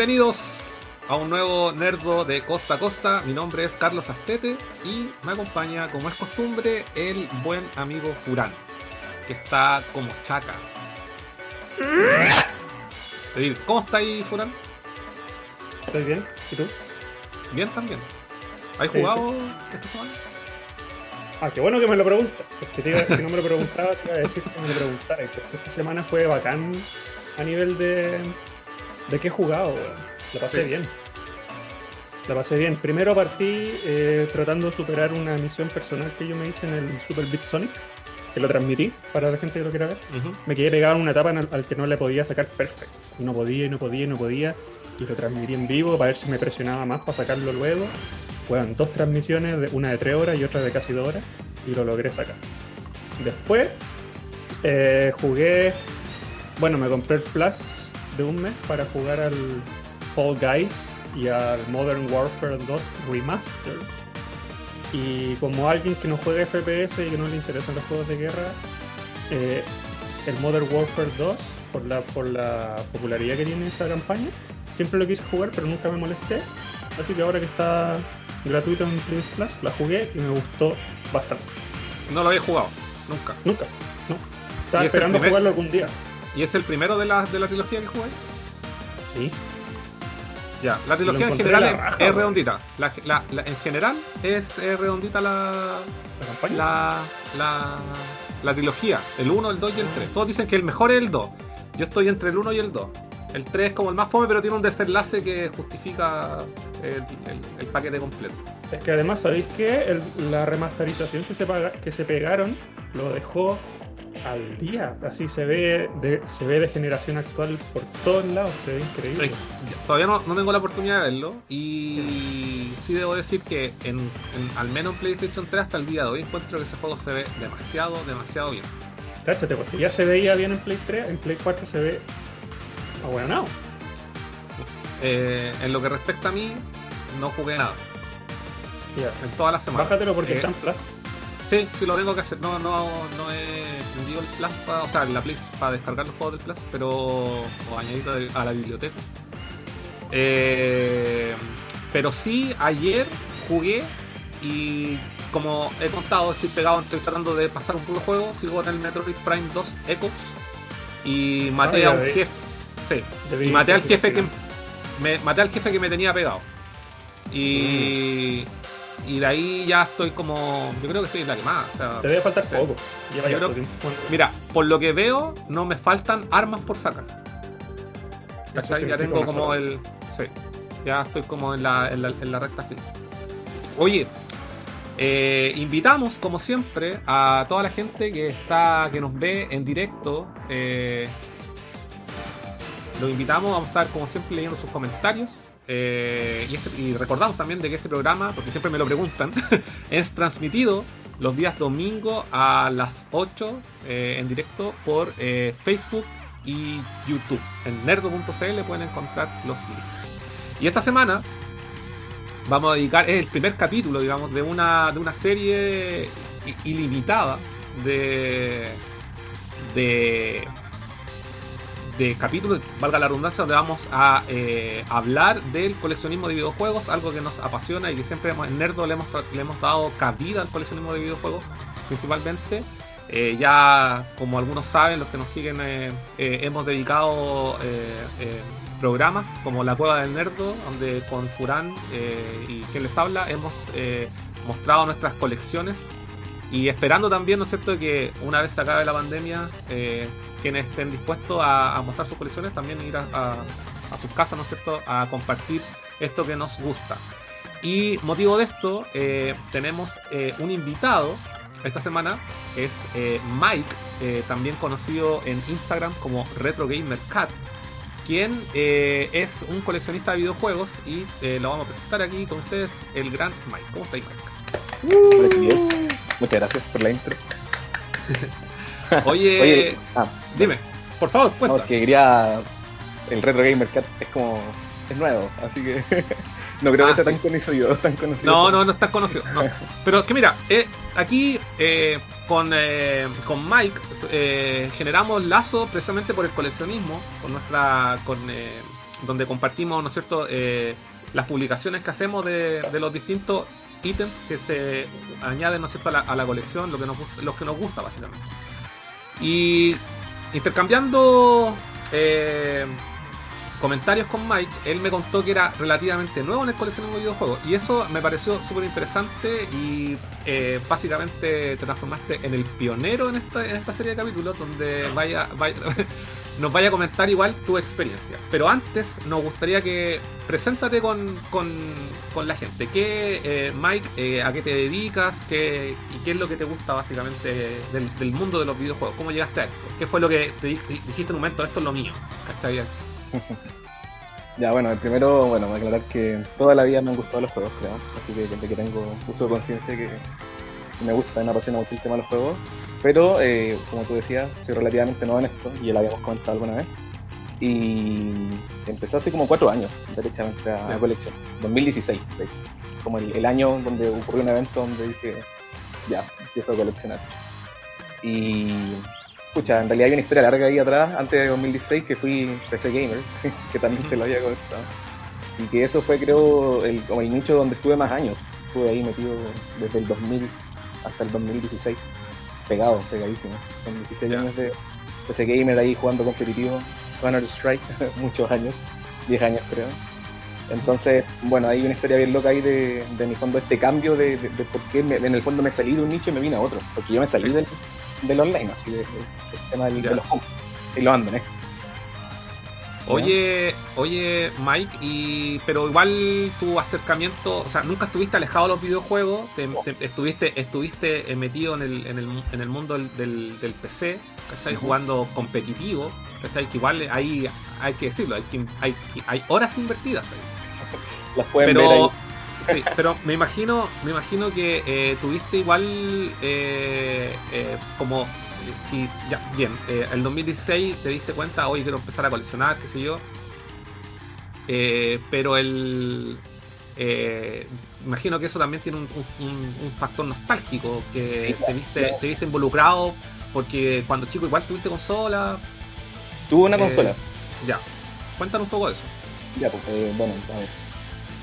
Bienvenidos a un nuevo Nerdo de Costa a Costa. Mi nombre es Carlos Astete y me acompaña, como es costumbre, el buen amigo Furán, que está como chaca. ¿Cómo está ahí, Furán? Estoy bien, ¿y tú? Bien también. ¿Has jugado esta semana? Ah, qué bueno que me lo preguntas. Porque te iba, si no me lo preguntaba, te iba a decir que me lo preguntara. Esta semana fue bacán a nivel de, de qué he jugado, La pasé bien. La pasé bien. Primero partí eh, tratando de superar una misión personal que yo me hice en el Super Beat Sonic, que lo transmití para la gente que lo quiera ver. Me quedé pegado en una etapa al, que no le podía sacar perfecto. No podía y no podía y no podía. Y lo transmití en vivo para ver si me presionaba más para sacarlo luego. Fueron dos transmisiones, una de tres horas y otra de casi dos horas, y lo logré sacar. Después eh, jugué, bueno, me compré el Plus de un mes para jugar al Fall Guys y al Modern Warfare 2 Remaster. Y como alguien que no juega FPS y que no le interesan los juegos de guerra, eh, el Modern Warfare 2, por la, por la popularidad que tiene esa campaña, siempre lo quise jugar, pero nunca me molesté. Así que ahora que está gratuito en PS Plus, la jugué y me gustó bastante. ¿No lo había jugado? Nunca. Nunca, no. Estaba esperando jugarlo algún día. ¿Y es el primero de la, de la trilogía que jugué? Sí. Ya, la trilogía en general es, redondita. La, la, en general es, redondita la, la, la, la, trilogía. El 1, el 2 y el 3. Todos dicen que el mejor es el 2. Yo estoy entre el 1 y el 2. El 3 es como el más fome, pero tiene un desenlace que justifica el, paquete completo. Es que además, ¿sabéis que la remasterización que se, que se pegaron lo dejó al día. Así se ve de, se ve de generación actual por todos lados, se ve increíble. Todavía no, tengo la oportunidad de verlo y sí debo decir que en, al menos en PlayStation 3 hasta el día de hoy encuentro que ese juego se ve demasiado, demasiado bien. Cáchate, pues si ya se veía bien en Play 3, en Play 4 se ve bueno eh, en lo que respecta a mí, no jugué nada. En todas las semanas. Bájatelo porque está en Plus. Sí, sí lo tengo que hacer. No, no, no he prendido el Plus, para, o sea, la Play para descargar los juegos del Plus, pero. o añadido a la biblioteca. Eh, pero sí, ayer jugué y como he contado, estoy pegado, estoy tratando de pasar un puro juego, sigo en el Metroid Prime 2 Echoes y maté a un jefe. Sí, y maté al jefe que me maté al jefe que me tenía pegado. Y, y de ahí ya estoy como. Yo creo que estoy en la quemada. Te debe faltar poco. mira, por lo que veo, no me faltan armas por sacar. Ya tengo como el. Sí, ya estoy como en la, en la, recta final. Oye, eh, invitamos, como siempre, a toda la gente que está, que nos ve en directo. Eh, los invitamos, vamos a estar como siempre leyendo sus comentarios. Eh, este, y, recordamos también de que este programa, porque siempre me lo preguntan, es transmitido los días domingo a las 8 eh, en directo por eh, Facebook y YouTube. En nerdo.cl pueden encontrar los links. Y esta semana vamos a dedicar, es el primer capítulo, digamos, de una, de una serie ilimitada de, de de capítulos, valga la redundancia, donde vamos a eh, hablar del coleccionismo de videojuegos, algo que nos apasiona y que siempre en Nerdo le hemos, le hemos dado cabida al coleccionismo de videojuegos, principalmente. Eh, ya, como algunos saben, los que nos siguen, eh, hemos dedicado programas como La Cueva del Nerdo, donde con Furán y quien les habla hemos mostrado nuestras colecciones y esperando también, ¿no es cierto?, que una vez se acabe la pandemia, quienes estén dispuestos a, mostrar sus colecciones, también ir a, sus casas, ¿no es cierto?, a compartir esto que nos gusta. Y motivo de esto, eh, tenemos eh, un invitado esta semana, es eh, Mike, también conocido en Instagram como Retro Gamer Cat, quien es un coleccionista de videojuegos y lo vamos a presentar aquí con ustedes, el gran Mike. ¿Cómo estáis, Mike? Muchas gracias por la intro. Oye, ah, dime, por favor, cuenta. que quería. El Retro Gamer Cat es como. Es nuevo, así que. no creo que ah, sea tan conocido, tan conocido. No, no, no estás conocido. Pero que mira, eh, aquí eh, con, eh, con Mike generamos lazo precisamente por el coleccionismo, con nuestra. con donde compartimos, ¿no es cierto?, eh, las publicaciones que hacemos de, los distintos ítems que se añaden, ¿no es cierto?, a la, colección, lo que nos, los que nos gusta, básicamente. Y intercambiando eh, comentarios con Mike, él me contó que era relativamente nuevo en el coleccionismo de videojuegos. Y eso me pareció súper interesante y eh, básicamente te transformaste en el pionero en esta, en esta serie de capítulos donde vaya, nos vaya a comentar igual tu experiencia. Pero antes nos gustaría que preséntate con, la gente. ¿Qué, eh, Mike, eh, a qué te dedicas? Qué, ¿Y qué es lo que te gusta básicamente del, mundo de los videojuegos? ¿Cómo llegaste a esto? ¿Qué fue lo que te dijiste en un momento? Esto es lo mío. ¿Cachai? Ya, bueno, el primero, bueno, aclarar que toda la vida me han gustado los juegos, creo. Así que desde que tengo uso de conciencia que me gusta, me apasiona mucho el de los juegos. Pero, eh, como tú decías, soy relativamente nuevo en esto, y ya lo habíamos comentado alguna vez. Y empecé hace como cuatro años, derechamente, a la colección. 2016, de hecho. Como el, año donde ocurrió un evento donde dije, ya, empiezo a coleccionar. Y, escucha, en realidad hay una historia larga ahí atrás, antes de 2016, que fui PC Gamer, que también te lo había comentado. Y que eso fue, creo, el, como el nicho donde estuve más años. Estuve ahí metido desde el 2000 hasta el 2016 pegado, pegadísimo. Con 16 años de ese gamer ahí jugando competitivo, Counter Strike, muchos años, 10 años creo. Entonces, bueno, hay una historia bien loca ahí de, de mi fondo, este cambio de, por qué en el fondo me salí de un nicho y me vine a otro. Porque yo me salí del, del online, así, del tema de los y lo ando, ¿eh? Oye, oye, Mike, y pero igual tu acercamiento, o sea, nunca estuviste alejado de los videojuegos, estuviste, estuviste metido en el, en el, en el mundo del, del, PC, que estáis jugando competitivo, que igual hay, hay que decirlo, hay, hay, hay horas invertidas ahí. Las pueden pero, ver Sí, pero me imagino, me imagino que eh, tuviste igual eh, eh, como si, ya, bien, eh, el 2016 te diste cuenta, hoy quiero empezar a coleccionar, qué sé yo. Eh, pero el. Eh, imagino que eso también tiene un, factor nostálgico, que te, viste, te viste involucrado, porque cuando chico igual tuviste consola. Tuve una consola. Ya, cuéntanos un poco de eso. Ya, pues, bueno,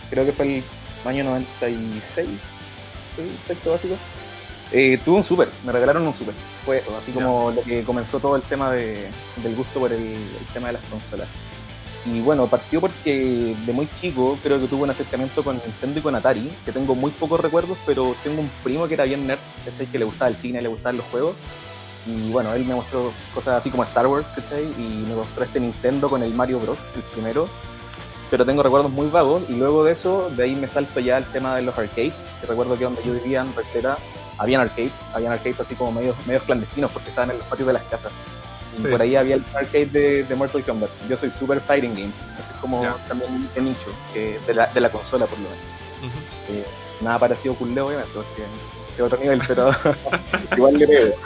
creo que fue el año 96, sexto básico. Eh, tuve un super, me regalaron un super. Fue eso, así como lo que comenzó todo el tema de, del gusto por el, tema de las consolas. Y bueno, partió porque de muy chico creo que tuve un acercamiento con Nintendo y con Atari, que tengo muy pocos recuerdos, pero tengo un primo que era bien nerd, que le gustaba el cine, le gustaban los juegos. Y bueno, él me mostró cosas así como Star Wars, Y me mostró este Nintendo con el Mario Bros, el primero. Pero tengo recuerdos muy vagos y luego de eso, de ahí me salto ya al tema de los arcades, que recuerdo que donde yo vivía en Rectera habían arcades, habían arcades así como medios, medios clandestinos porque estaban en los patios de las casas. Y por ahí había el arcade de, de, Mortal Kombat. Yo soy super fighting games, es como también de nicho, que de, la, de la consola por lo menos. Eh, nada parecido a Cool obviamente, porque es otro nivel, pero igual le veo.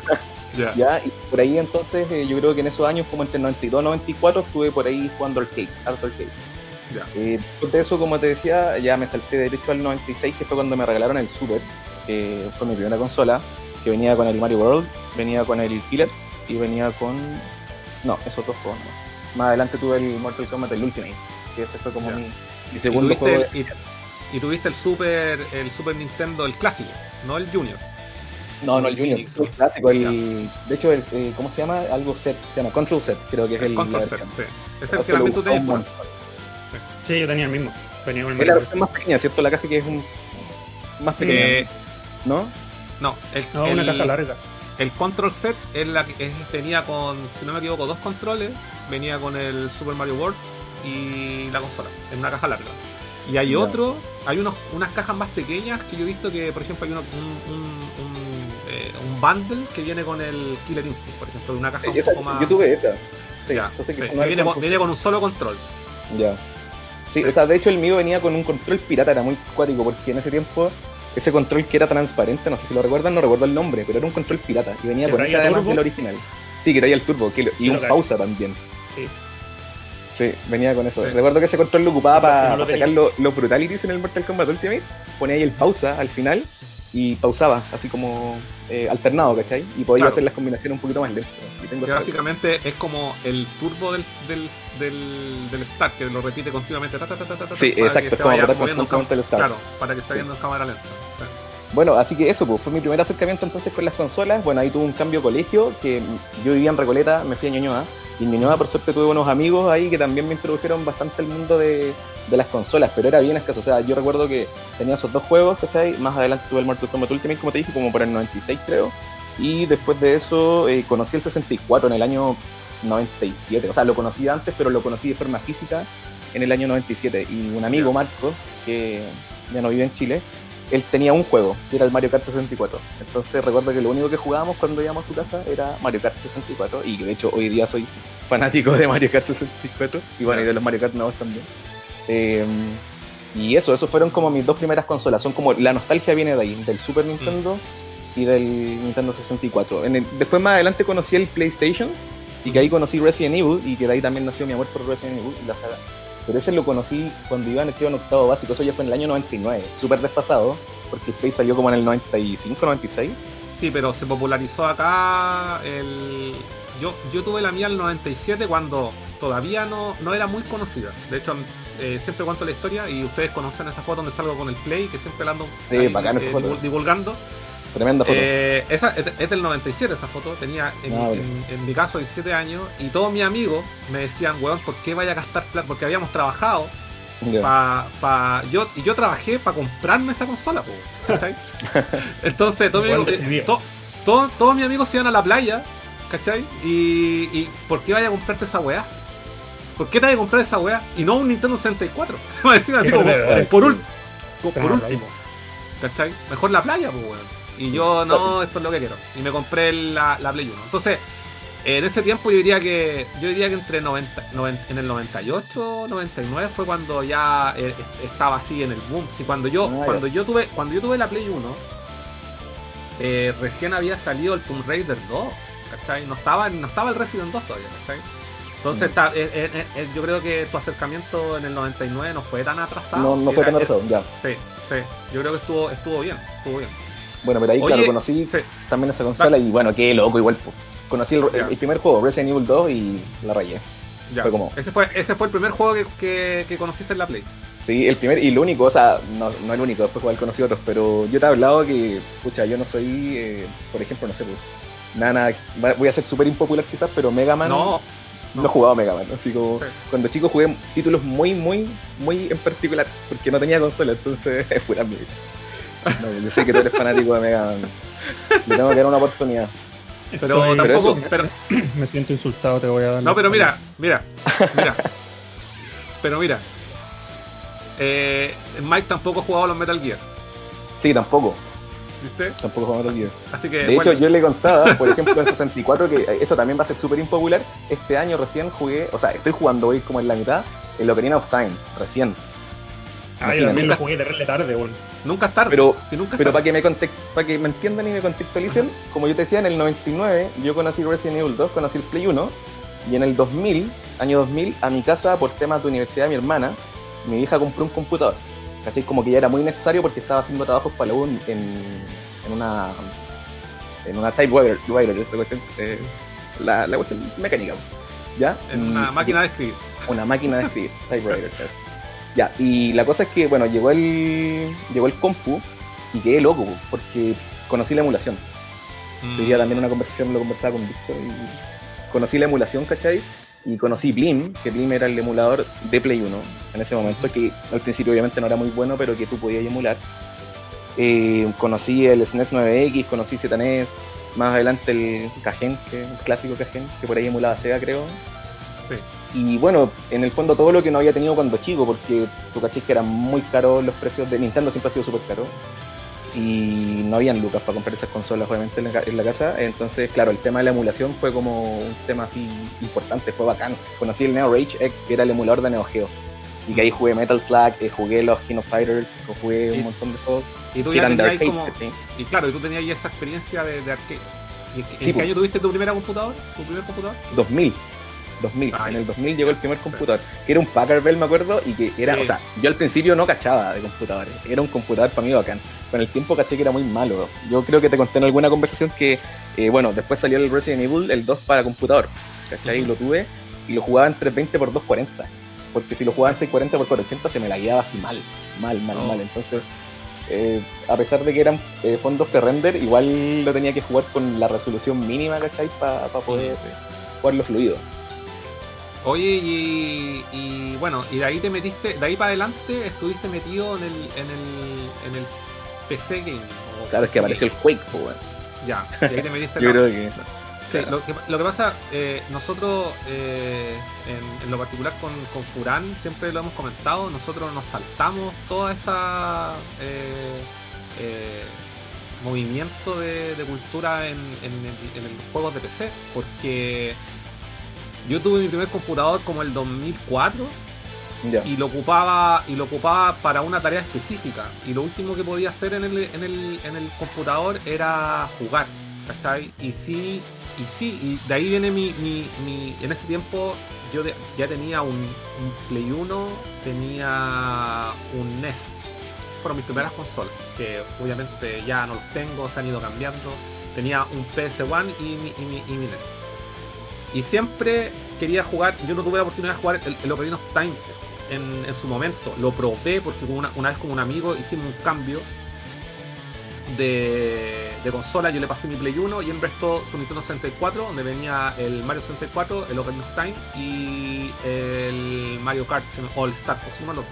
Ya, y por ahí entonces eh, yo creo que en esos años, como entre 92 y 94, estuve por ahí jugando arcade, harto arcade. Eh, después de eso, como te decía, ya me salté derecho al 96, que fue cuando me regalaron el Super que fue mi primera consola, que venía con el Mario World, venía con el Killer y venía con... No, esos dos juegos Más adelante tuve el Mortal Kombat el Ultimate, que ese fue como mi, segundo juego. y, tuviste el Super, el Super Nintendo, el clásico, no el Junior. No, no, el Junior, el clásico. El, de hecho, el, eh, ¿cómo se llama? Algo set, se llama Control Set, creo que es el. Control Set, sí. Es el que también tú tenías. Sí, yo tenía el mismo. Venía con el es la versión más pequeña, ¿cierto? La caja que es un. Más pequeña. Eh, ¿No? No, el, una caja larga. El control set es la que venía con, si no me equivoco, dos controles. Venía con el Super Mario World y la consola, en una caja larga. Y hay otro, hay unos, unas cajas más pequeñas que yo he visto que, por ejemplo, hay uno, un, un, eh, un, bundle que viene con el Killer Instinct, por ejemplo, de una caja un poco más. Yo tuve esa. Sí, viene, con, viene, con, un solo control. Ya. Sí, o sea, de hecho el mío venía con un control pirata, era muy cuático, porque en ese tiempo ese control que era transparente, no sé si lo recuerdan, no recuerdo el nombre, pero era un control pirata y venía con ese además del original. Sí, que traía el turbo y un pausa también. Sí. Sí, venía con eso. Recuerdo que ese control lo ocupaba para, sacar los, brutalities en el Mortal Kombat Ultimate. Ponía ahí el pausa al final y pausaba, así como eh, alternado, ¿cachai? Y podía hacer las combinaciones un poquito más lentas. que básicamente es como el turbo del, del, del, del, start, que lo repite continuamente. sí, exacto, es como apretar el start. Claro, para que esté viendo en cámara lenta. Bueno, así que eso, pues, fue mi primer acercamiento entonces con las consolas. Bueno, ahí tuve un cambio de colegio, que yo vivía en Recoleta, me fui a Ñuñoa. Y en Ñuñoa, por suerte, tuve unos amigos ahí que también me introdujeron bastante al mundo de, de las consolas, pero era bien escaso. O sea, yo recuerdo que tenía esos dos juegos, ¿cachai? Más adelante tuve el Mortal Kombat Ultimate, como te dije, como por el 96 creo. Y después de eso eh, conocí el 64 en el año 97. O sea, lo conocí antes, pero lo conocí de forma física en el año 97. Y un amigo, Marco, que ya no vive en Chile, él tenía un juego, que era el Mario Kart 64. Entonces recuerdo que lo único que jugábamos cuando íbamos a su casa era Mario Kart 64. Y de hecho hoy día soy fanático de Mario Kart 64. Y bueno, y de los Mario Kart nuevos también. Eh, y eso, esos fueron como mis dos primeras consolas. Son como la nostalgia viene de ahí, del Super Nintendo y del Nintendo 64. En después más adelante conocí el PlayStation y que ahí conocí Resident Evil y que de ahí también nació mi amor por Resident Evil y la saga. Pero ese lo conocí cuando iba en, en octavo básico, eso ya fue en el año 99, súper despasado, porque el Play salió como en el 95, 96. Sí, pero se popularizó acá el... Yo, yo tuve la mía en el 97 cuando todavía no, no era muy conocida. De hecho, eh, siempre cuento la historia y ustedes conocen esa foto donde salgo con el Play, que siempre la ando eh, divulgando. Tremenda foto. Eh, esa, es, del 97 esa foto, tenía en, ah, mi caso 17 años y todos mis amigos me decían, weón, ¿por qué vaya a gastar plata? Porque habíamos trabajado Pa, yo, y yo trabajé para comprarme esa consola, ¿cachai? Entonces, todos mis, todo, mis amigos se iban a la playa, ¿cachai? Y, y ¿por qué vaya a comprarte esa weá? ¿Por qué te vas a comprar esa weá? Y no un Nintendo 64. así como, por, último. ¿Cachai? Mejor la playa, pues weón. Y yo no, esto es lo que quiero. Y me compré la, la Play 1. Entonces, en ese tiempo yo diría que yo diría que entre 90, en el 98 99 fue cuando ya eh, estaba así en el boom sí, cuando yo ah, cuando yo tuve cuando yo tuve la Play 1 eh, recién había salido el Tomb Raider 2 ¿cachai? no estaba no estaba el Resident 2 todavía ¿cachai? Entonces, mm. eh, eh, yo creo que tu acercamiento en el 99 no fue tan atrasado. No, no fue tan atrasado, ya. Sí, sí. Yo creo que estuvo, estuvo bien, estuvo bien. Bueno, pero ahí, claro, conocí también esa consola y bueno, qué loco igual. Conocí el, primer juego, Resident Evil 2, y la rayé. Ya. Fue como... ese, fue, ese fue el primer juego que, que, conociste en la Play. Sí, el primer y el único, o sea, no, no el único, después igual conocí otros, pero yo te he hablado que, pucha, yo no soy, eh, por ejemplo, no sé, pues, nada, voy a ser súper impopular quizás, pero Mega Man no, no, jugaba Mega Man, así como cuando chico jugué títulos muy, muy, muy en particular, porque no tenía consola, entonces es fuera mi no, Yo sé que tú eres fanático de Mega Man. Le tengo que dar una oportunidad. Pero tampoco. Pero, me siento insultado, te voy a dar. No, pero mira, mira, mira. pero mira. Eh, Mike tampoco ha jugado los Metal Gear. Sí, tampoco. ¿Viste? Tampoco jugaba Metal Gear. Así que, de hecho, yo le contaba, por ejemplo, en 64, que esto también va a ser súper impopular. Este año recién jugué, o sea, estoy jugando hoy como en la mitad, el Ocarina of Time, recién. Ah, yo también lo jugué de tarde, bueno. Nunca es tarde. Pero, pero para que me para que me entiendan y me contextualicen, como yo te decía, en el 99 yo conocí Resident Evil 2, conocí el Play 1, y en el 2000, año 2000, a mi casa, por temas de universidad de mi hermana, mi hija compró un computador. ¿Cachai? Como que ya era muy necesario porque estaba haciendo trabajos para la U en, en una en una typewriter, eh, la, la cuestión mecánica. ¿Ya? En una máquina de escribir. Una máquina de escribir, typewriter. ya, y la cosa es que, bueno, llegó el, llegó el compu y quedé loco, porque conocí la emulación. Mm. Tenía también una conversación, lo conversaba con Víctor y conocí la emulación, ¿cachai? Y conocí Blim, que Blim era el emulador de Play 1 en ese momento, que al principio obviamente no era muy bueno, pero que tú podías emular. Eh, conocí el SNES 9X, conocí ZNES, más adelante el Cajen, que el clásico Cajen, que por ahí emulaba Sega creo. Sí. Y bueno, en el fondo todo lo que no había tenido cuando chico, porque tú caché que eran muy caros los precios de Nintendo, siempre ha sido súper caro y no habían lucas para comprar esas consolas obviamente en la, casa. Entonces claro el tema de la emulación fue como un tema así importante fue bacán. Conocí el Neo Rage X que era el emulador de Neo Geo. Y que ahí jugué Metal Slug eh, jugué los King of Fighters jugué un montón de juegos. y tú ya tenías como y claro y tú tenías ya esa experiencia de, arcade. ¿Y ¿En qué, año tuviste tu primera computadora? ¿Tu primer computador? 2000 2000. Ah, en el 2000 llegó el primer computador, que era un Packard Bell, me acuerdo, y que era, o sea, yo al principio no cachaba de computadores, era un computador para mí bacán. Con el tiempo caché que era muy malo. Yo creo que te conté en alguna conversación que, eh, bueno, después salió el Resident Evil, el 2 para computador, ¿cachai? Y lo tuve y lo jugaba en 320 por 240. Porque si lo jugaba en 640 por 480 se me la guiaba así mal, mal, mal, mal. Entonces eh, a pesar de que eran eh, fondos que render, igual lo tenía que jugar con la resolución mínima, ¿cachai? Para poder jugarlo fluido. Oye, y, bueno, y de ahí te metiste, de ahí para adelante estuviste metido en el, en el, en el PC Game. Claro, es que apareció el Quake, pues, Ya, y ahí te metiste. Yo creo que Sí, lo, que, lo que pasa, eh, nosotros eh, en, lo particular con, con, Furán, siempre lo hemos comentado, nosotros nos saltamos toda esa eh, movimiento de, cultura en, en, los juegos de PC, porque yo tuve mi primer computador como el 2004 y lo ocupaba y lo ocupaba para una tarea específica y lo último que podía hacer en el, en el, en el computador era jugar, ¿cachai? Y sí y sí, y de ahí viene mi, mi, en ese tiempo yo ya tenía un, Play 1, tenía un NES. fueron mis primeras consolas, que obviamente ya no los tengo, se han ido cambiando. Tenía un PS1 y mi, y NES. Y siempre quería jugar, yo no tuve la oportunidad de jugar el, el Ocarina of Time en, su momento. Lo probé porque una, una vez con un amigo hicimos un cambio de, consola, yo le pasé mi Play 1 y él prestó su Nintendo 64, donde venía el Mario 64, el Ocarina of Time y el Mario Kart All Star Fox, no, no,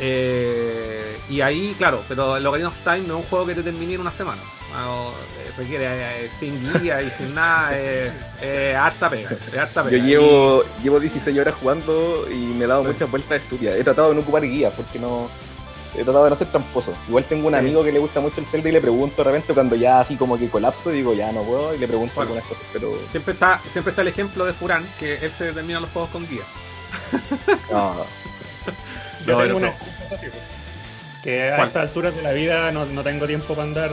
eh, y ahí, claro, pero el Ocarina of Time no es un juego que te termine en una semana. Eh, requiere eh, sin guía y sin nada, eh, harta pega, harta pega. Yo llevo, llevo 16 horas jugando y me he dado muchas vueltas estúpidas. He tratado de no ocupar guías porque no he tratado de no ser tramposo. Igual tengo un amigo que le gusta mucho el Zelda y le pregunto de repente cuando ya así como que colapso, digo ya no puedo y le pregunto algunas cosas, pero... Siempre está, siempre está el ejemplo de Furán, que él se determina los juegos con guía. No. Yo tengo una que a estas alturas de la vida no, no tengo tiempo para andar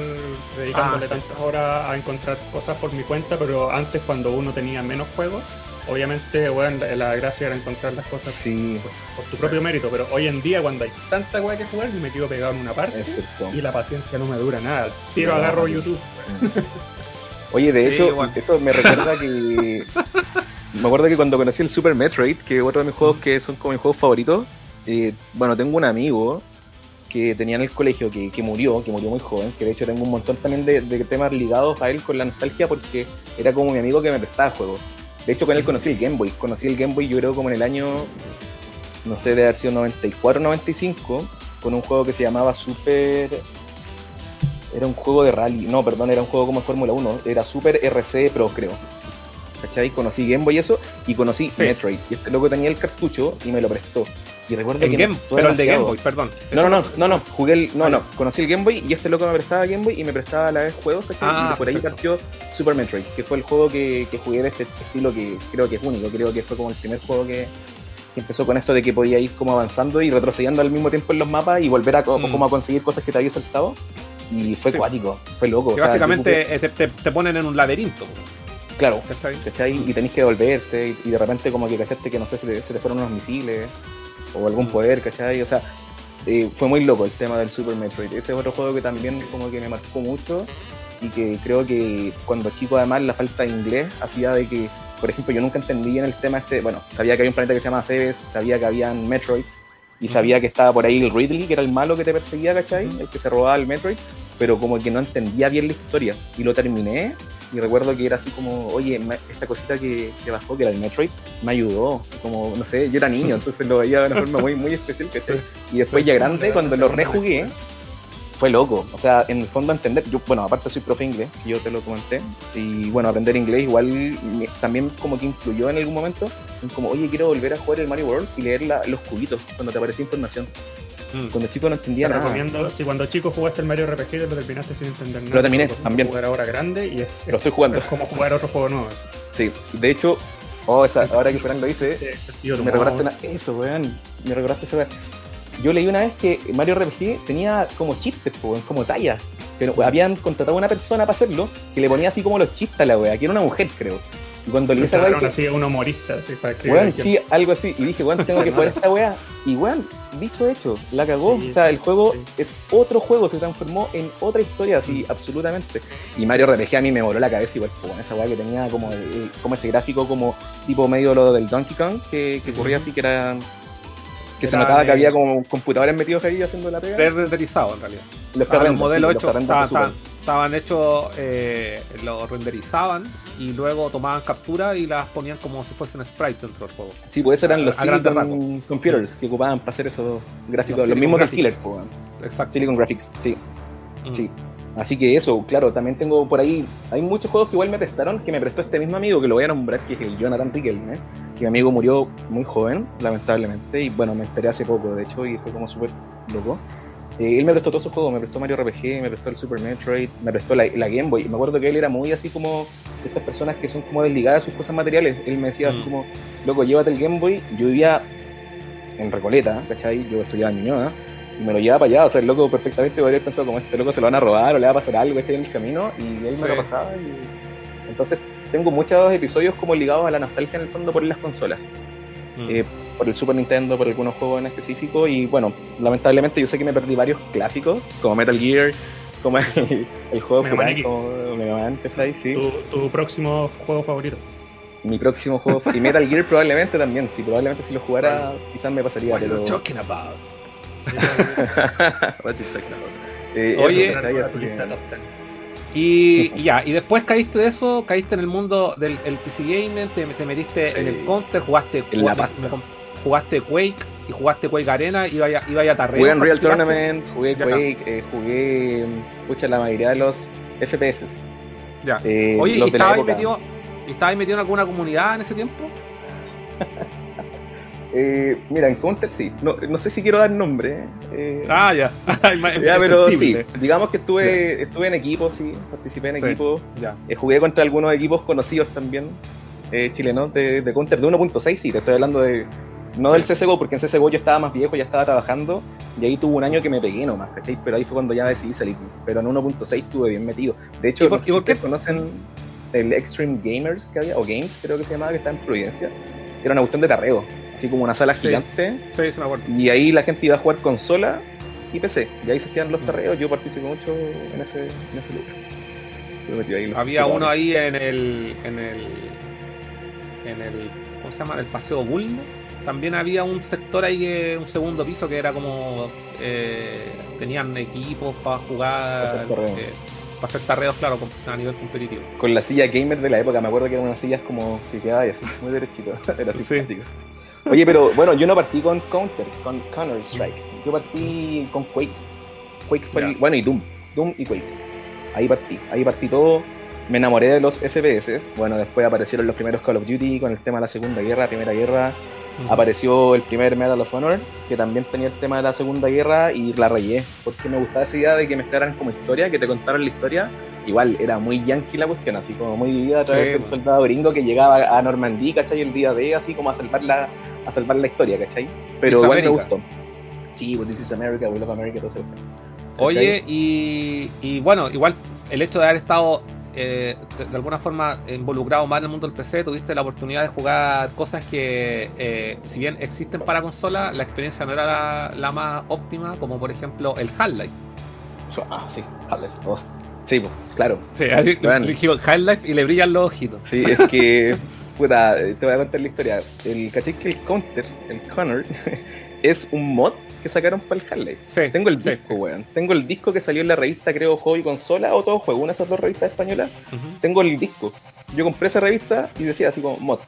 dedicándole ah, tantas horas a encontrar cosas por mi cuenta, pero antes cuando uno tenía menos juegos, obviamente, bueno, la gracia era encontrar las cosas por, tu propio mérito, pero hoy en día cuando hay tanta weá que jugar, me quedo pegado en una parte y la paciencia no me dura nada. Tiro, agarro YouTube. Oye, de hecho, esto me recuerda que. me acuerdo que cuando conocí el Super Metroid, que es otro de mis juegos que son como mis juegos favoritos, eh, bueno, tengo un amigo que tenía en el colegio que, que, murió, que murió muy joven, que de hecho tengo un montón también de, de temas ligados a él con la nostalgia porque era como mi amigo que me prestaba juegos. De hecho, con él conocí el Game Boy. Conocí el Game Boy, yo creo, como en el año, no sé, de haber sido 94 95, con un juego que se llamaba Super. Era un juego de rally. No, perdón, era un juego como Fórmula 1. Era Super RC Pro, creo. ¿Cachai? Conocí Game Boy y eso, y conocí Metroid. Y este loco tenía el cartucho y me lo prestó. Y recuerdo que Game, pero el de Game Boy, perdón. No, no, no, no, no, jugué el, no, no, conocí el Game Boy y este loco me prestaba Game Boy y me prestaba a la vez juegos, Ah, y por ahí partió Super Metroid, que fue el juego que, que jugué de este estilo que creo que es único, creo que fue como el primer juego que, empezó con esto de que podía ir como avanzando y retrocediendo al mismo tiempo en los mapas y volver a como, mm. a conseguir cosas que te había saltado. Y fue cuático, fue loco. básicamente te, te, ponen en un laberinto. Claro, está ahí y tenés que devolverte y, de repente como que cachaste que no sé, se te, se te fueron unos misiles o algún poder, ¿cachai? O sea, eh, fue muy loco el tema del Super Metroid. Ese es otro juego que también como que me marcó mucho y que creo que cuando chico además la falta de inglés hacía de que, por ejemplo, yo nunca entendí en el tema este, bueno, sabía que había un planeta que se llama Cebes, sabía que habían Metroids y sabía que estaba por ahí el Ridley, que era el malo que te perseguía, ¿cachai? El que se robaba el Metroid, pero como que no entendía bien la historia y lo terminé y recuerdo que era así como, oye, esta cosita que, bajó, que era el Metroid, me ayudó. Como, no sé, yo era niño, entonces lo veía de una forma muy, muy especial. que Y después ya grande, cuando lo rejugué, fue loco. O sea, en el fondo entender, yo, bueno, aparte soy profe inglés, yo te lo comenté, y bueno, aprender inglés igual también como que influyó en algún momento, en como, oye, quiero volver a jugar el Mario World y leer los cubitos cuando te aparece información. Mm. Cuando chico no entendía nada. recomiendo, si cuando chico jugaste el Mario RPG lo terminaste sin entender nada. Lo terminé también. jugar ahora grande y es, lo estoy jugando. Es como jugar otro juego nuevo. Sí, de hecho, oh, esa, ahora que Fernando lo dice, me recordaste una, eso, weón. Me recordaste eso, weón. Yo leí una vez que Mario RPG tenía como chistes, weón, como tallas. Que habían contratado a una persona para hacerlo, que le ponía así como los chistes a la wea, que era una mujer, creo. Y cuando leí esa weá, así un humorista, así, para Weón, sí, algo así. Y dije, weón, tengo que jugar esta weá. Y weón, visto hecho, la cagó. Sí, o sea, el juego sí. es otro juego, se transformó en otra historia, así, absolutamente. Y Mario RPG a mí me voló la cabeza igual, pues, con esa weá que tenía como, eh, como ese gráfico como tipo medio lo del Donkey Kong, que, que corría Ujú. así, que era... Que se Era notaba que había como computadores metidos ahí haciendo la pega. Pre-renderizado en realidad. Los Ah, los modelos sí, los hechos pre-renders de estaban, Super. estaban- estaban hechos, eh, los renderizaban y luego tomaban captura y las ponían como si fuesen sprite dentro del juego. Sí, pues esos eran los a Computers que ocupaban para hacer esos gráficos, Los los, mismos del. Killer, pues. Exacto. Silicon Graphics, sí. Mm. Sí. Así que eso, claro, también tengo por ahí. Hay muchos juegos que igual me prestaron, que me prestó este mismo amigo, que lo voy a nombrar, que es el Jonathan Riquelme. Que mi amigo murió muy joven, lamentablemente, y bueno, me enteré hace poco, de hecho, y fue como súper loco. Eh, él me prestó todos esos juegos, me prestó Mario RPG, me prestó el Super Metroid, me prestó la, la Game Boy. Y me acuerdo que él era muy así como de estas personas que son como desligadas de sus cosas materiales. Él me decía así Mm. como, loco, llévate el Game Boy. Yo vivía en Recoleta, ¿cachai? Yo estudiaba en Ñuñoa y me lo llevaba para allá. O sea, el loco perfectamente podría haber pensado como este loco se lo van a robar o le va a pasar algo ¿cachai? en el camino y él me lo pasaba. Y... Entonces tengo muchos episodios como ligados a la nostalgia en el fondo por las consolas. Mm. Eh, por el Super Nintendo, por algunos juegos en específico y bueno, lamentablemente yo sé que me perdí varios clásicos como Metal Gear, como el, el juego Mega Man como Mega Man, ¿cachai? Sí. Tu, tu próximo juego favorito. Mi próximo juego y Metal Gear probablemente también, sí, probablemente si lo jugara quizás me pasaría, What are pero you talking about? What you talking about? Eh, Oye, Y, y ya, y después caíste de eso, caíste en el mundo del el PC Gaming, te, te metiste Sí. en el Counter, jugaste, jugaste, Quake y jugaste Quake Arena, iba a, iba a Tarreo. Jugué en Real. Tournament, jugué Ya. Quake, eh, jugué pucha, la mayoría de los FPS. Ya. eh, Oye, ¿y estabas metido, y estabas ahí metido en alguna comunidad en ese tiempo? Eh, mira, en Counter sí. No, no sé si quiero dar nombre. eh, Ah, ya. ya, pero sí. Digamos que estuve, estuve en equipo, sí. Participé en Sí. equipo. Ya. Eh, jugué contra algunos equipos conocidos también. eh, chilenos de, de Counter de 1.6, sí. Te estoy hablando de. No del CSGO, porque en CSGO yo estaba más viejo, ya estaba trabajando. Y ahí tuve un año que me pegué nomás, ¿cachai? Pero ahí fue cuando ya decidí salir. Pero en 1.6 estuve bien metido. De hecho, ¿Y por- no sé y si por qué? ustedes conocen el Extreme Gamers que había, o Games creo que se llamaba, que está en Providencia. Era una cuestión de tarreo. Así como una sala Sí. gigante. Sí, me acuerdo. Y ahí la gente iba a jugar consola y PC. Y ahí se hacían Mm. los tarreos. Yo participé mucho en ese, en ese lugar. Ahí Había uno ahí en el. en el. en el. ¿cómo se llama? El paseo Bulnes. También había un sector ahí, que- un segundo piso que era como. eh, tenían equipos para jugar. Para hacer tarreos. eh, claro, a nivel competitivo. Con la silla gamer de la época. Me acuerdo que eran unas sillas como que quedaba así, muy derechito. Era Sí. Oye, pero bueno, yo no partí con Counter, con Counter Strike. Yo partí con Quake. Quake fue bueno, y Doom. Doom y Quake. Ahí partí. Ahí partí todo. Me enamoré de los FPS. Bueno, después aparecieron los primeros Call of Duty con el tema de la Segunda Guerra, Primera Guerra. Apareció el primer Medal of Honor, que también tenía el tema de la Segunda Guerra y la rayé, porque me gustaba esa idea de que mezclaran como historia, que te contaran la historia. Igual era muy yankee la cuestión, así como muy vivida a través Sí, del soldado gringo que llegaba a Normandía, ¿cachai? El día de, así como a salvar la, a salvar la historia, ¿cachai? Pero This igual me gustó. Sí, pues This is America, We Love America, todo eso. Oye, y, y bueno, igual el hecho de haber estado eh, de, de alguna forma involucrado más en el mundo del PC, tuviste la oportunidad de jugar cosas que, eh, si bien existen para consola, la experiencia no era la, la más óptima, como por ejemplo el Half-Life. Ah, sí, Half-Life. Oh, Sí, pues, claro. Sí, así Bueno. le digo Half-Life y le brillan los ojitos. Sí, es que, puta, eh, te voy a contar la historia. El caché que el Counter, el Connor, es un mod que sacaron para el Half-Life. Sí, Tengo el sí. disco, weón. Tengo el disco que salió en la revista, creo, Hobby Consola o Todo Juego, una de esas dos revistas españolas. Tengo el disco. Yo compré esa revista y decía así como mod.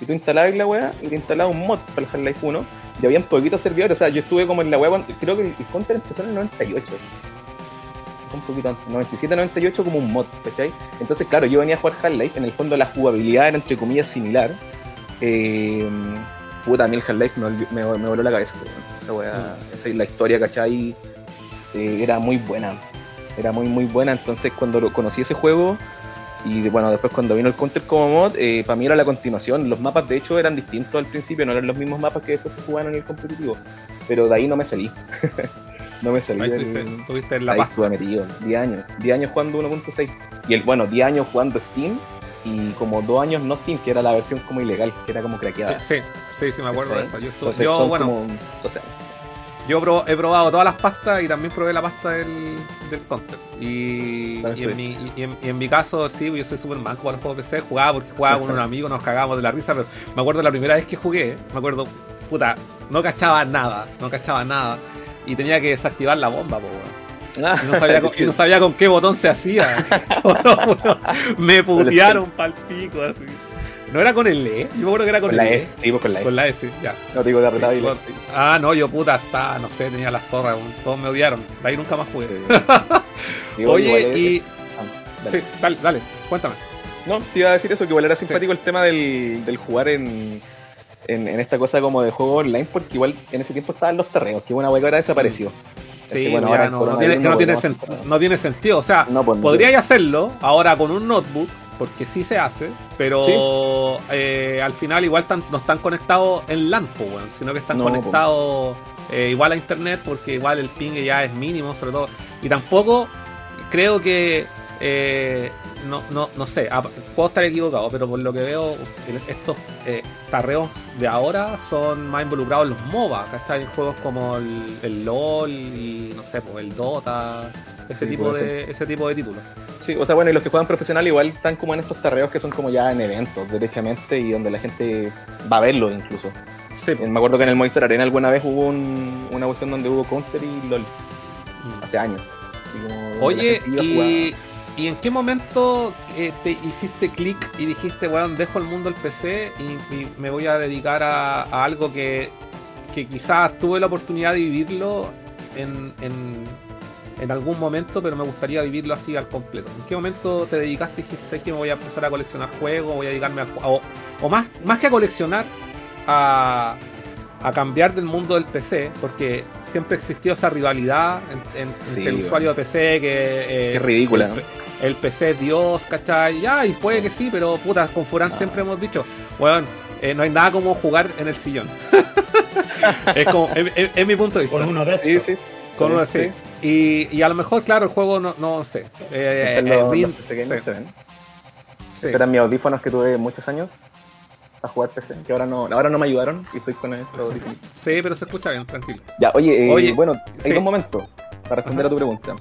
Y tú instalabas la weá y te instalabas un mod para el Half-Life 1. Y habían poquitos servidores. O sea, yo estuve como en la weá, creo que el Counter empezó en el 98. Un poquito antes, 97, 98 como un mod, ¿cachai? Entonces, claro, yo venía a jugar Half-Life. En el fondo, la jugabilidad era entre comillas similar. Eh, puta, a mí el Half-Life me, volvió- me, me voló la cabeza. Esa esa, la historia, ¿cachai? Eh, era muy buena. Era muy, muy buena. Entonces, cuando lo- conocí ese juego, y bueno, después cuando vino el Counter como mod, eh, para mí era la continuación. Los mapas, de hecho, eran distintos al principio, no eran los mismos mapas que después se jugaban en el competitivo. Pero de ahí no me salí. no me salí Ahí estuviste en la ahí estuve metido, 10 años. 10 años jugando 1.6. Y el, bueno, 10 años jugando Steam y como dos años no Steam, que era la versión como ilegal, que era como craqueada. Sí, sí, sí, me acuerdo de eso. Yo, estuve, Entonces, yo bueno, como- yo he probado todas las pastas y también probé la pasta del, del Counter. Y, Claro, y en sí. mi, y, en, y en mi caso, sí, yo soy súper manco para los juegos PC. Jugaba porque jugaba con un amigo, nos cagábamos de la risa, pero me acuerdo la primera vez que jugué, me acuerdo, puta, no cachaba nada, no cachaba nada. Y tenía que desactivar la bomba, po, weón. Y no, sabía con, y no sabía con qué botón se hacía. Todo, me putearon pa'l pico, así. No era con el E, yo me acuerdo que era con, con la el E, sí, pues con la E. Con la S, ya. No te digo de apretado Sí, y la-. Ah, no, yo puta, estaba, no sé, tenía la zorra, todos me odiaron. De ahí nunca más jugué. Igual Oye, y. ah, dale. Sí, dale, dale, cuéntame. No, te iba a decir eso, que igual era simpático el tema del, del jugar en, en, en esta cosa como de juego online, porque igual en ese tiempo estaban los terreos, que una hueca ahora desapareció. Es Sí, que, bueno, ahora no, no tiene, que no, tiene podemos sen- hacer- no tiene sentido. O sea, pues, podríais hacerlo ahora con un notebook, porque sí se hace, pero eh, al final igual tan- no están conectados en LAN, weón, sino que están conectados eh, igual a internet, porque igual el ping ya es mínimo, sobre todo. Y tampoco creo que. Eh, no, no, no sé, ah, puedo estar equivocado, pero por lo que veo, estos eh, tarreos de ahora son más involucrados en los MOBA, ¿cachai? En juegos como el, el LOL y no sé, pues el Dota, ese, Sí, tipo de, ese tipo de títulos. Sí, o sea, bueno, y los que juegan profesional igual están como en estos tarreos que son como ya en eventos, derechamente, y donde la gente va a verlo incluso. Sí, Eh, Me acuerdo que en el Movistar Arena alguna vez hubo un- una cuestión donde hubo Counter y LOL, Mm. hace años. Y como Oye, y. ¿y en qué momento eh, te hiciste clic y dijiste, weón, dejo el mundo del PC y, y me voy a dedicar a, a algo que, que quizás tuve la oportunidad de vivirlo en, en, en algún momento, pero me gustaría vivirlo así al completo? ¿En qué momento te dedicaste y dijiste, sé que me voy a empezar a coleccionar juegos, voy a dedicarme a... O, o más, más que a coleccionar, a, a cambiar del mundo del PC, porque siempre existió esa rivalidad en- en- Sí, entre el bueno. usuario de PC que... eh, Qué ridícula, el, PC es Dios, ¿cachai? Ya, y puede que sí, pero puta, con Furán Ah. siempre hemos dicho, weón, eh, no hay nada como jugar en el sillón. es como, es, mi punto de vista. Con uno de Sí, estos. sí. Con uno Sí. Y, y a lo mejor, claro, el juego no, no sé. Eh, Están los, rin- los PC gamers, sí, se ven. sí. Estos eran mis audífonos que tuve muchos años a jugar PC, que ahora no, ahora no me ayudaron y estoy con estos audífonos. Sí, pero se escucha bien, tranquilo. Ya, oye, eh, Oye, bueno, hay sí. dos momentos para responder Ajá. a tu pregunta.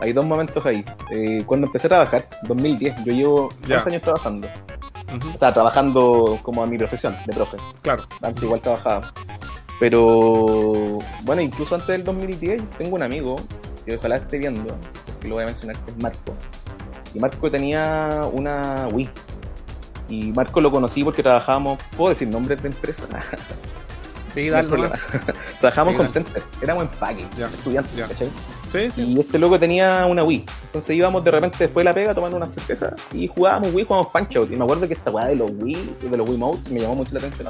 Hay dos momentos ahí. Eh, cuando empecé a trabajar, 2010, yo llevo Ya. dos años trabajando. O sea, trabajando como a mi profesión, de profe. Claro. Antes igual trabajaba. Pero, bueno, incluso antes del 2010, tengo un amigo que ojalá esté viendo, que lo voy a mencionar, que es Marco. Y Marco tenía una Wii. Y Marco lo conocí porque trabajábamos, ¿puedo decir nombres de empresa? Sí, No dale. Trabajábamos Sí, con. Center, éramos empaque, Ya, estudiantes. ¿cachai? Sí, sí. Y este loco tenía una Wii. Entonces íbamos de repente después de la pega tomando una cerveza y jugábamos Wii, jugábamos Punch Out. Y me acuerdo que esta weá de los Wii, de los Wii Modes, me llamó mucho la atención.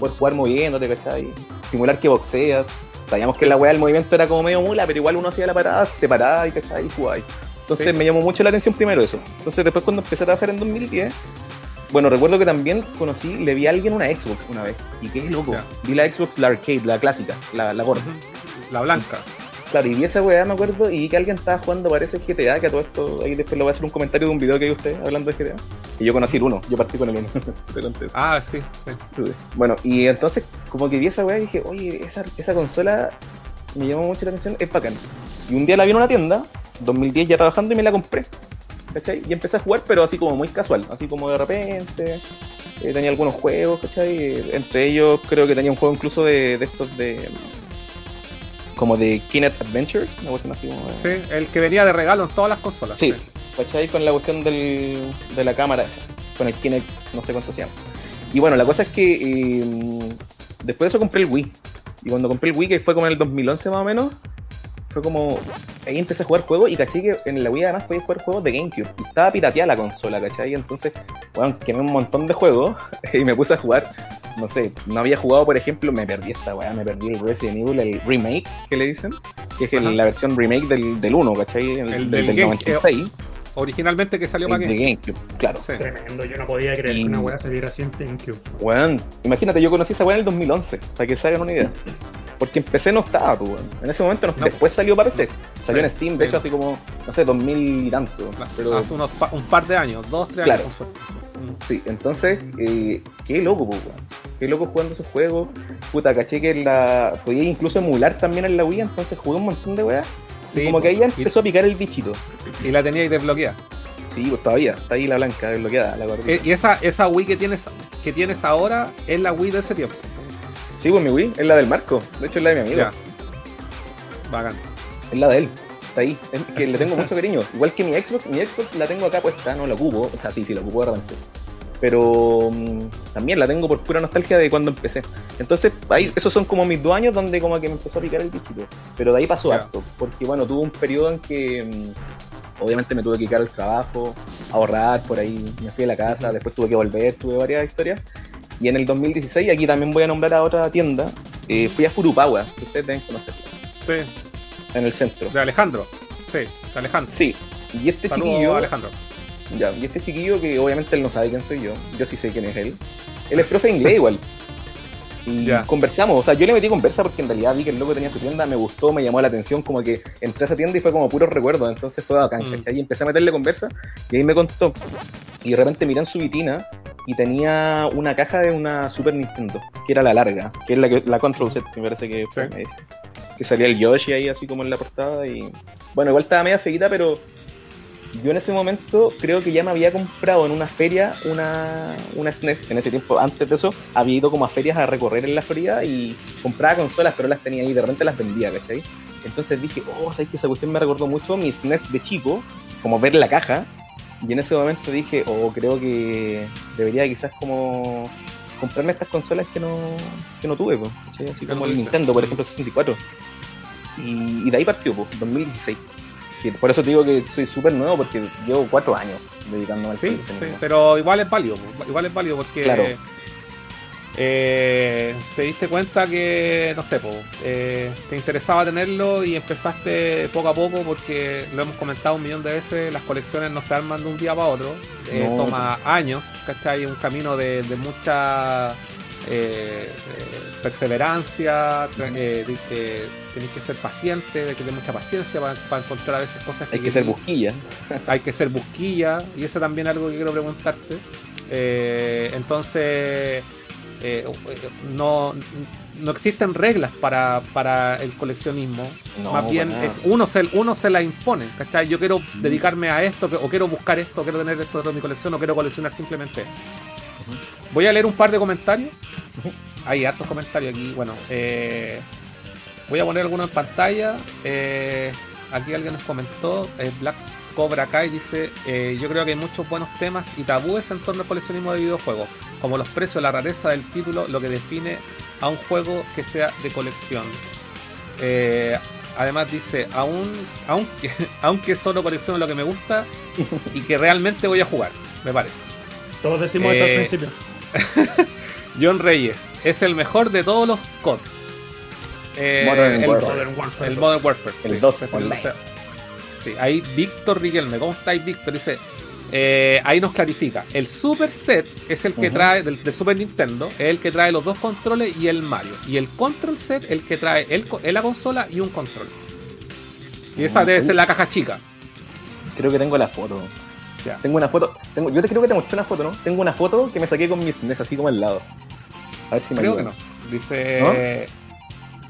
Poder jugar moviéndote, ¿cachai? Simular que boxeas. Sabíamos que la weá del movimiento era como medio mula, pero igual uno hacía la parada, te paraba y ¿cachai? y jugaba. Entonces Sí. me llamó mucho la atención primero eso. Entonces después cuando empecé a trabajar en 2010, bueno, recuerdo que también conocí, le vi a alguien una Xbox una vez. Y qué loco. Vi la Xbox, la arcade, la clásica, la, la gorda. La blanca. Claro, y vi esa weá, me acuerdo, y que alguien estaba jugando, parece GTA, que a todo esto, ahí después lo voy a hacer un comentario de un video que vi usted hablando de GTA. Y yo conocí el 1, yo partí con el 1. Te conté eso. Ah, sí. sí. Bueno, y entonces, como que vi esa weá y dije, oye, esa, esa consola me llamó mucho la atención, es bacán. Y un día la vi en una tienda, 2010 ya trabajando, y me la compré. ¿Cachai? Y empecé a jugar, pero así como muy casual, así como de repente. eh, tenía algunos juegos, ¿cachai? Entre ellos creo que tenía un juego incluso de, de estos de... Como de Kinect Adventures, una cuestión así como Sí, el que venía de regalo en todas las consolas. Sí, ¿cachai? Con la cuestión del, de la cámara esa, con el Kinect, no sé cuánto se llama. Y bueno, la cosa es que eh, después de eso compré el Wii. Y cuando compré el Wii, que fue como en el 2011 más o menos, fue como. Ahí empecé a jugar juegos y caché que en la Wii además podía jugar juegos de GameCube. Y estaba pirateada la consola, ¿cachai? Entonces, bueno, quemé un montón de juegos y me puse a jugar. No sé, no había jugado, por ejemplo, me perdí esta weá, me perdí el Resident Evil, el remake que le dicen, que es el- la versión remake del, del 1, ¿cachai? El, El del, del del Game- 96. Originalmente que salió El para de qué. GameCube, claro. Sí. Tremendo, yo no podía creer Y- que una weá saliera así en GameCube. Weón, imagínate, yo conocí esa weá en el 2011, para que se hagan una idea. Porque en PC no estaba, pues. En ese momento no, después salió para PC. Salió Sí, en Steam, sí. de hecho, así como, no sé, 2000 y tanto. Pero, Hace unos pa- un par de años, dos, tres Claro. años. Sí, entonces, eh, qué loco, pues. Qué loco jugando esos juegos. Puta, caché que la. Podía incluso emular también en la Wii, entonces jugué un montón de weas. Sí, y como que ahí ya empezó a picar el bichito. Y la teníais desbloqueada. Sí, pues todavía, está ahí la blanca desbloqueada, la gordita. Eh, Y esa, esa Wii que tienes, que tienes ahora es la Wii de ese tiempo. Sí, pues mi Wii, es la del Marco. De hecho, es la de mi amigo. Ya. Bacán. Es la de él. Está ahí. Es que le tengo mucho cariño. Igual que mi Xbox, mi Xbox la tengo acá puesta, no la ocupo. O sea, sí, sí, la ocupo de repente. Pero mm, también la tengo por pura nostalgia de cuando empecé. Entonces, ahí, esos son como mis dos años donde como que me empezó a picar el bichito. Pero de ahí pasó Ya. harto. Porque bueno, tuve un periodo en que mm, obviamente me tuve que quedar el trabajo, ahorrar por ahí, me fui a la casa, después tuve que volver, tuve varias historias. Y en el 2016, aquí también voy a nombrar a otra tienda, eh, fui a Furupawa, que ustedes deben conocer, Sí, en el centro. de Alejandro. Sí, de Alejandro. Sí, y este chiquillo, Alejandro. ya, y este chiquillo que obviamente él no sabe quién soy yo, yo sí sé quién es él. Él es profe de inglés igual. Y Ya. conversamos, o sea, yo le metí conversa porque en realidad vi que el loco tenía su tienda, me gustó, me llamó la atención, como que entré a esa tienda y fue como puro recuerdo, entonces fue bacán, Mm. ¿cachai? Y empecé a meterle conversa y ahí me contó. Y de repente miré en su vitina y tenía una caja de una Super Nintendo, que era la larga, que es la, que, la Control Set, me parece que Sí. dice. Que salía el Yoshi ahí así como en la portada y... Bueno, igual estaba media feita, pero yo en ese momento creo que ya me había comprado en una feria una, una SNES, que en ese tiempo, antes de eso, había ido como a ferias a recorrer en la Florida y compraba consolas, pero las tenía ahí y de repente las vendía, ¿cachai? Entonces dije, oh, ¿sabes que esa cuestión me recordó mucho mi SNES de chico, como ver la caja, y en ese momento dije, oh, creo que debería quizás como comprarme estas consolas que no, que no tuve, pues, ¿cachai? Así como el. Nintendo, por ejemplo, 64. Y, y de ahí partió, pues, 2016. Y por eso te digo que soy súper nuevo, porque llevo cuatro años dedicándome al Sí, sí, pero igual es válido. Igual es válido porque Claro. Eh, te diste cuenta que, no sé, po, eh, te interesaba tenerlo y empezaste poco a poco porque lo hemos comentado un millón de veces, las colecciones no se arman de un día para otro, eh, No. toma años, ¿cachai? Un camino de, de mucha perseverancia, de que tenés que ser paciente, de que tener mucha paciencia para, encontrar a veces cosas Hay que ser querís busquilla. hay que ser busquilla y eso también es algo que quiero preguntarte entonces eh, no, no existen reglas para, para el coleccionismo. No, más bien eh, uno se, uno se la impone ¿cachai? yo quiero dedicarme a esto o quiero buscar esto quiero tener esto de mi colección o quiero coleccionar simplemente esto. voy a leer un par de comentarios. Hay hartos comentarios aquí bueno eh, voy a poner algunos en pantalla. Eh, aquí alguien nos comentó eh, Black Cobra Kai dice eh, yo creo que hay muchos buenos temas y tabúes en torno al coleccionismo de videojuegos como los precios la rareza del título lo que define a un juego que sea de colección Eh, además dice aún aunque aunque solo colecciono lo que me gusta y que realmente voy a jugar me parece Todos decimos eso Eh, al principio. John Reyes es el mejor de todos los COD. Eh, Modern el Warfare. dos. Modern Warfare. El Modern Warfare. El sí, 2 refiriéndose online. a- Sí, ahí Víctor Riquelme, ¿cómo estáis Víctor? Dice, eh, ahí nos clarifica, el Super Set es el que trae, del, del Super Nintendo, es el que trae los dos controles y el Mario. Y el Control Set, el que trae el, la consola y un control. Y esa debe ser la caja chica. Creo que tengo la foto. Ya. Tengo una foto. Tengo, yo te creo que te mostré una foto, ¿no? Tengo una foto que me saqué con mis SNES así como al lado. A ver si me Creo que ayuda. no. Dice.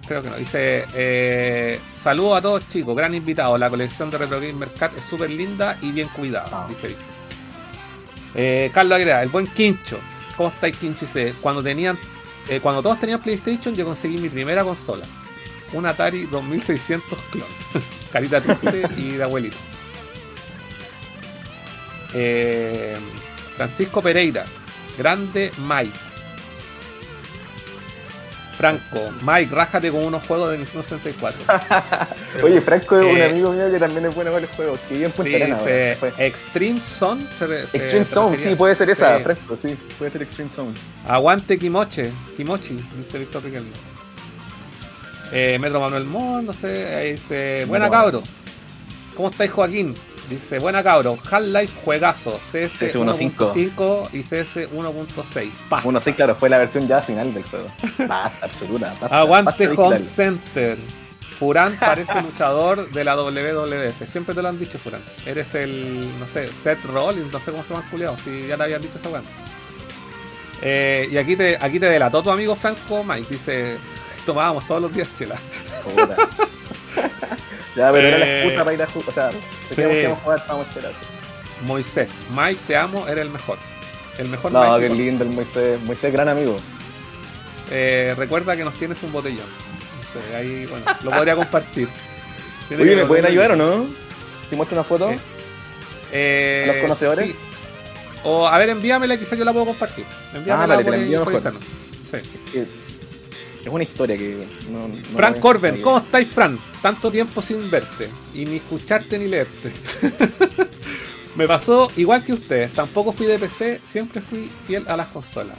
Creo que no. Dice. Eh, Saludos a todos chicos, gran invitado. La colección de Retro Gamer Cat es súper linda y bien cuidada. Ah. Dice. Eh, Carlos Aguilera, el buen Quincho. ¿Cómo estáis, Quincho? Dice: Cuando tenían. eh, cuando todos tenían PlayStation, yo conseguí mi primera consola. Un Atari 2600 clon. Carita triste y de abuelito. Eh, Francisco Pereira. Grande Mike. Franco, Mike, rájate con unos juegos de Nintendo 64. Oye, Franco es un Eh, amigo mío que también es bueno con los juegos. Que vive en Punta Sí, ahora. Fue. Extreme Zone. se re- se- Extreme se Zone, sí, puede ser esa, Sí. Franco, sí. Puede ser Extreme Zone. Aguante Kimoche, Kimochi, dice Víctor Riquelme. Eh, Metro Manuel Mon, no sé, ahí dice, buena cabros. ¿Cómo estáis Joaquín? Dice, buena cabro, Half-Life juegazo, CS, CS 1.5 y CS 1.6. 1.6, claro, fue la versión ya final del juego. Basta, absoluta. Basta, Aguante basta, Home. Center. Furán parece luchador de la WWF. Siempre te lo han dicho, Furán. Eres el, no sé, Seth Rollins, no sé cómo se llama el culiao, si ya te habían dicho esa weá. Eh, y aquí te, aquí te delató tu amigo Franco Mike. Dice, tomábamos todos los días chela. Ya, pero era la Eh, excusa para ir a jugar. O sea, sí. que íbamos a jugar, vamos a chelar. Moisés, Mike, te amo, eres el mejor. El mejor No, Mike. qué lindo el Moisés. Moisés, gran amigo. Eh, recuerda que nos tienes un botellón. Entonces, ahí, bueno, lo podría compartir. Tiene Oye, ¿me pueden ayudar o no? Si muestro una foto. Eh, Eh, ¿A los conocedores? sí. O, a ver, envíamela, quizás yo la puedo compartir. Envíamela Ah, vale, te la envío mejor. Sí. Es una historia que no. no Fran Corben, ¿cómo estáis, Fran? Tanto tiempo sin verte. Y ni escucharte ni leerte. Me pasó igual que ustedes. Tampoco fui de PC, siempre fui fiel a las consolas.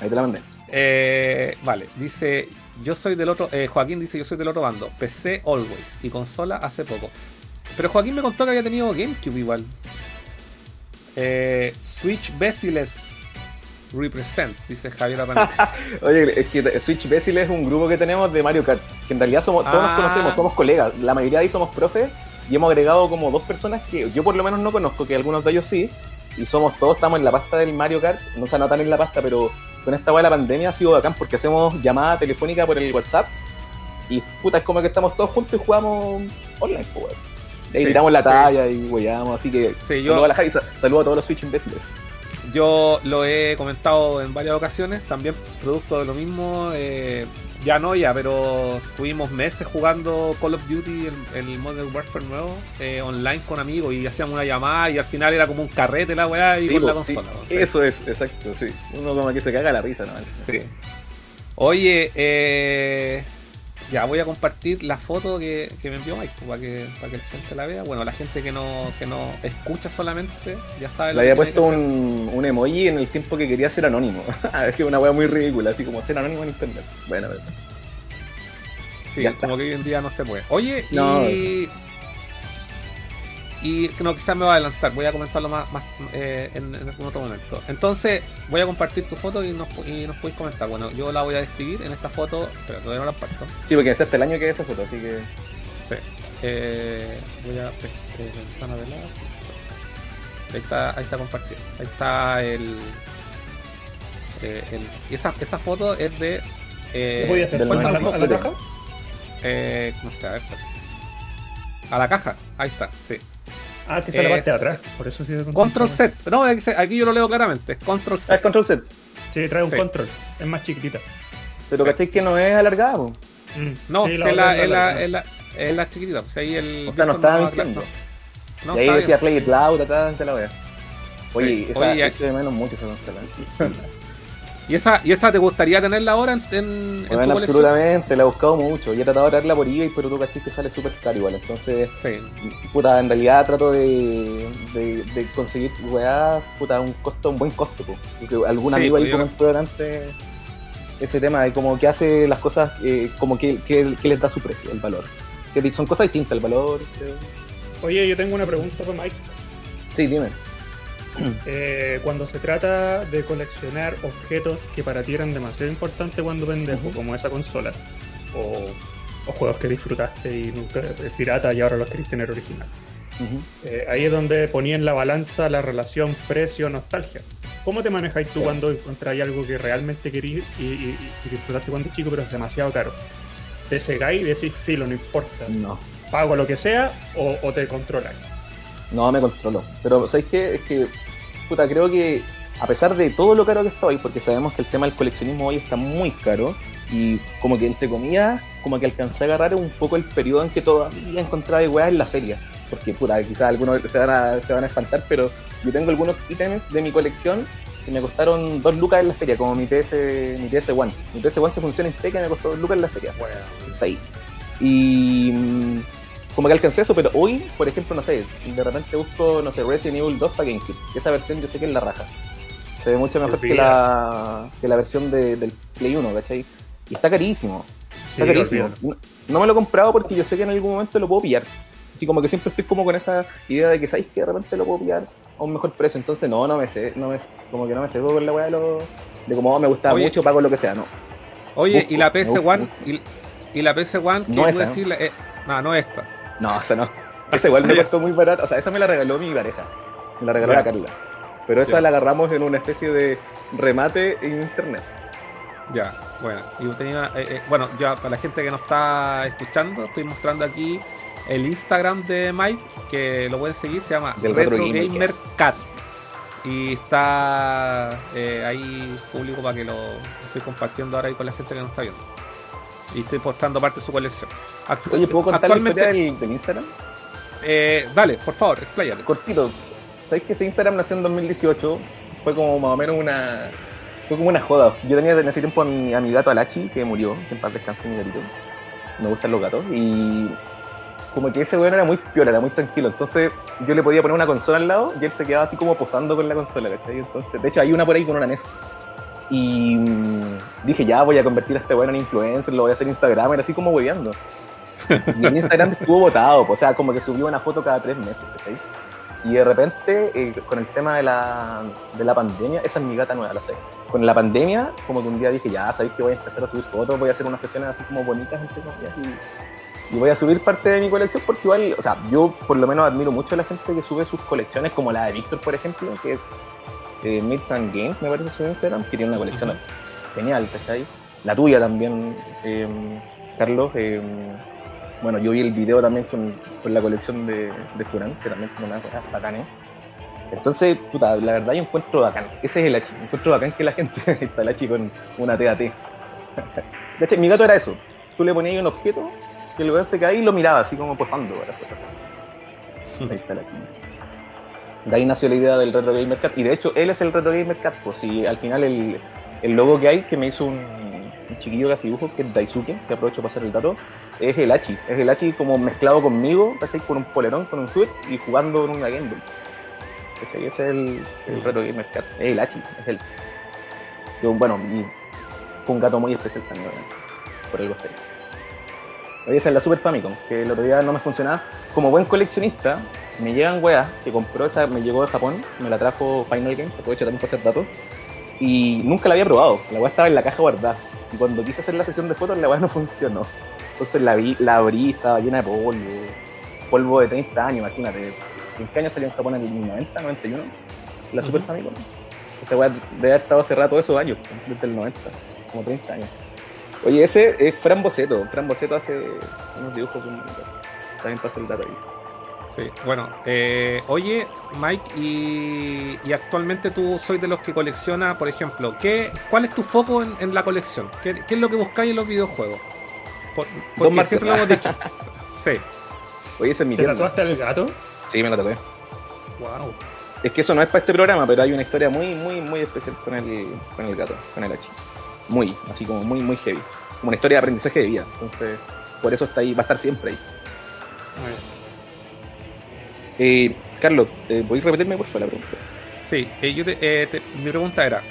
Ahí te la mandé. Eh, vale, dice, yo soy del otro, eh, Joaquín dice, yo soy del otro bando, PC always y consola hace poco. Pero Joaquín me contó que había tenido GameCube igual. Eh, Switch Basiles Represent, dice Javier. Oye, es que Switch Bécil es un grupo que tenemos de Mario Kart. Que en realidad somos, todos Ah. nos conocemos, somos colegas. La mayoría de ahí somos profes y hemos agregado como dos personas que yo por lo menos no conozco, que algunos de ellos sí. Y somos todos, estamos en la pasta del Mario Kart. No se anotan en la pasta, pero con esta weá de la pandemia ha sido bacán porque hacemos llamada telefónica por el WhatsApp. Y puta, es como que estamos todos juntos y jugamos online, pues, ahí Sí, tiramos la sí. talla y weyamos, así que Sí, yo- saludo a la Javi, sa- saludo a todos los Switch imbéciles. Yo lo he comentado en varias ocasiones, también producto de lo mismo. eh, ya no ya, pero tuvimos meses jugando Call of Duty, el, el Modern Warfare nuevo, eh, online con amigos y hacíamos una llamada y al final era como un carrete la weá y Sí, con la sí, consola. Eso es, exacto, sí. Uno como que se caga la risa, ¿no? Sí. Oye, eh, ya voy a compartir la foto que, que me envió Mike pues, para que, para que la gente la vea. Bueno, la gente que no, que no escucha solamente ya sabe Le lo había que puesto que un, un emoji en el tiempo que quería ser anónimo. es que es una wea muy ridícula, así como ser anónimo en internet. Bueno, pero- Sí, como que hoy en día no se puede. Oye, No. y. Y no, quizás me va a adelantar, voy a comentarlo más, más eh, en, en algún otro momento. Entonces, voy a compartir tu foto y nos, y nos podéis comentar. Bueno, yo la voy a describir en esta foto, pero todavía no la parto. Sí, porque es hasta el año que esa foto, así que. Sí. Eh, voy a. ventana de lado. Ahí está, ahí está compartido. Ahí está el. eh, el- y esa, esa foto es de. Eh, ¿Qué podía hacer? ¿A la, a la caja? Eh, no sé, a ver. A la caja, ahí está, sí. Ah, que sale la Es- parte de atrás. Por eso sí. de Control Z. No, aquí yo lo leo claramente. es Control Ah, es Z. control set. Sí, trae un Sí. control. Es más chiquitita. Pero Sí. ¿cachai que no es alargada? Mm. No, Sí, es, la, es es, la, es, la, es la chiquitita. Pues ahí el. O sea, no estaba mintiendo. No, y ahí decía bien. Play It Loud, atrás de la wea. Oye, Sí. esa Oye, echo de menos mucho esa consola. ¿Y esa, ¿Y esa te gustaría tenerla ahora en, en, en tu Bueno, colección? absolutamente, la he buscado mucho. Y he tratado de traerla por eBay, pero tú cachai que sale súper caro igual. Entonces, Sí. puta, en realidad trato de, de, de conseguir weá, puta, un costo, un buen costo, po. Algún Sí, amigo ahí pues comentó delante ese tema de como que hace las cosas, eh, como que, que, que les da su precio, el valor. Que son cosas distintas, el valor. eh. Oye, yo tengo una pregunta para Mike. Sí, dime. Eh, cuando se trata de coleccionar objetos que para ti eran demasiado importantes cuando vendes, o como esa consola, o, o juegos que disfrutaste y nunca es pirata y ahora los queréis tener original. Eh, ahí es donde ponía en la balanza la relación precio-nostalgia. ¿Cómo te manejáis tú cuando encontráis algo que realmente querías y, y- y disfrutaste cuando chico, pero es demasiado caro? ¿Te cegáis y decís, filo, no importa, No. pago lo que sea o, o te controláis? No, me controlo. Pero, ¿sabéis qué? Es que, puta, creo que a pesar de todo lo caro que está hoy, porque sabemos que el tema del coleccionismo hoy está muy caro, y como que entre comillas, como que alcancé a agarrar un poco el periodo en que todavía encontraba weas en la feria. Porque, puta, quizás algunos se van, a, se van a espantar, pero yo tengo algunos ítems de mi colección que me costaron dos lucas en la feria, como mi PS, mi PS One. Mi PS One que funciona impecable me costó dos lucas en la feria está ahí. Y mm, como que alcancé eso, pero hoy, por ejemplo, no sé, de repente busco, no sé, Resident Evil 2 para GameCube. Esa versión yo sé que es la raja. Se ve mucho mejor que la, que la versión de- del Play 1, ¿cachai? Y está carísimo. Sí, Está carísimo. No, no me lo he comprado porque yo sé que en algún momento lo puedo pillar. Así como que siempre estoy como con esa idea de que sabéis que de repente lo puedo pillar a un mejor precio. Entonces, no, no me sé, no me, como que no me sé con la weá de, lo, de como oh, me gustaba mucho, pago lo que sea, no. Oye, ¿y la PS One? ¿Y, la PS One? No esa, decirle? Eh, no, no esta. No, esa no. Esa igual me costó muy barato. O sea, esa me la regaló mi pareja. Me la regaló la Carla. Pero esa la agarramos en una especie de remate en internet. Ya, bueno. Y tenía, eh, eh, bueno, ya para la gente que nos está escuchando, estoy mostrando aquí el Instagram de Mike, que lo pueden seguir, se llama Retro, Gamer Cat. Y está eh, ahí público para que lo estoy compartiendo ahora ahí con la gente que nos está viendo. Y estoy postando parte de su colección. Oye, ¿puedo contar la historia del, Instagram? Eh, dale, por favor, expláyate. Cortito. ¿Sabes que ese Instagram nació en 2018? Fue como más o menos una. Fue como una joda. Yo tenía en ese tiempo a mi, a mi gato Alachi, que murió, que en paz descanse mi gatito. Me gustan los gatos. Y como que ese weón era muy piola, era muy tranquilo. Entonces yo le podía poner una consola al lado y él se quedaba así como posando con la consola, ¿cachai? Entonces, de hecho hay una por ahí con una NES. Y mm, dije, ya voy a convertir a este weón en influencer, lo voy a hacer Instagram, así como hueveando. Y en Instagram estuvo votado, o sea, como que subió una foto cada tres meses, ¿cachai? Y de repente, eh, con el tema de la, de la pandemia, esa es mi gata nueva, la sé. Con la pandemia, como que un día dije, ya, sabéis que voy a empezar a subir fotos, voy a hacer unas sesiones así como bonitas, entre comillas, y voy a subir parte de mi colección porque igual, o sea, yo por lo menos admiro mucho a la gente que sube sus colecciones, como la de Víctor, por ejemplo, que es eh, and Games, me parece su Instagram, que tiene una colección genial, ¿cachai? La tuya también, em, Carlos. Em, bueno, yo vi el video también con, la colección de, de Furán, que también es una cosa bacana. Entonces, puta, la verdad yo encuentro bacán. Ese es el Hachi. Encuentro bacán que la gente está el Hachi con una TAT. Mi gato era eso. Tú le ponías un objeto que el weón se caía y lo miraba así como posando. Ahí está la De ahí nació la idea del Retro Gamer Cat. Y de hecho, él es el Retro Gamer Cat. Pues si al final el, el logo que hay, que me hizo un, chiquillo que hace dibujos, que es Daisuke, que aprovecho para hacer el dato, es el Hachi. Es el Hachi como mezclado conmigo, ¿cachai? con un polerón, con un suit y jugando en una Game Boy. Ese es el, el Retro Gamer Cat. Es el Hachi, es él. bueno, y fue un gato muy especial también, por el bosque. Esa es la Super Famicom, que el otro día no me funcionaba. Como buen coleccionista, me llegan weas que compró esa, me llegó de Japón, me la trajo Final Games, aprovecho también para hacer datos. Y nunca la había probado, la wea estaba en la caja guardada. Y cuando quise hacer la sesión de fotos, la wea no funcionó. Entonces la, vi, la abrí, estaba llena de polvo, polvo de 30 años, imagínate. ¿En qué año salió en Japón? ¿En el 90, 91? La Super Famicom. Esa wea debe haber estado cerrada todos esos años, desde el 90, como 30 años. Oye, ese es Fran Boceto. Fran Boceto hace unos dibujos también pasa el dato ahí. Sí, bueno, eh, oye, Mike, y, actualmente tú soy de los que colecciona, por ejemplo, ¿qué, ¿cuál es tu foco en, la colección? ¿Qué, es lo que buscáis en los videojuegos? Por, porque siempre lo hemos dicho. sí. Oye, ese es mi ¿Te tatuaste el gato? Sí, me lo tatué. Wow. Es que eso no es para este programa, pero hay una historia muy, muy, muy especial con el, con el gato, con el H muy, así como muy, muy heavy. Como una historia de aprendizaje de vida. Entonces, por eso está ahí, va a estar siempre ahí. Eh, Carlos, ¿voy a repetirme por favor la pregunta? Sí, eh, yo eh, mi pregunta era,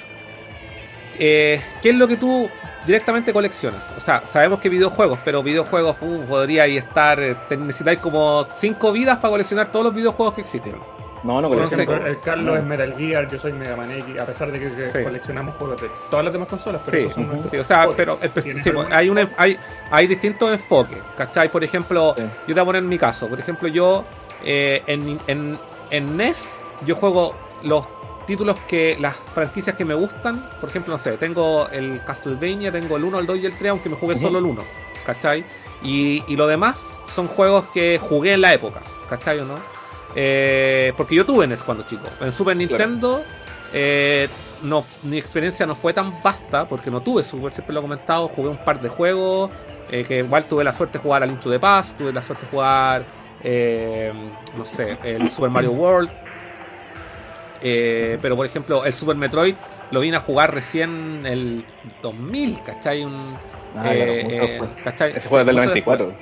¿qué es lo que tú directamente coleccionas? O sea, sabemos que videojuegos, pero videojuegos uh, podría estar, necesitáis como 5 vidas para coleccionar todos los videojuegos que existen. No, no, ejemplo, el Carlos es Metal Gear, yo soy Mega Man X, a pesar de que, coleccionamos juegos de todas las demás consolas, pero sí, son sí, o sea, pero pues, hay, un, hay, hay distintos enfoques, ¿cachai? Por ejemplo, yo te voy a poner mi caso, por ejemplo, yo eh, en, en, en NES, yo juego los títulos que, las franquicias que me gustan, por ejemplo, no sé, tengo el Castlevania, tengo el 1, el 2 y el 3, aunque me jugué solo el 1, ¿cachai? Y, y lo demás son juegos que jugué en la época, ¿cachai o no? Eh, porque yo tuve NES cuando chico. En Super Nintendo eh, no, mi experiencia no fue tan vasta porque no tuve Super, siempre lo he comentado. Jugué un par de juegos. Eh, que igual tuve la suerte de jugar al Into the Past, tuve la suerte de jugar, no sé, el Super Mario World. pero por ejemplo, el Super Metroid lo vine a jugar recién el 2000, ¿cachai? Un, ah, ¿cachai? Ese juego es del 94.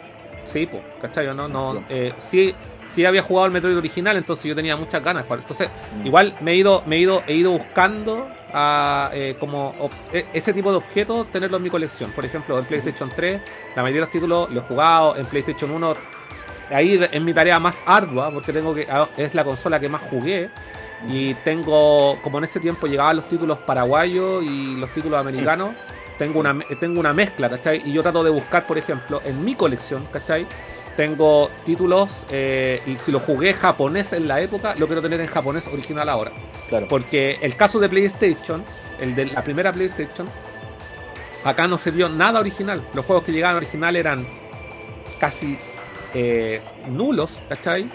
Sí, pues, ¿cachai? No, no, sí, sí había jugado el Metroid original, entonces yo tenía muchas ganas. Entonces, mm. igual me he ido, me he ido, he ido buscando a, eh, como e, ese tipo de objetos tenerlo en mi colección. Por ejemplo, en PlayStation 3, la mayoría de los títulos los he jugado, en PlayStation 1 ahí es mi tarea más ardua, porque tengo que ah, es la consola que más jugué. Y tengo, como en ese tiempo llegaban los títulos paraguayos y los títulos americanos, tengo una, tengo una mezcla, ¿cachai? Y yo trato de buscar, por ejemplo, en mi colección, ¿cachai? Tengo títulos eh, y si lo jugué japonés en la época, lo quiero tener en japonés original ahora. Claro. Porque el caso de PlayStation, el de la primera PlayStation, acá no se vio nada original. Los juegos que llegaban original eran casi eh, nulos, ¿cachai?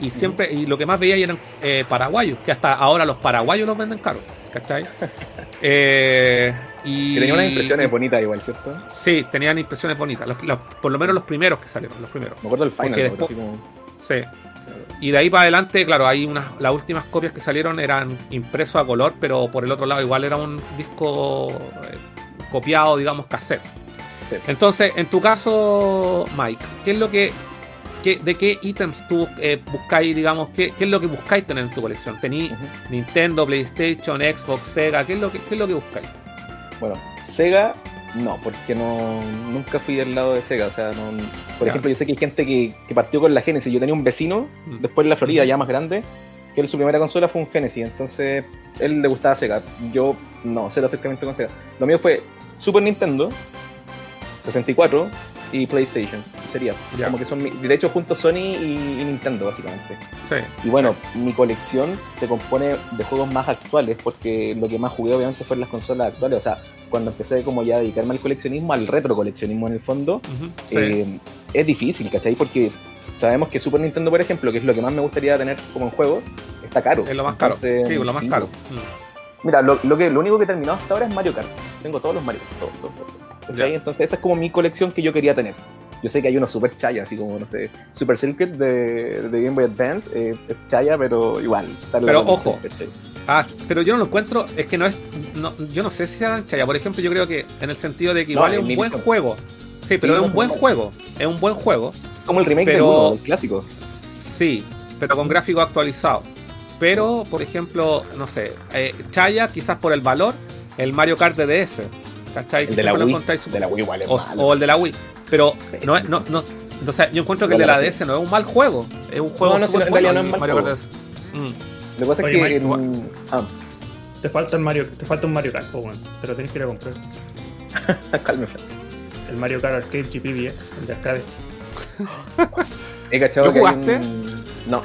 Y siempre, y lo que más veía eran eh, paraguayos, que hasta ahora los paraguayos los venden caros, ¿cachai? eh, y Que tenía unas impresiones bonitas igual, ¿cierto? Sí, tenían impresiones bonitas. Los- los- por lo menos los primeros que salieron, los primeros. Me acuerdo del final, después- como- Sí. Y de ahí para adelante, claro, hay unas, las últimas copias que salieron eran impresos a color, pero por el otro lado igual era un disco eh, copiado, digamos, cassette. Sí. Entonces, en tu caso, Mike, ¿qué es lo que, qué- de qué ítems tú eh, buscáis, digamos, qué, qué es lo que buscáis tener en tu colección? ¿Tení Ujú. Nintendo, PlayStation, Xbox, Sega? ¿Qué es lo que, qué es lo que buscáis? Bueno, Sega, no, porque no nunca fui del lado de Sega. O sea, no, por ejemplo, yo sé que hay gente que, que partió con la Genesis. Yo tenía un vecino, Mm. después en la Florida, ya más grande, que él, su primera consola fue un Genesis. Entonces, él le gustaba Sega. Yo, no, cero acercamiento con Sega. Lo mío fue Super Nintendo, 64 y PlayStation. Sería. Como que son, de hecho, juntos Sony y, y Nintendo, básicamente. Sí. Y bueno, mi colección se compone de juegos más actuales, porque lo que más jugué obviamente fueron las consolas actuales. O sea, cuando empecé como ya a dedicarme al coleccionismo, al retro coleccionismo en el fondo, sí. eh, es difícil, ¿cachai? Porque sabemos que Super Nintendo, por ejemplo, que es lo que más me gustaría tener como en juegos, está caro. es lo más caro. Sí, lo más sí. caro. Mm. Mira, lo, lo que, lo único que he terminado hasta ahora es Mario Kart. Tengo todos los Mario Kart, todos, todos, todos. Entonces esa es como mi colección que yo quería tener. Yo sé que hay unos super chaya, así como, no sé, Super Circuit de, de Game Boy Advance, eh, es chaya, pero igual. Pero ojo. Ah, pero yo no lo encuentro, es que no es, no, yo no sé si sean chaya. Por ejemplo, yo creo que en el sentido de que igual es un buen visión. juego. Sí, pero Sí, es no, un buen juego. Es un buen juego. Como el remake Pero- del uno, el clásico. Sí, pero con gráfico actualizado. Pero, por ejemplo, no sé, eh, Chaya quizás por el valor, el Mario Kart de DS. ¿Cachai? El de la Wii. El súper- de la Wii igual es o, malo. o el de la Wii. Pero no es, no, no, o sea, yo encuentro que el de la DS no es un mal juego. Es un juego No, no, en realidad bueno, no es mal Mario Kart juego. DS. Mm. Lo que pasa Oye, es que. Mike, en- ah, Te falta, el Mario, te falta un Mario Kart, po, weón. Te lo tenés que ir a comprar. cálmese. El Mario Kart Arcade GPBX, el de arcade. He cachado ¿Lo que hay jugaste? un- No,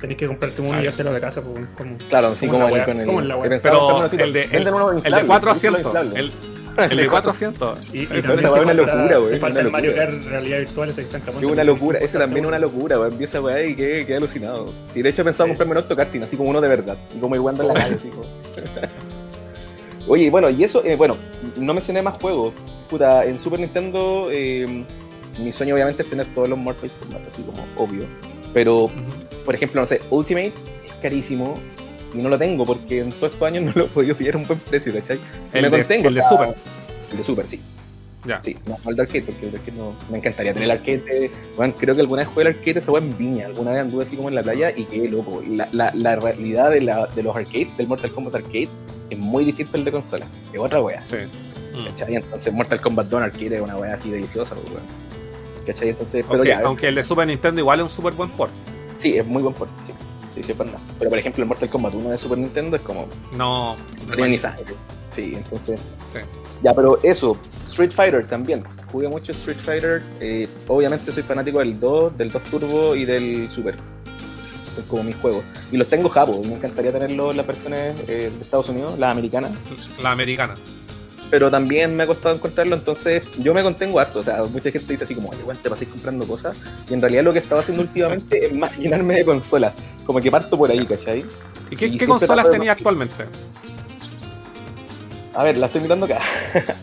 Tenés que comprarte uno Ah. y llevártelo a la casa, po, weón. Como... claro, sí, ¿Cómo como en la ahí wea? con el. Comprarme Pero el de, el, Venden unos el de 400. inflables. El, el de 400. Y, y Esa weá es una locura, es falta el Mario. Kart realidad virtual, ese que Es una locura, ese también es una locura, weón. Vi esa weá y quedé, quedé alucinado. Sí, de hecho he pensado Sí. comprarme un Octokarting, así como uno de verdad. Y como igual en la calle, así como. Oye, bueno, y eso, eh, bueno, no mencioné más juegos. Puta, en Super Nintendo, eh, mi sueño obviamente es tener todos los Mortal Kombat, así como obvio. Pero, por ejemplo, no sé, Ultimate es carísimo. Y no lo tengo porque en todos estos años no lo he podido pillar a un buen precio, ¿cachai? El me de- contengo, el de Super. El de Super, sí. Ya. Sí, no, el de arcade, porque el de arcade no. Me encantaría tener el arcade. de- Bueno, creo que alguna vez jugué el arcade esa weá en Viña. Alguna vez anduve así como en la playa y qué loco. La, la, la realidad de, la, de los arcades, del Mortal Kombat Arcade, es muy distinto al de consola. Es otra weá. Sí. Mm. ¿Cachai? Entonces, Mortal Kombat 2 Arcade es una weá así deliciosa, pues, weón. ¿Cachai? Entonces, pero Aunque, ya. aunque el de Super Nintendo igual es un super buen port. Sí, es muy buen port. Sí, sí, sí, verdad. Pero por ejemplo, el Mortal Kombat 1 de Super Nintendo es como. No. No tiene ni sangre. Sí, entonces. Sí. Ya, pero eso, Street Fighter también. Jugué mucho Street Fighter. eh, obviamente soy fanático del 2, del 2 Turbo y del Super. Son como mis juegos. Y los tengo japo. Me encantaría tenerlos en las versiones eh, de Estados Unidos, las americanas. La americana. Pero también me ha costado encontrarlo, entonces yo me contengo harto. O sea, mucha gente dice así como, oye, weón, te pasáis comprando cosas. Y en realidad lo que estaba haciendo últimamente es más llenarme de consolas. Como que parto por ahí, ¿cachai? ¿Y qué, Y qué siempre consolas trato de tenía más- actualmente? A ver, la estoy mirando acá.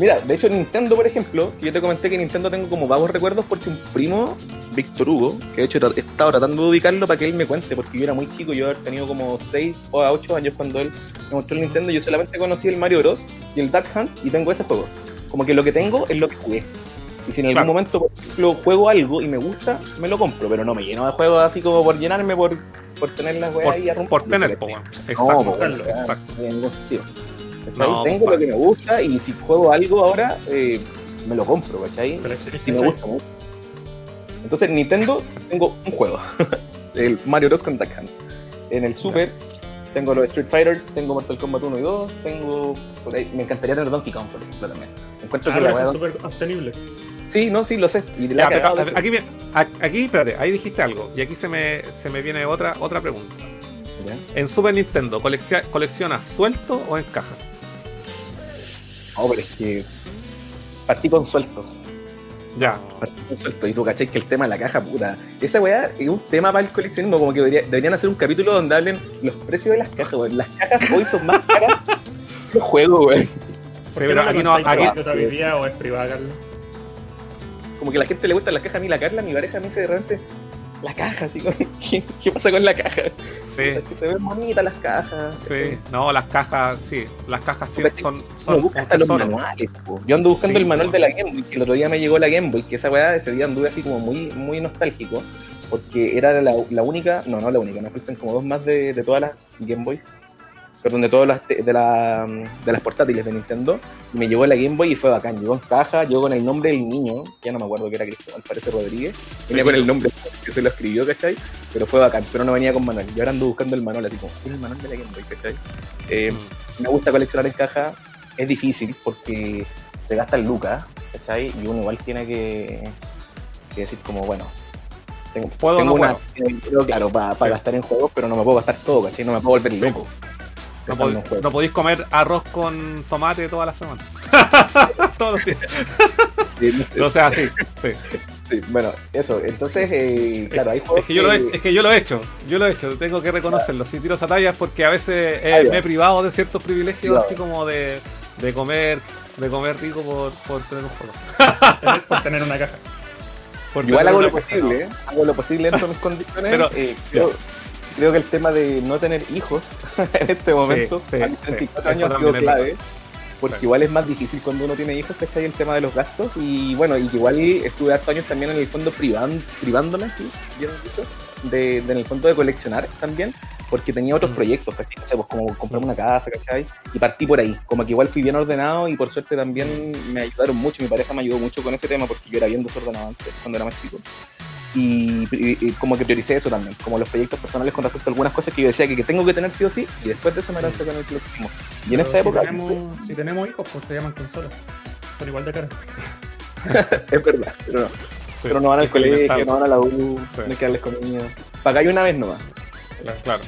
Mira, de hecho Nintendo, por ejemplo, que yo te comenté que Nintendo tengo como vagos recuerdos porque un primo, Víctor Hugo, que de hecho he estado tratando de ubicarlo para que él me cuente, porque yo era muy chico, yo había tenido como 6 o 8 años cuando él me mostró el Nintendo, yo solamente conocí el Mario Bros. y el Duck Hunt y tengo ese juego. Como que lo que tengo es lo que jugué. Y si en algún Claro. momento, por ejemplo, juego algo y me gusta, me lo compro, pero no me lleno de juegos así como por llenarme, por, por tener las weas Por, ahí a romper. por tener, No, Exacto. exacto. tiene ningún sentido. Tengo lo que me gusta y si juego algo ahora, eh, me lo compro, ¿cachai? Si me gusta mucho. Entonces, Nintendo, tengo un juego. el Mario Bros. con Duck Hunt. En el Super, tengo los Street Fighters, tengo Mortal Kombat 1 y 2, tengo. Por ahí, me encantaría tener Donkey Kong, por ejemplo, también. Encuentro Ah, que la es súper sostenible. Sí, no, sí, lo sé. Y la Ya, pero, aquí, espérate, ahí dijiste algo. Y aquí se me, se me viene otra, otra pregunta. Ya. En Super Nintendo, ¿coleccia- ¿coleccionas suelto o en caja? No, pero es que. Partí con sueltos. Ya. Partí con sueltos. Y tú cachai que el tema de la caja, puta. Esa weá es un tema para el coleccionismo. Como que debería- deberían hacer un capítulo donde hablen los precios de las cajas, weón. Las cajas hoy son más caras que los juegos, weón. Sí, ¿Por qué pero aquí no, aquí, día o es privada, Carlos? Como que a la gente le gustan las cajas. A mí, la Carla, mi pareja, me dice de repente. La caja, tío. ¿Qué, qué pasa con la caja? sí, se ven bonitas las cajas. sí. No, las cajas, sí. Las cajas sí son, son hasta los manuales, po. Yo ando buscando Sí, el manual de la Game Boy, que el otro día me llegó la Game Boy, que esa weá ese día anduve así como muy, muy nostálgico, porque era la, la única, no, no la única, me faltan como dos más de, de todas las Game Boys, perdón, de todas las de, la, de las portátiles de Nintendo, y me llegó la Game Boy y fue bacán, llegó en caja, llegó con el nombre del niño, ya no me acuerdo que era Cristóbal, parece Rodríguez, venía con el nombre que se lo escribió, ¿cachai? Pero fue bacán, pero no venía con manual, y ahora ando buscando el manual, así como, ¿cuál es el manual de la Game Boy, ¿cachai? Eh, Mm. me gusta coleccionar en caja, es difícil porque se gastan lucas, ¿cachai? Y uno igual tiene que, que decir como, bueno, tengo, ¿Puedo tengo no una, puedo? claro, para Sí. gastar en juegos, pero no me puedo gastar todo, ¿cachai? No me puedo volver loco. No, pod- podéis comer arroz con tomate todas las semanas. Todos los días. No sea, sí, sí. Sí, bueno, eso, entonces, eh, claro, hay juegos Es que, yo lo he, es que yo lo he hecho, yo lo he hecho, tengo que reconocerlo. Si tiro esa talla es porque a veces eh, me he privado de ciertos privilegios, Claro. así como de, de comer de comer rico por, por tener un juego. Por tener una caja. Por Igual tener hago lo caja, posible, ¿eh? hago lo posible dentro de mis condiciones. Pero- eh, creo, creo que el tema de no tener hijos en este momento, sí, a mis sí. 34 Eso años, ha sido también es clave. Porque igual es más difícil cuando uno tiene hijos, ¿cachai? El tema de los gastos. Y bueno, y igual estuve hartos años también en el fondo privan- privándome, sí, bien dicho, de, de en el fondo de coleccionar también, porque tenía otros Mm. proyectos, ¿cachai? No sé, pues como comprarme una casa, ¿cachai? Y partí por ahí. Como que igual fui bien ordenado y por suerte también me ayudaron mucho. Mi pareja me ayudó mucho con ese tema porque yo era bien desordenado antes, cuando era más chico. Y, y- y como que prioricé eso también, como los proyectos personales con respecto a algunas cosas que yo decía que, que tengo que tener sí o sí, y después de eso me lancé con el coleccionismo. Y en Pero esta época, Si tenemos, si tenemos hijos, pues se llaman consolas. Son igual de caras. es verdad, pero no. Sí. Pero no van al colegio, no van a la U, Sí. no hay que darles comida. Pagáis una vez nomás. Claro.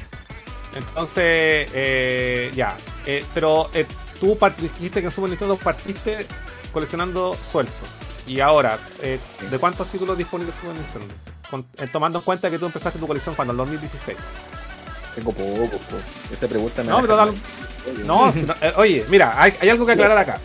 Entonces, eh, ya. Eh, pero eh, tú dijiste que en Super Nintendo partiste coleccionando sueltos. Y ahora, ¿de cuántos títulos disponibles Super Nintendo? Con- tomando en cuenta que tú empezaste tu colección cuando, en 2016. Tengo poco, pues. Esa pregunta me No, pero dale-. No, oye, mira, hay, hay algo que aclarar acá.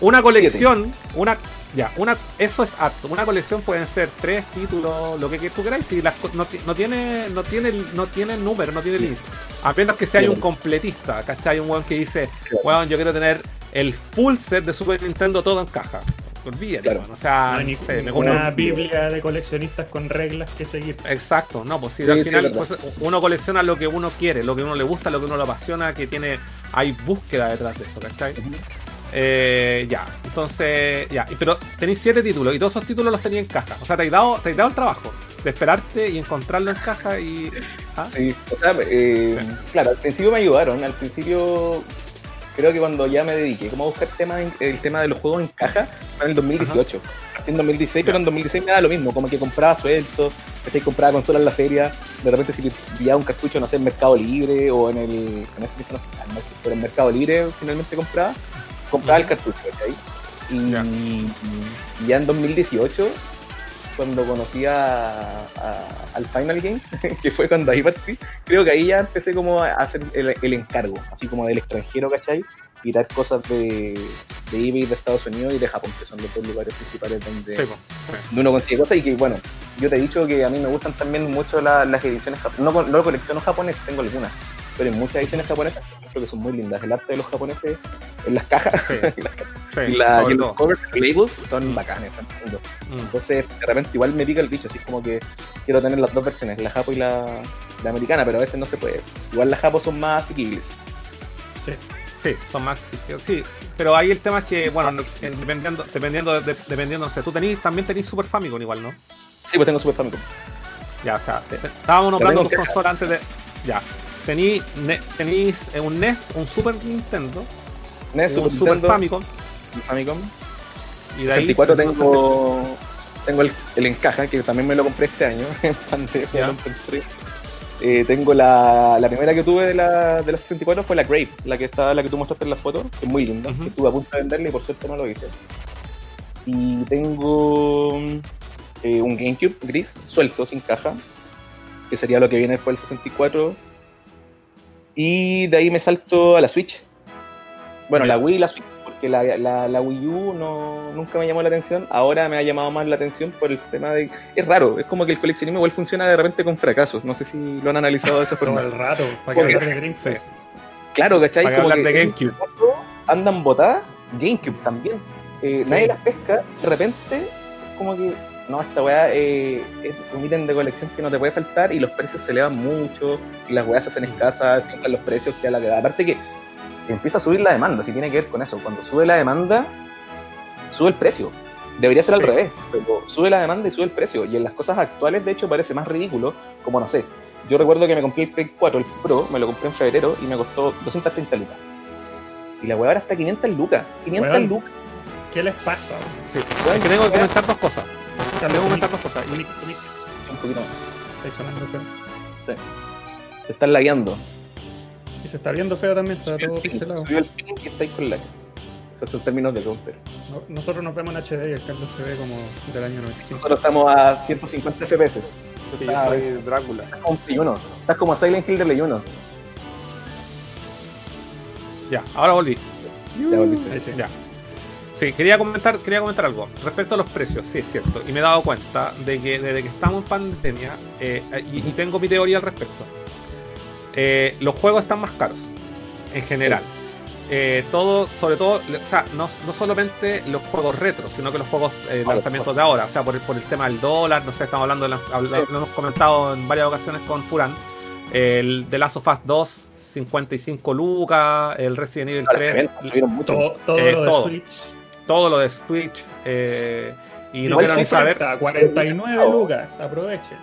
Una colección, una, ya, una, eso es apto. Una colección pueden ser tres títulos, lo que, que tú queráis, y las, no, no tiene, no tiene, no tiene número, no tiene límite. A menos que sea Sí. un completista, ¿cachai? Un weón que dice, Claro. weón, yo quiero tener el full set de Super Nintendo todo en caja. Olvídate, Claro. o sea, no hay ni- sé, compro- biblia de coleccionistas con reglas que seguir. Exacto, no, pues sí, Sí, al final pues, uno colecciona lo que uno quiere, lo que uno le gusta, lo que uno le apasiona, que tiene, hay búsqueda detrás de eso, ¿cachai? Ujú. Eh, ya, entonces, ya, pero tenéis siete títulos y todos esos títulos los tenéis en caja. O sea, te has dado, te has dado el trabajo de esperarte y encontrarlo en caja y. ¿ah? Sí, o sea, eh, claro, al principio me ayudaron. Al principio, creo que cuando ya me dediqué como a buscar temas en- el tema de los juegos en caja, fue en el 2018. Partí en 2016, pero en 2016 me da lo mismo, como que compraba ¿cachai? compraba consolas en la feria, de repente si pillaba un cartucho, no sé, en Mercado Libre o en el. En ese no sé, pero en Mercado Libre finalmente compraba, compraba el cartucho, ¿cachai? Y, Ya. y ya en 2018 cuando conocí a, a- al Final Game, que fue cuando ahí partí, creo que ahí ya empecé como a hacer el, el encargo, así como del extranjero, ¿cachai? Y dar cosas de, de eBay de Estados Unidos y de Japón, que son los dos lugares principales donde, Sí, sí. uno consigue cosas y que, bueno, yo te he dicho que a mí me gustan también mucho la- las ediciones japonesas, no, no colecciono japonesas, tengo algunas, pero en muchas ediciones japonesas que son muy lindas, el arte de los japoneses en las cajas, Sí, las sí, y, la- y los covers, labels son bacanes, son lindos. Mm. Entonces, de repente igual me pica el bicho, así como que quiero tener las dos versiones, la japo y la, la americana, pero a veces no se puede. Igual las japos son más asequibles. Sí, son más. Sí, pero ahí el tema es que, bueno, no- en- dependiendo, dependiendo, de- dependiendo, no sé, tú tenís, también tenés Super Famicom igual, ¿no? Sí, pues tengo Super Famicom. Ya, o sea, estábamos nombrando tus consolas antes de. Ya. Tenéis un NES, un Super Nintendo, NES, un Super Famicom. Famicom. Y de 64 ahí, tengo, tengo el, el, Encaja, que también me lo compré este año en pandemia. Eh, tengo la, la, primera que tuve de la, de la 64 fue la Grape, la que está, la que tú mostraste en las fotos, que es muy linda, que estuve a punto de venderla y por suerte no lo hice. Y tengo eh, un GameCube gris, suelto, sin caja, que sería lo que viene después del 64. Y de ahí me salto a la Switch. Bueno, la Wii y la Switch que la, la, Wii U no, nunca me llamó la atención. Ahora me ha llamado más la atención por el tema de. Es raro, es como que el coleccionismo igual funciona de repente con fracasos. No sé si lo han analizado de esa forma. el rato, para que de GameCube. Claro, ¿cachai? Para como que de GameCube. Andan botadas, GameCube también. Eh, nadie las pesca, de repente, como que. No, esta weá eh, es un ítem de colección que no te puede faltar y los precios se elevan mucho y las weas se hacen escasas, siempre los precios que a la que Aparte que empieza a subir la demanda, si tiene que ver con eso. Cuando sube la demanda, sube el precio. Debería ser al revés, pero sube la demanda y sube el precio. Y en las cosas actuales, de hecho, parece más ridículo, como no sé. Yo recuerdo que me compré el Play 4, el Pro, me lo compré en febrero y me costó 230 lucas. Y la weá ahora está 500 lucas. 500 lucas. ¿Qué les pasa? Sí, es que tengo que comentar dos cosas. Que comentar dos cosas. Un poquito más. Está sonando feo. Sí. Te están lagueando. Y se está viendo feo también, está todo pixelado. Subió el ping y estáis con lag. Esos son términos de counter. nosotros nos vemos en HD y el Carlos se ve como del año 95. Nosotros estamos a 150 FPS. Sí, yo soy Drácula. Estás como Play 1. Estás como a Silent Hill de Play 1. Ya, ahora volví. Ya volviste. Sí, ya. Sí, quería comentar, quería comentar algo. Respecto a los precios, sí es cierto. Y me he dado cuenta de que desde que estamos en pandemia, eh, y, y, tengo mi teoría al respecto. Eh, los juegos están más caros, en general. Eh, todo, sobre todo, o sea, no, solamente los juegos retro, sino que los juegos eh, lanzamientos de ahora, o sea, por, por el tema del dólar, no sé, estamos hablando, de lo hemos comentado en varias ocasiones con Furan, el de Last of Us 2, 55 lucas, el Resident Evil 3, todo, todo, lo de Switch. Todo lo de Switch, y no quiero ni saber. 49 lucas, aprovechen.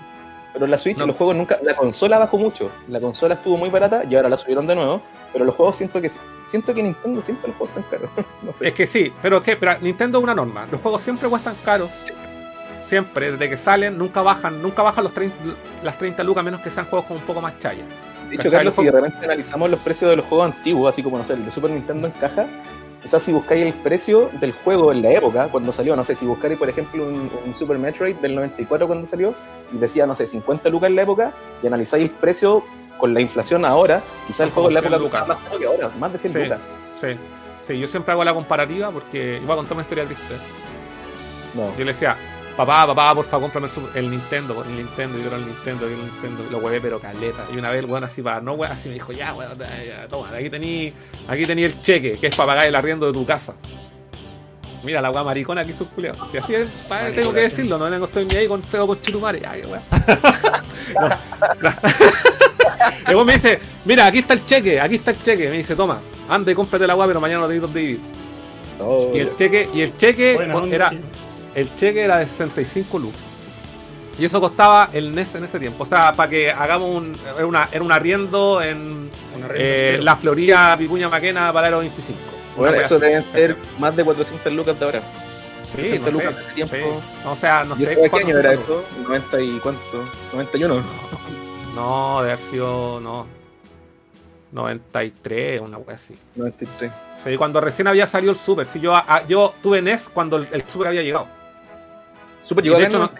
Pero la Switch, los juegos nunca. La consola bajó mucho. La consola estuvo muy barata y ahora la subieron de nuevo. Pero los juegos siento que siento que Nintendo siempre los juegos están caros. Es que sí, pero que pero Nintendo es una norma. Los juegos siempre cuestan caros. Siempre, desde que salen, nunca bajan, nunca bajan los 30, las 30 lucas, menos que sean juegos con un poco más chaya. De hecho, Carlos, si de repente analizamos los precios de los juegos antiguos, así como no sé, el de Super Nintendo en caja, sea, si buscáis el precio del juego en la época, cuando salió, no sé, si buscáis, por ejemplo, un, Super Metroid del 94 cuando salió, y decía, no sé, 50 lucas en la época, y analizáis el precio con la inflación ahora, quizás el juego en la época lucas. más caro que ahora, más de 100 lucas. Sí, sí, yo siempre hago la comparativa porque iba a contar una historia triste. No. Yo le decía, papá, papá, por favor, cómprame el, Nintendo, por el Nintendo, yo era el Nintendo, yo el Nintendo, lo huevé pero caleta. Y una vez el weón así para, no weón, así me dijo, ya weón, toma, aquí tení, aquí tení el cheque, que es para pagar el arriendo de tu casa. Mira la weá maricona aquí su Si así es, tengo que decirlo, no vengo estoy ni ahí con feo con chitumare, ya que weón. Luego me dice, mira, aquí está el cheque, aquí está el cheque. Me dice, toma, ande y cómprate la weá, pero mañana no tenéis dónde vivir. Oh. Y el cheque, y el cheque era el cheque era de 65 lucas. Y eso costaba el NES en ese tiempo. O sea, para que hagamos un. Era, una, era un arriendo en eh, la Florida Picuña Maquena para el 25. Bueno, eso deben ser más de 400 lucas de ahora. Sí, no lucas de tiempo. O sea, no ¿Y sé. ¿Qué año era esto? ¿90 y cuánto? ¿91? No, de haber sido. No. 93, una wea así. 93. Sí, cuando recién había salido el Super. Sí, yo, yo tuve NES cuando el, el Super había llegado. Super llegó no,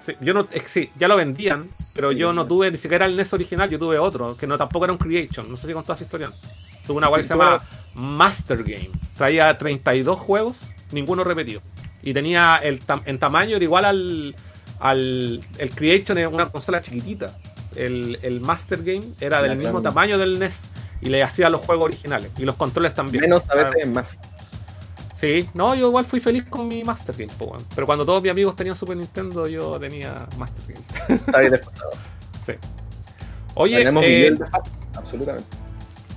sí, yo no, eh, sí, ya lo vendían, pero yo no tuve ni siquiera el NES original, yo tuve otro, que no tampoco era un Creation, no sé si con toda esa historia. Tuve una web que se llama Master Game. Traía 32 juegos, ninguno repetido. Y tenía el en tamaño era igual al, al el Creation, era una consola chiquitita. El, el Master Game era del mismo tamaño del NES y le hacía los juegos originales y los controles también. Menos a veces más. Sí, no, yo igual fui feliz con mi Master Game, pero cuando todos mis amigos tenían Super Nintendo, yo tenía Master Game. Está bien desfasado. Sí. Oye, eh, absolutamente.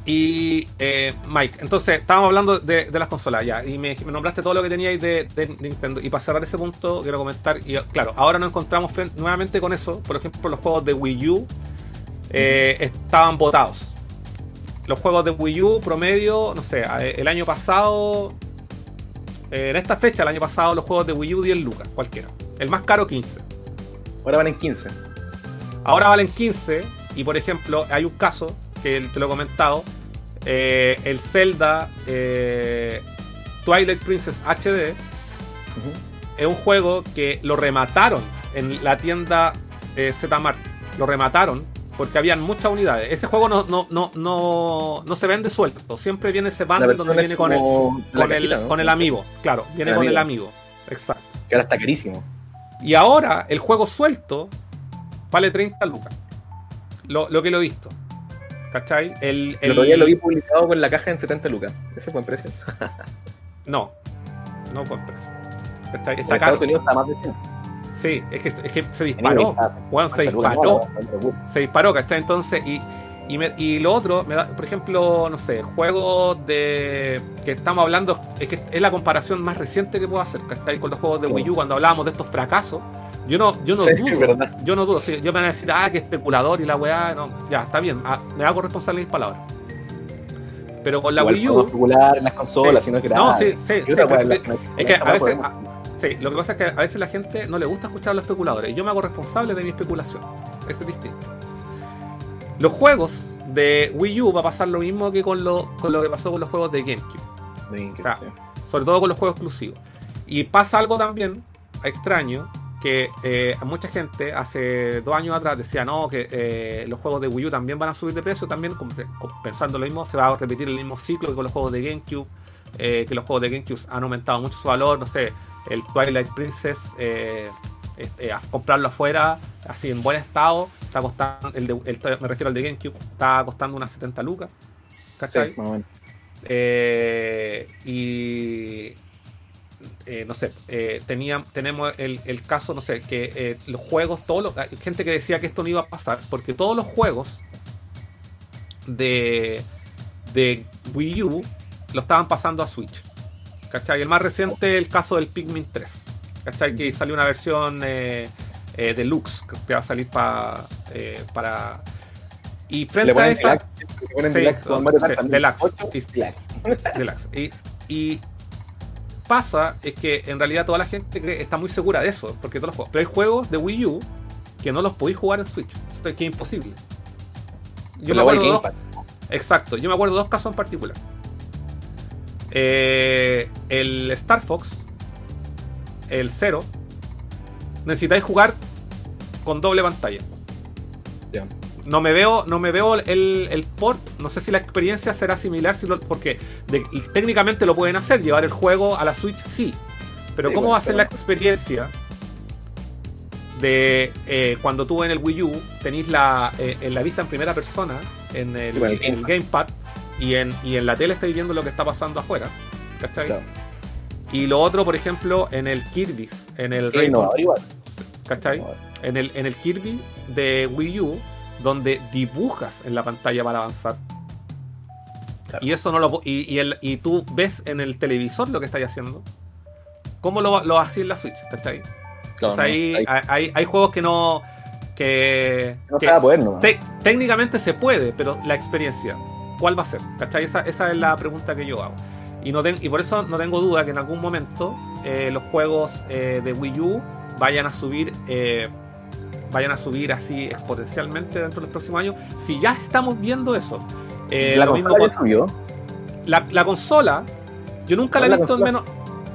Y eh, Mike, entonces estábamos hablando de, las consolas ya, y me, nombraste todo lo que teníais de, Nintendo. Y para cerrar ese punto, quiero comentar, y claro, ahora nos encontramos nuevamente con eso. Por ejemplo, los juegos de Wii U eh, estaban votados. Los juegos de Wii U promedio, no sé, el año pasado, eh, en esta fecha, el año pasado, los juegos de Wii U 10 lucas, cualquiera. El más caro 15. Ahora valen 15. Ahora valen 15, y por ejemplo, hay un caso que te lo he comentado, eh, el Zelda eh, Twilight Princess HD es un juego que lo remataron en la tienda eh, Zmart. Lo remataron porque habían muchas unidades. Ese juego no, no, no, no, no se vende suelto. Siempre viene ese bundle donde viene con el, con, el, con el amigo. Claro, viene con el amigo. Exacto. Que ahora está carísimo. Y ahora el juego suelto vale 30 lucas. Lo, lo que lo he visto. ¿Cachai? El, el... lo vi publicado con la caja en 70 lucas. Ese fue en precio. no, no fue en precio. Está, está caro. Estados Unidos está más de 100. Sí, es que, es que se disparó. Bueno, se disparó. Se disparó, ¿cachai? Entonces, y, y, me, y, lo otro, me da, por ejemplo, no sé, juegos de. que estamos hablando, es que es la comparación más reciente que puedo hacer, ¿cachai? Con los juegos de Wii U, cuando hablábamos de estos fracasos. Yo no, yo no dudo. Yo no dudo. yo me van a decir, ah, que especulador y la weá. No, ya, está bien. Ah, me hago responsable de mis palabras. Pero con la Wii U. especular en las consolas, sino que No, sí, sí. es que a veces. Sí, lo que pasa es que a veces la gente no le gusta escuchar a los especuladores. Y yo me hago responsable de mi especulación. Ese es distinto. Los juegos de Wii U va a pasar lo mismo que con lo, con lo que pasó con los juegos de GameCube. o sea, sobre todo con los juegos exclusivos. Y pasa algo también extraño, que eh, mucha gente hace dos años atrás decía no, que eh, los juegos de Wii U también van a subir de precio, también pensando lo mismo, se va a repetir el mismo ciclo que con los juegos de GameCube, eh, que los juegos de GameCube han aumentado mucho su valor, no sé, el Twilight Princess, a comprarlo afuera, así en buen estado, está costando, el, me refiero al de GameCube, está costando unas 70 lucas, ¿cachai? y eh, no sé, eh, tenemos el, caso, no sé, que eh, los juegos, todos los, hay gente que decía que esto no iba a pasar, porque todos los juegos de, de Wii U lo estaban pasando a Switch. ¿Cachai? El más reciente el caso del Pikmin 3. ¿Cachai? Que salió una versión deluxe que va a salir para para y frente a esa deluxe, y, y pasa es que en realidad toda la gente está muy segura de eso, porque todos los juegos. Pero hay juegos de Wii U que no los podéis jugar en Switch. Esto es que es imposible. Yo me acuerdo dos, Exacto, yo me acuerdo de dos casos en particular. Eh, el Star Fox, el 0, necesitáis jugar con doble pantalla. No me veo, no me veo el, el, port, no sé si la experiencia será similar, porque técnicamente lo pueden hacer, llevar el juego a la Switch, sí. Pero ¿cómo va a ser la experiencia de eh, cuando tú en el Wii U tenéis la, eh, en la vista en primera persona, en el, gamepad, y en, y en la tele estáis viendo lo que está pasando afuera? ¿Cachai? Y lo otro, por ejemplo, en el Kirby, en el ¿Cachai? En el, en el Kirby de Wii U donde dibujas en la pantalla para avanzar. Y eso no lo y, el, y tú ves en el televisor lo que estáis haciendo. ¿Cómo lo, lo hacéis en la Switch? ¿Cachai? hay, hay, juegos que no. que. No se va a poder, ¿no? técnicamente se puede, pero la experiencia, ¿cuál va a ser? ¿Cachai? Esa, esa es la pregunta que yo hago. Y, no y por eso no tengo duda que en algún momento eh, los juegos eh, de Wii U vayan a subir. Eh, vayan a subir así exponencialmente dentro de los próximos años. Si ya estamos viendo eso. ¿La, consola subió? La, consola, yo nunca la he visto en menos.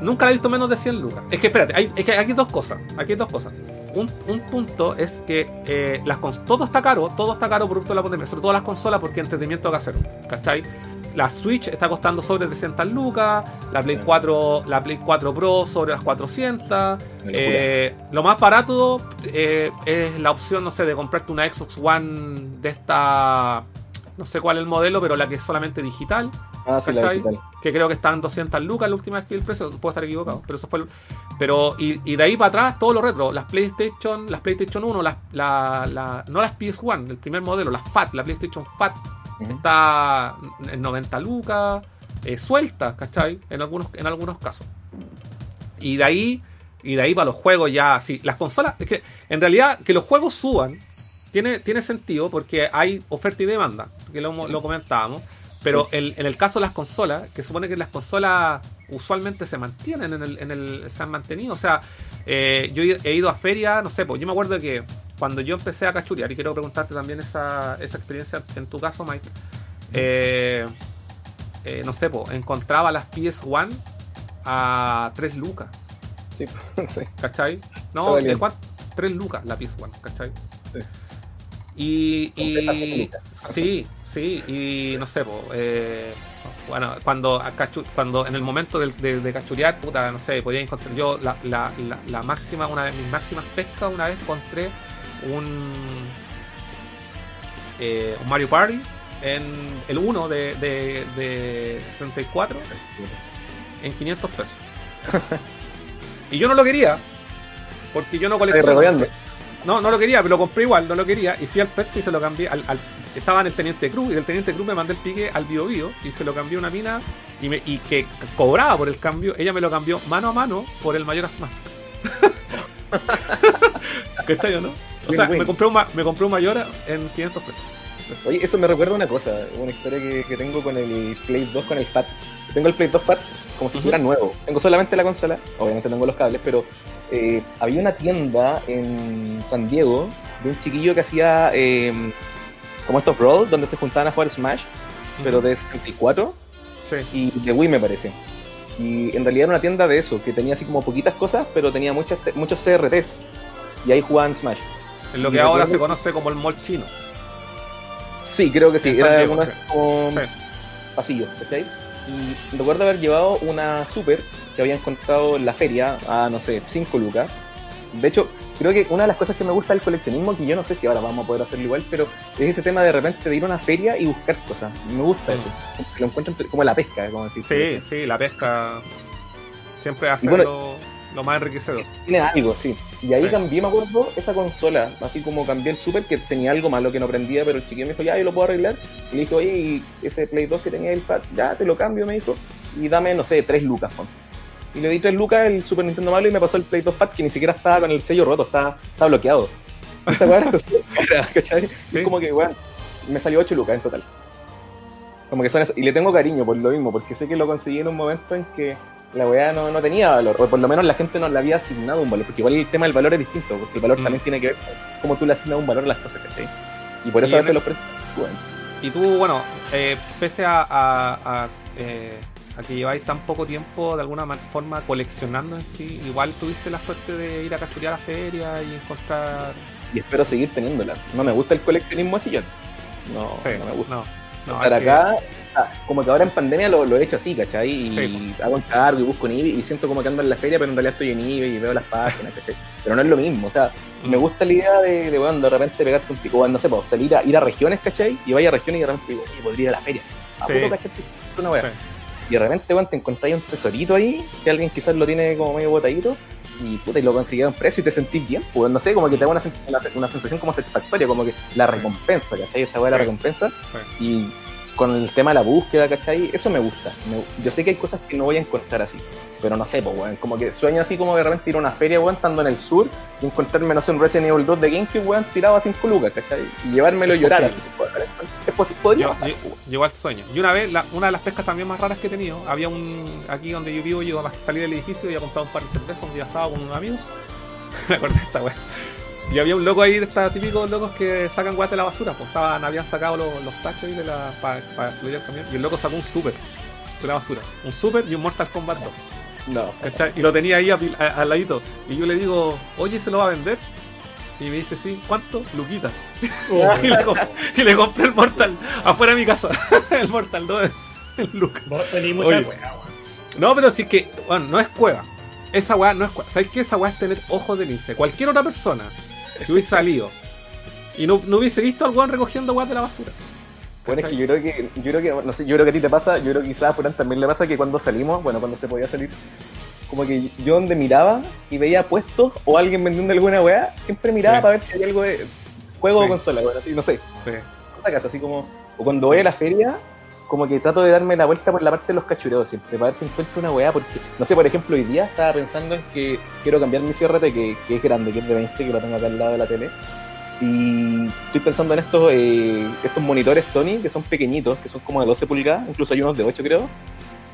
Nunca la he visto menos de 100 lucas. Es que espérate, hay, es que aquí hay dos cosas. Aquí hay dos cosas. Un, un punto es que eh, las todo está caro, todo está caro producto de la pandemia, sobre todo las consolas porque entretenimiento hacer ¿cachai? la Switch está costando sobre 300 lucas, la Play 4, la Play 4 Pro sobre las 400. Eh, lo más barato eh, es la opción, no sé, de comprarte una Xbox One de esta, no sé cuál es el modelo, pero la que es solamente digital. Ah, sí, la digital. Que creo que está en 200 lucas la última vez que el precio, puedo estar equivocado, pero eso fue pero y, de ahí para atrás todo lo retro, las PlayStation, las PlayStation 1, las, la, la, no las PS1, el primer modelo, las FAT, la PlayStation FAT, Está en 90 lucas, eh, suelta, ¿cachai? En algunos, en algunos casos. Y de ahí, y de ahí para los juegos ya, sí, las consolas, es que en realidad que los juegos suban tiene, tiene sentido porque hay oferta y demanda, que lo, lo comentábamos. Pero en el caso de las consolas, que supone que las consolas usualmente se mantienen en el, en el se han mantenido. O sea, eh, yo he ido a feria, no sé, pues yo me acuerdo que cuando yo empecé a cachurear, y quiero preguntarte también esa, esa experiencia en tu caso, Mike, eh, eh, no sé, pues encontraba las PS1 a 3 lucas. Sí, sí. ¿Cachai? No, de 3 lucas la PS1, ¿cachai? Sí. Y, y sí, sí, y no sé, pues, eh, bueno, cuando, cuando en el momento de, de, cachurear, puta, no sé, podía encontrar yo la, la, la, máxima, una de mis máximas pescas, una vez encontré un, eh, un Mario Party en el 1 de, de, de 64 en 500 pesos. y yo no lo quería, porque yo no colecciono. No, no lo quería, pero lo compré igual, no lo quería. Y fui al Percy y se lo cambié al, estaba en el Teniente Cruz y del Teniente Cruz me mandé el pique al Bio Bio y se lo cambié una mina y, me, y que cobraba por el cambio, ella me lo cambió mano a mano por el Mayor Mask. ¿Qué o no? O sea, me compré, un, me compré un Mayor en 500 pesos. Oye, eso me recuerda una cosa, una historia que, tengo con el Play 2 con el FAT. Tengo el Play 2 FAT como si fuera nuevo. Tengo solamente la consola, obviamente tengo los cables, pero eh, había una tienda en San Diego de un chiquillo que hacía eh, como estos Brawl, donde se juntaban a jugar Smash, pero de 64 y de Wii me parece. Y en realidad era una tienda de eso, que tenía así como poquitas cosas, pero tenía muchas, muchos CRTs. Y ahí jugaban Smash. En lo que ahora se conoce como el mall chino. Sí, creo que sí. Era como pasillo, Y recuerdo haber llevado una Super que había encontrado en la feria a, no sé, 5 lucas. De hecho, creo que una de las cosas que me gusta del coleccionismo, que yo no sé si ahora vamos a poder hacerlo igual, pero es ese tema de repente de ir a una feria y buscar cosas. Me gusta eso. Lo encuentro como la pesca, como decir. Sí, sí, la pesca siempre hace lo, más enriquecedor. Tiene algo, sí. Y ahí cambié, me acuerdo, esa consola, así como cambié el Super, que tenía algo malo que no prendía, pero el chiquillo me dijo, ya, yo lo puedo arreglar. Y le dijo, oye, ese Play 2 que tenía el pad, ya te lo cambio, me dijo, y dame, no sé, 3 lucas, y le di 3 lucas el Super Nintendo malo y me pasó el Play 2 Pad que ni siquiera estaba con el sello roto, estaba, estaba bloqueado. Esa weá ¿cachai? Es como que, weón, me salió 8 lucas en total. Como que son Y le tengo cariño por lo mismo, porque sé que lo conseguí en un momento en que la weá no, no tenía valor, o por lo menos la gente no le había asignado un valor, porque igual el tema del valor es distinto, porque el valor mm. también tiene que ver con cómo tú le asignas un valor a las cosas, ¿cachai? Y por eso a veces los precios bueno. Y tú, bueno, eh, pese a, a, eh, que lleváis tan poco tiempo de alguna forma coleccionando en sí, igual tuviste la suerte de ir a capturar a la feria y encontrar. Y espero seguir teniéndola. No me gusta el coleccionismo así yo. No, no me gusta. No, Estar acá, como que ahora en pandemia lo, he hecho así, ¿cachai? Y hago encargo y busco en eBay y siento como que ando en la feria, pero en realidad estoy en eBay y veo las páginas, ¿cachai? Pero no es lo mismo, o sea, me mm. gusta la idea de, de, bueno, de repente pegarte un pico, no sé, pues, salir a ir a regiones, ¿cachai? Y vaya a regiones y de repente digo, podría ir a la feria, así. A sí. Una wea. Y de repente, bueno, te encontráis un tesorito ahí, que alguien quizás lo tiene como medio botadito, y puta, y lo consiguió a un precio y te sentís bien, pues no sé, como que te da una, una, sensación como satisfactoria, como que la recompensa, ¿cachai? Esa weá la recompensa. Y con el tema de la búsqueda, ¿cachai? Eso me gusta. yo sé que hay cosas que no voy a encontrar así. Pero no sé, pues, weón. Como que sueño así como de repente ir a una feria, weón, estando en el sur y encontrarme, no sé, un Resident Evil 2 de GameCube, weón, tirado a 5 lucas, ¿cachai? Y llevármelo y llorar así. Es posible, podría yo, pasar, Llegó al sueño. Y una vez, una de las pescas también más raras que he tenido, había un. Aquí donde yo vivo, yo a salir del edificio y había comprado un par de cervezas un día sábado con unos amigos. me acordé de esta weón. Y había un loco ahí de estos típicos locos que sacan guas de la basura, pues estaban, habían sacado los, los tachos ahí de la, para, para subir el camión. Y el loco sacó un super de la basura. Un super y un Mortal Kombat 2. No. Y lo tenía ahí al ladito. Y yo le digo, oye, ¿se lo va a vender? Y me dice, sí, ¿cuánto? Luquita. Oh. y, le compré el Mortal afuera de mi casa. el Mortal 2. El Luca. No, pero sí que, bueno, no es cueva. Esa weá no es cueva. ¿Sabes qué? Esa weá es tener ojos de lince. Cualquier otra persona que hubiese salido y no, no hubiese visto al weón recogiendo weá de la basura. Bueno, es que yo creo que, yo creo que, no sé, yo creo que a ti te pasa, yo creo que quizás a Furán también le pasa que cuando salimos, bueno, cuando se podía salir, como que yo donde miraba y veía puestos o alguien vendiendo alguna weá, siempre miraba para ver si había algo de juego o consola, bueno, así, no sé. Sí. Cosa así como, O cuando voy a la feria, como que trato de darme la vuelta por la parte de los cachureos siempre, para ver si encuentro una weá, porque, no sé, por ejemplo, hoy día estaba pensando en que quiero cambiar mi CRT, que, que es grande, que es de 20, que lo tengo acá al lado de la tele. Y estoy pensando en estos eh, estos monitores Sony, que son pequeñitos, que son como de 12 pulgadas, incluso hay unos de 8 creo,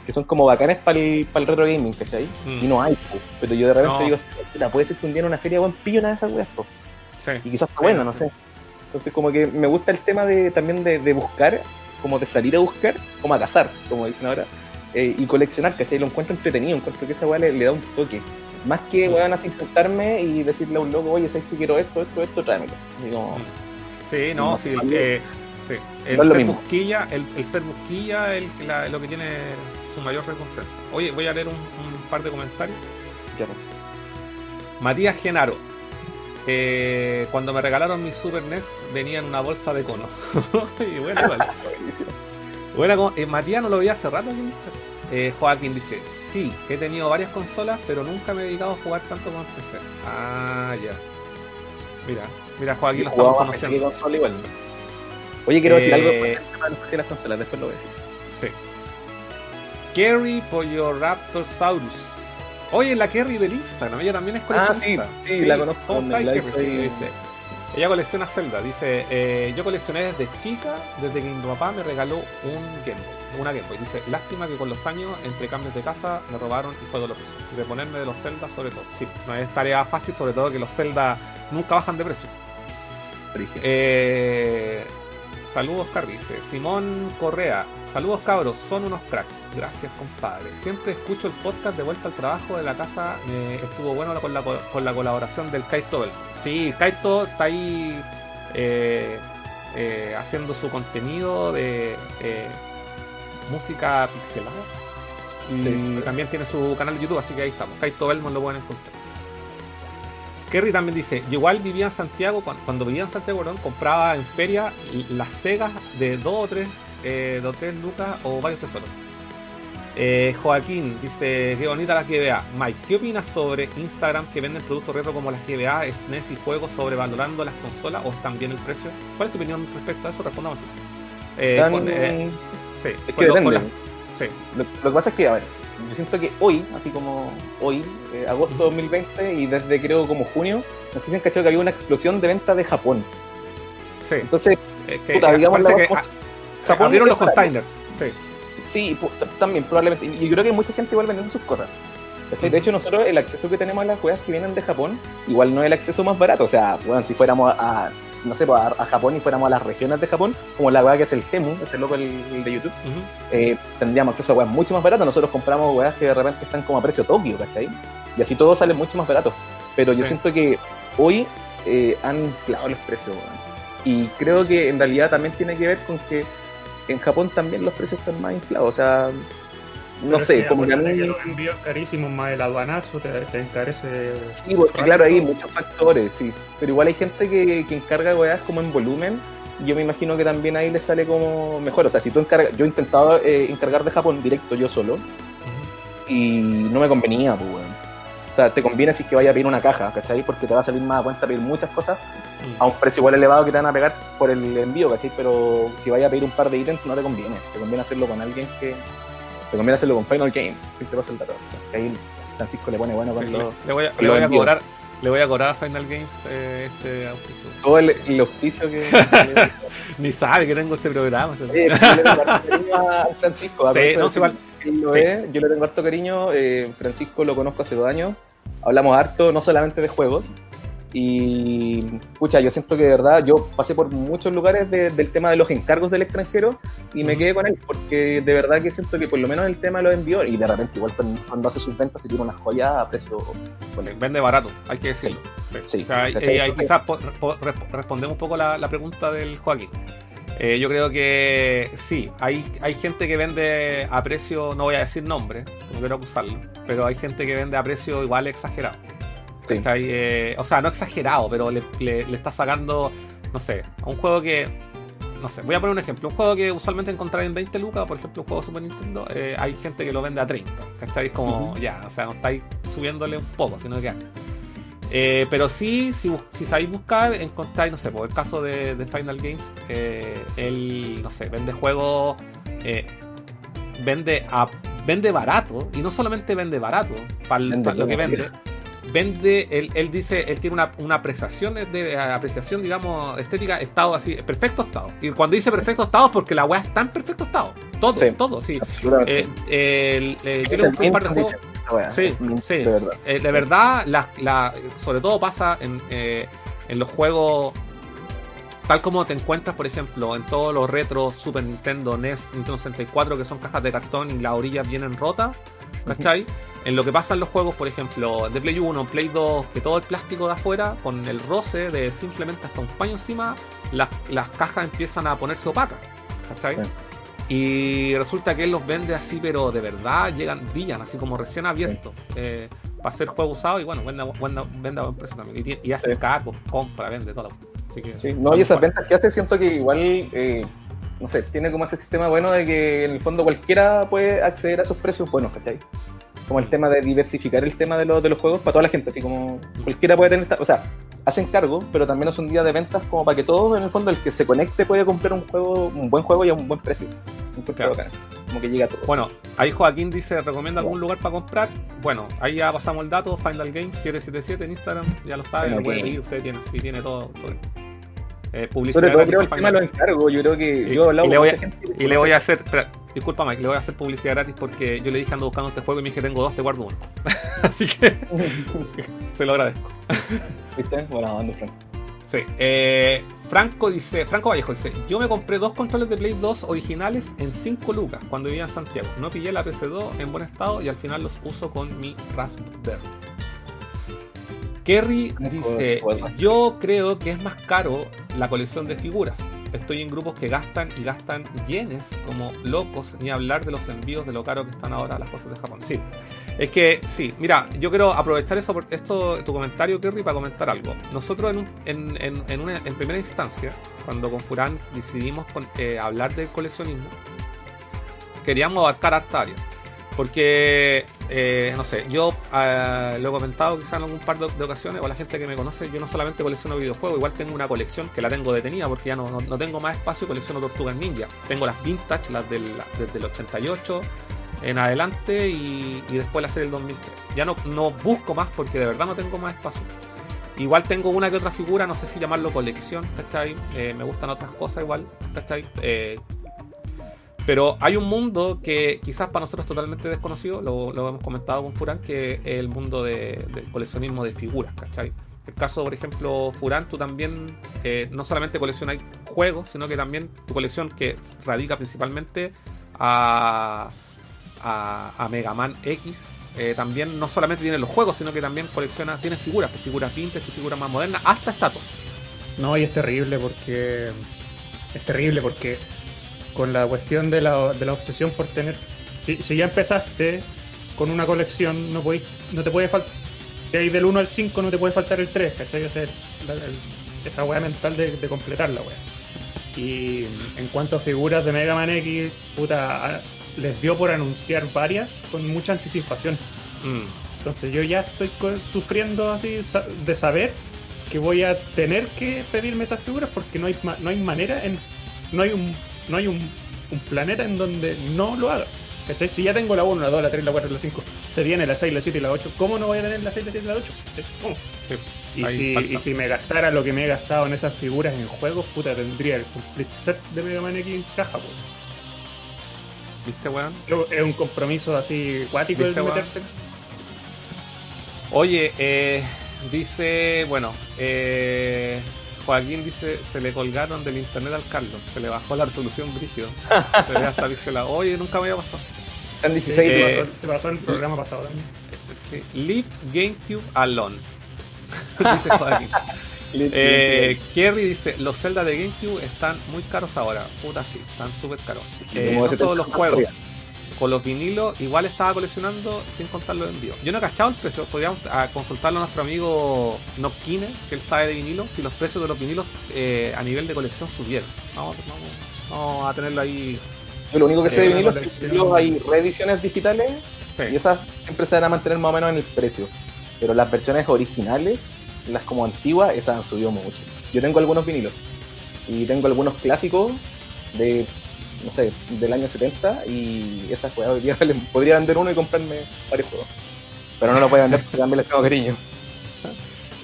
que son como bacanes para el, el retro gaming, ¿cachai? Mm. Y no hay, po. pero yo de repente No. digo, "Puta, puede ser que un día en una feria, weón, pillo una de esas weas, po. Sí. Y quizás está Sí, bueno, no sé. Entonces como que me gusta el tema de también de, de buscar, como de salir a buscar, como a cazar, como dicen ahora, eh, y coleccionar, ¿cachai? Lo encuentro entretenido, encuentro que esa weá le, le da un toque. Más que Mm. weón así sentarme y decirle a un loco, oye, ¿sabes que quiero esto, esto, esto? Tráemelo. Como, Sí, no, No, sí. eh. El no ser busquilla, el, el ser busquilla el- la- lo que tiene su mayor recompensa. Oye, voy a leer un, un par de comentarios. ya, pues. Matías Genaro. Eh, cuando me regalaron mi Super NES venía en una bolsa de cono. y bueno, igual. Bueno, como- eh, Matías no lo veía hace rato. Eh, Joaquín dice, sí, he tenido varias consolas, pero nunca me he dedicado a jugar tanto como PC. Ah, ya. Mira, mira Joaquín, lo estamos conociendo. consola igual. Oye, quiero decir Eh, algo tema de las consolas, después lo voy a decir. Sí. Kerry Raptorsaurus. Oye, la Kerry del Instagram, ella también es Ah, coleccionista. sí, sí, la conozco. Sí, dice. Ella colecciona Zelda. Dice, eh, yo coleccioné desde chica, desde que mi papá me regaló un Game Boy, una Game Boy. Dice, lástima que con los años, entre cambios de casa, me robaron y fue doloroso. Y de ponerme de los Zelda sobre todo. Sí, no es tarea fácil, sobre todo que los Zelda nunca bajan de precio. Eh, saludos, Carly. Dice Simón Correa. Saludos, cabros. Son unos cracks. Gracias, compadre. Siempre escucho el podcast de vuelta al trabajo de la casa. Me estuvo bueno con la, co- con la colaboración del Kaito. Sí, Kaito está ahí eh, eh, haciendo su contenido de eh, música pixelada. Y Sí. también tiene su canal de YouTube, así que ahí estamos. Kaito Belmont lo pueden encontrar. Kerry también dice, yo igual vivía en Santiago, cuan- cuando vivía en Santiago, compraba en feria las Segas de 2 o 3, eh, de 3 lucas o varios tesoros. Eh, Joaquín dice, qué bonita la GBA. Mike, ¿qué opinas sobre Instagram que venden productos retro como las GBA, SNES y juegos sobrevalorando las consolas o bien el precio? ¿Cuál es tu opinión respecto a eso? Respondamos. Eh, Tan- con, eh, sí, es que depende. sí. Lo, lo que pasa es que, a ver, yo siento que hoy, así como hoy, eh, agosto 2020 y desde creo como junio, no sé si han cachado que había una explosión de ventas de Japón. sí. Entonces, Es que, puta, digamos, parece la- que, Japón abrieron los containers. Sí. Sí, también, probablemente. Y yo creo que mucha gente igual vendiendo sus cosas. De hecho, nosotros el acceso que tenemos a las juegas que vienen de Japón, igual no es el acceso más barato. O sea, bueno, si fuéramos a, no sé, pues, a, a Japón y fuéramos a las regiones de Japón, como la weá que es el Gemu, ese loco el, el de YouTube, eh, tendríamos acceso a weas mucho más baratas. Nosotros compramos weas que de repente están como a precio Tokio, ¿cachai? Y así todo sale mucho más barato. Pero yo Sí. siento que hoy eh, han inflado los precios, weón. Y creo que en realidad también tiene que ver con que en Japón también los precios están más inflados. O sea, no Pero sé, que como que a mí... los envíos carísimos más el aduanazo te, te encarece. Sí, porque claro, hay muchos factores, sí. Pero igual hay gente que, que encarga weas como en volumen. Yo me imagino que también ahí le sale como mejor. O sea, si tú encargas. Yo he intentado eh, encargar de Japón directo yo solo. Y no me convenía, pues, weón. O sea, te conviene si es que vaya a pedir una caja, ¿cachai? Porque te va a salir más a cuenta pedir muchas cosas. A un precio igual elevado que te van a pegar por el envío, ¿cachai? Pero si vaya a pedir un par de ítems no te conviene. Te conviene hacerlo con alguien que... Te conviene hacerlo con Final Games, así te pasa el dato. O sea, que ahí Francisco le pone bueno con le, voy a, le voy cobrar le voy a cobrar a Final Games eh, este auspicio. todo el, el auspicio que... Ni sabe que tengo este programa. Eh, yo le tengo harto cariño a Francisco. Sí, no, decir sí, igual. que él lo Sí. es, yo le tengo harto cariño. eh, Francisco lo conozco hace dos años. Hablamos harto, no solamente de juegos. Y, pucha, yo siento que de verdad, yo pasé por muchos lugares de- del tema de los encargos del extranjero y me quedé con él, porque de verdad que siento que por lo menos el tema lo envió y de repente igual cuando, hace sus ventas se tiene unas joyas a precio bueno, vende barato, hay que decirlo. Sí. Sí, O sea, ¿cachai? eh, ahí quizás po- po- resp- respondemos un poco la, la pregunta del Joaquín. Eh, yo creo que sí, hay, hay gente que vende a precio, no voy a decir nombre, no quiero acusarlo, pero hay gente que vende a precio igual exagerado. Sí. Eh, o sea, no exagerado, pero le, le- le está sacando, no sé, a un juego que, no sé, voy a poner un ejemplo, un juego que usualmente encontrar en 20 lucas, por ejemplo, un juego de Super Nintendo, eh, hay gente que lo vende a 30, ¿cachai? Es como, ya, o sea, no estáis subiéndole un poco, sino que... Eh, pero sí, si, si, sabéis buscar, encontráis, no sé, por el caso de, Final Games, eh, él, no sé, vende juegos, eh, vende a, vende barato, y no solamente vende barato, para, lo que vende, vende, él, él, dice, él tiene una, una apreciación de, apreciación, digamos, estética, estado así, perfecto estado. Y cuando dice perfecto estado es porque la weá está en perfecto estado. Todo, todo, sí. Eh, eh, un par de juegos. Sí, sí. De verdad, eh, de verdad la, la, sobre todo pasa en, eh, en los juegos tal como te encuentras, por ejemplo, en todos los retros Super Nintendo, NES, Nintendo 64, que son cajas de cartón y las orillas vienen rotas, ¿cachai? En lo que pasa en los juegos, por ejemplo, de Play 1, Play 2, que todo el plástico de afuera, con el roce de simplemente hasta un paño encima, las, las cajas empiezan a ponerse opacas, ¿cachai? Y resulta que él los vende así, pero de verdad llegan, brillan, así como recién abiertos. Eh, para hacer juego usado y bueno, vende, vende, a buen precio también. Y, hace cargos, compra, vende, todo. Así que, sí, no, y esas ventas que hace siento que igual, eh, no sé, tiene como ese sistema bueno de que en el fondo cualquiera puede acceder a esos precios buenos, ¿cachai? Como el tema de diversificar el tema de, los, de los juegos para toda la gente, así como cualquiera puede tener, o sea, hacen cargo, pero también es un día de ventas como para que todo, en el fondo, el que se conecte puede comprar un juego, un buen juego y a un buen precio. Como que llega todo. Bueno, ahí Joaquín dice, ¿recomienda algún lugar para comprar? Bueno, ahí ya pasamos el dato, Final Game 777 en Instagram, ya lo saben, lo puede pedir, usted tiene, si tiene todo. Eh, publicidad Sobre todo creo el tema lo encargo, yo creo que yo he hablado y le voy a, y le voy a hacer, disculpa Mike, le voy a hacer publicidad gratis porque yo le dije ando buscando este juego y me dije tengo dos, te guardo uno. Así que se lo agradezco. ¿Viste? Bueno, ando Franco. Sí. Eh, Franco dice, Franco Vallejo dice, yo me compré dos controles de Play 2 originales en 5 lucas cuando vivía en Santiago. No pillé la PC2 en buen estado y al final los uso con mi Raspberry. Kerry dice, yo creo que es más caro la colección de figuras. Estoy en grupos que gastan y gastan yenes como locos, ni hablar de los envíos de lo caro que están ahora las cosas de Japón. Sí, es que sí, mira, yo quiero aprovechar eso, esto, tu comentario, Kerry, para comentar algo. Nosotros en, en, una, en primera instancia, cuando con Furán decidimos eh, hablar del coleccionismo, queríamos abarcar hasta áreas. Porque, eh, no sé, yo eh, lo he comentado quizás en algún par de, ocasiones, o la gente que me conoce, yo no solamente colecciono videojuegos, igual tengo una colección que la tengo detenida porque ya no, no, tengo más espacio y colecciono tortugas ninja. Tengo las vintage, las del, desde el 88 en adelante y, después la serie del 2003. Ya no, no busco más porque de verdad no tengo más espacio. Igual tengo una que otra figura, no sé si llamarlo colección, ¿cachai? Eh, me gustan otras cosas igual, ¿cachai? Eh, pero hay un mundo que quizás para nosotros es totalmente desconocido, lo, hemos comentado con Furán, que es el mundo del coleccionismo de figuras, ¿cachai? El caso, por ejemplo, Furán, tú también eh, no solamente coleccionas juegos, sino que también tu colección que radica principalmente a, a, Mega Man X, eh, también no solamente tiene los juegos, sino que también colecciona, tiene figuras, pues, figuras vintage, figuras más modernas, hasta estatuas. No, y es terrible porque. Es terrible porque con la cuestión de la, de la obsesión por tener. Si, ya empezaste con una colección, no, podéis, no te puede faltar. Si hay del 1 al 5, no te puede faltar el 3, ¿cachai? O esa weá mental de, completar la weá. Y en cuanto a figuras de Mega Man X, puta, les dio por anunciar varias con mucha anticipación. Mm. Entonces yo ya estoy sufriendo así de saber que voy a tener que pedirme esas figuras porque no hay, no hay manera en. No hay un no hay un, planeta en donde no lo haga. ¿Cachai? Si ya tengo la 1, la 2, la 3, la 4, la 5, se viene la 6, la 7 y la 8, ¿cómo no voy a tener la 6, la 7 y la 8? Y, si, y, si, me gastara lo que me he gastado en esas figuras en juegos, puta, tendría el complete set de Mega Man X en caja, pues. ¿Viste, weón? Es un compromiso así cuático el de meterse. Oye, eh, dice, bueno, eh, Joaquín dice, se le colgaron del internet al Carlos, se le bajó la resolución brígido. se ve hasta la oye, nunca me había pasado. En 16 eh, te, pasó, en el programa pasado también. Sí. Leave GameCube alone. dice Joaquín. eh, Kerry dice, los Zelda de GameCube están muy caros ahora. Puta sí, están súper caros. Eh, no todos los juegos con los vinilos igual estaba coleccionando sin contar los envíos. Yo no he cachado el precio, podríamos ah, consultarlo a nuestro amigo Nopkine, que él sabe de vinilo, si los precios de los vinilos eh, a nivel de colección subieron. Vamos, vamos, a tenerlo ahí. Yo lo único que sé de vinilos es que hay reediciones digitales y esas siempre se van a mantener más o menos en el precio. Pero las versiones originales las como antiguas, esas han subido mucho. Yo tengo algunos vinilos y tengo algunos clásicos de, no sé, del año 70 y esas hoy día podría vender uno y comprarme varios juegos. Pero no lo voy a vender porque también les tengo cariño.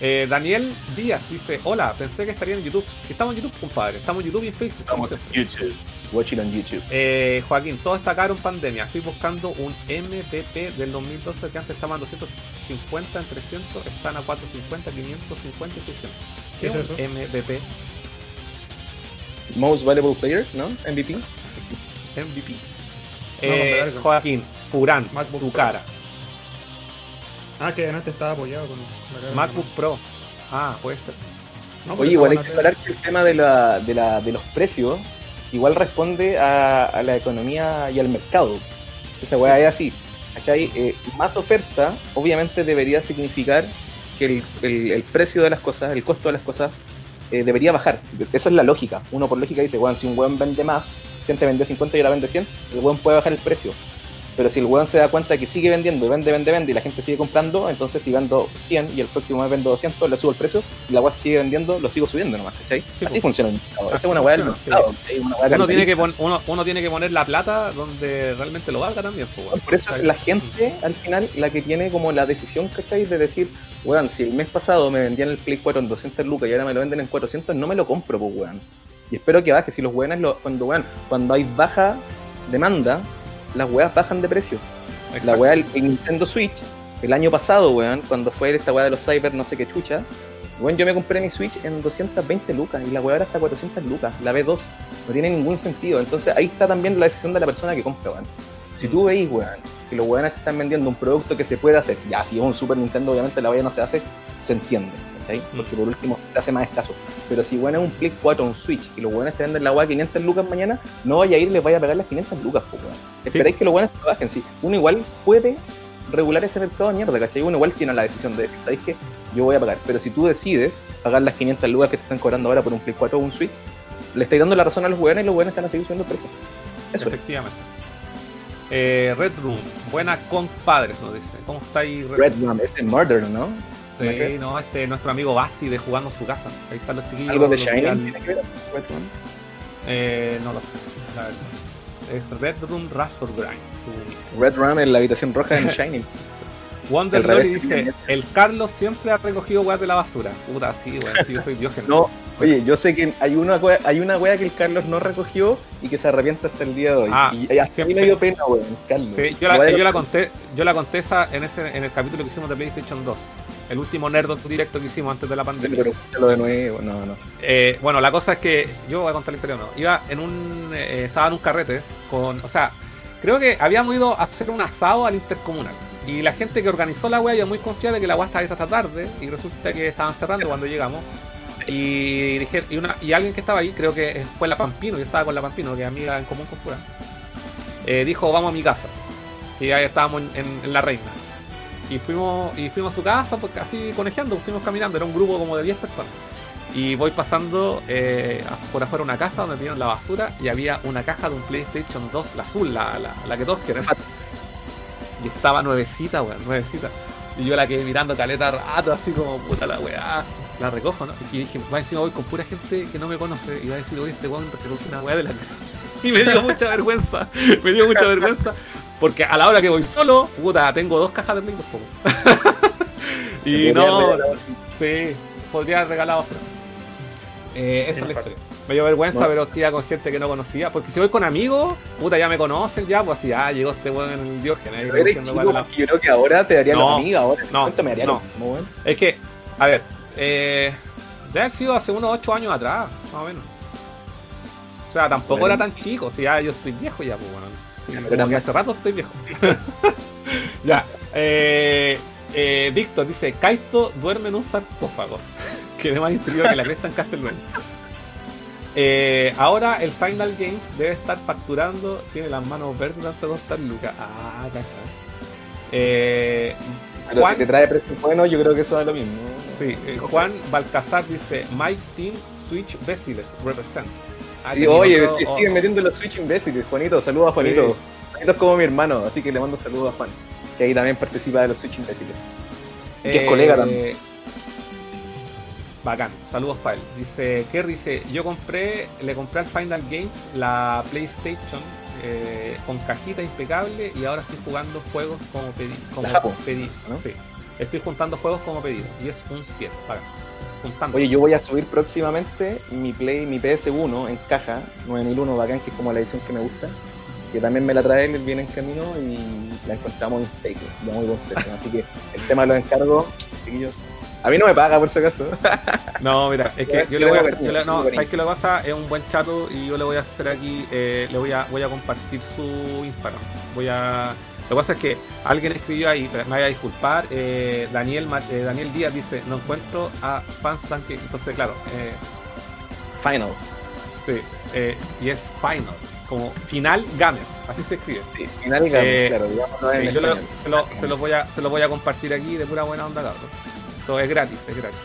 Eh, Daniel Díaz dice, hola, pensé que estaría en YouTube. Estamos en YouTube, compadre. Estamos en YouTube y en Facebook. Estamos en YouTube. Watch it on YouTube. Eh, Joaquín, todo está caro en pandemia. Estoy buscando un MVP del 2012 que antes estaban 250 en 300, están a 450, 550 y 600. ¿Qué es un MVP? Most Valuable Player, ¿no? MVP. MVP. Eh, Joaquín, Furán, tu cara. Ah, que antes estaba apoyado con la MacBook Pro. Ah, puede ser. Oye, igual hay que hablar que el tema de, la, de, la, de los precios igual responde a, la economía y al mercado. Esa weá es así. ¿cachai? Eh, más oferta, obviamente, debería significar que el, el, precio de las cosas, el costo de las cosas, eh, debería bajar. Esa es la lógica. Uno por lógica dice, bueno, si un weón vende más, si antes vendía 50 y ahora vende 100, el weón puede bajar el precio. Pero si el weón se da cuenta que sigue vendiendo, vende, vende, vende y la gente sigue comprando, entonces si vendo 100 y el próximo mes vendo 200, le subo el precio y la weá sigue vendiendo, lo sigo subiendo nomás, ¿cachai? Así funciona el mercado. Esa es una weá del mercado. uno, tiene que uno, tiene que poner la plata donde realmente lo valga también. Pues, por eso es la gente al final la que tiene como la decisión, ¿cachai? De decir, weón, si el mes pasado me vendían el Play 4 en 200 lucas y ahora me lo venden en 400, no me lo compro, pues weón. Y espero que baje. Si los weones, lo, cuando, weón, cuando hay baja demanda, las weas bajan de precio. La weá del Nintendo Switch, el año pasado, weón, cuando fue esta weá de los Cyber, no sé qué chucha, weón, yo me compré mi Switch en 220 lucas y la weá ahora está 400 lucas, la B2. No tiene ningún sentido. Entonces ahí está también la decisión de la persona que compra, weón. Si tú veis, weón, que los weones están vendiendo un producto que se puede hacer, ya si es un Super Nintendo, obviamente la weá no se hace, se entiende. Porque por último se hace más escaso. Pero si bueno es un Play 4 o un Switch y los buenos te venden la weá 500 lucas mañana, no vaya a ir y les vaya a pagar las 500 lucas, pues, Esperáis que los buenos trabajen, sí. Uno igual puede regular ese mercado de mierda, ¿cachai? Uno igual tiene la decisión de, ¿sabéis que Yo voy a pagar. Pero si tú decides pagar las 500 lucas que te están cobrando ahora por un Play 4 o un Switch, le estáis dando la razón a los buenos y los buenos están a seguir subiendo el precio. Eso Efectivamente. Eh, Red Room, buena compadres, nos dice. ¿Cómo estáis? Red, Red Room, es el Murder, ¿no? Sí, no, este nuestro amigo Basti de jugando su casa. Ahí están los chiquillos. ¿Algo de Shining Eh, no lo sé, la verdad. Es Red Room Razor Grind. Red Room en la habitación roja en Shining. Wonder Lori dice, el Carlos siempre ha recogido weas de la basura. Puta, sí, weón, sí, yo soy dios No, oye, yo sé que hay una wea, hay una wea que el Carlos no recogió y que se arrepiente hasta el día de hoy. Ah, y a mí me dio pena, weón, Carlos. Sí, yo la, yo la conté, yo la conté esa en ese, en el capítulo que hicimos de PlayStation 2 el último Nerd directo que hicimos antes de la pandemia. Pero de nuevo, no, no. Eh, bueno, la cosa es que yo voy a contar la historia no. Iba en un. Eh, estaba en un carrete con. O sea, creo que habíamos ido a hacer un asado al intercomunal. Y la gente que organizó la wea ya muy confiada de que la wea estaba esta tarde. Y resulta que estaban cerrando cuando llegamos. Y, dije, y, una, y alguien que estaba ahí, creo que fue la Pampino, yo estaba con la Pampino, que es amiga en común con Fura, eh, dijo, vamos a mi casa. Y ahí estábamos en la reina. Y fuimos, y fuimos a su casa, porque así conejeando, fuimos caminando, era un grupo como de 10 personas. Y voy pasando eh, por afuera una casa donde tenían la basura y había una caja de un PlayStation 2, la azul, la, la, que todos quieren. Y estaba nuevecita, weón, nuevecita. Y yo la quedé mirando caleta rato, así como puta la weá. La recojo, ¿no? Y dije, va encima voy con pura gente que no me conoce. Y va a decir, oye, este weón recogió una weá de la Y me dio mucha vergüenza. Me dio mucha vergüenza. Porque a la hora que voy solo, puta, tengo dos cajas de Play y no, sí, podría regalar otro. Eh, esa es la historia. Me dio vergüenza, pero estoy con gente que no conocía. Porque si voy con amigos, puta, ya me conocen ya, pues así, ah, llegó este weón en el Diógenes. yo creo que ahora te daría no, amiga, ahora no, me no. Es que, a ver, eh, debe haber sido hace unos 8 años atrás, más o menos. O sea, tampoco era tan chico, si ya yo estoy viejo ya, pues bueno. Pero hace rato estoy viejo. ya. Eh, eh, Víctor dice: Kaito duerme en un sarcófago. que más instruido que la cresta en Castlevania. Eh, ahora el Final Games debe estar facturando, tiene las manos verdes durante costar lucas. Ah, cachai. Eh, Juan, si te trae precio bueno, yo creo que eso es lo mismo. Sí, eh, Juan Balcazar dice: My Team Switch Besiles represent. Ah, sí, oye, siguen metiendo los Switch imbéciles. Juanito, saludos a Juanito. Juanito es como mi hermano, así que le mando saludos a Juan, que ahí también participa de los Switch imbéciles. Y que es colega también. Eh, Bacán, saludos para él. Dice, Kerry dice, yo compré, le compré al Final Games la PlayStation eh, con cajita impecable y ahora estoy jugando juegos como pedido. Como pedido sí. Estoy juntando juegos como pedido y es un 7, bacán. Juntando. Oye, yo voy a subir próximamente mi Play, mi PS1 en caja, 9001 bacán, que es como la edición que me gusta. Que también me la trae él, viene en camino y la encontramos en fake, ya muy buen Así que el tema lo encargo, chiquillos a mí no me paga por si acaso. No, mira, es que yo, le voy a. no, ¿sabes qué lo pasa? Es un buen chato y yo le voy a hacer aquí. Eh, le voy a, voy a compartir su Instagram. Voy a. Lo que pasa es que alguien escribió ahí, me voy a disculpar. Eh, Daniel, eh, Daniel Díaz dice: No encuentro a fans tanque. Entonces, claro. Eh, final. Sí, eh, y es final. Como final Games, así se escribe. Sí, final Games, claro. Sí, yo lo, se, lo, se, lo voy a, se lo voy a compartir aquí de pura buena onda, cabrón. Todo es gratis, es gratis.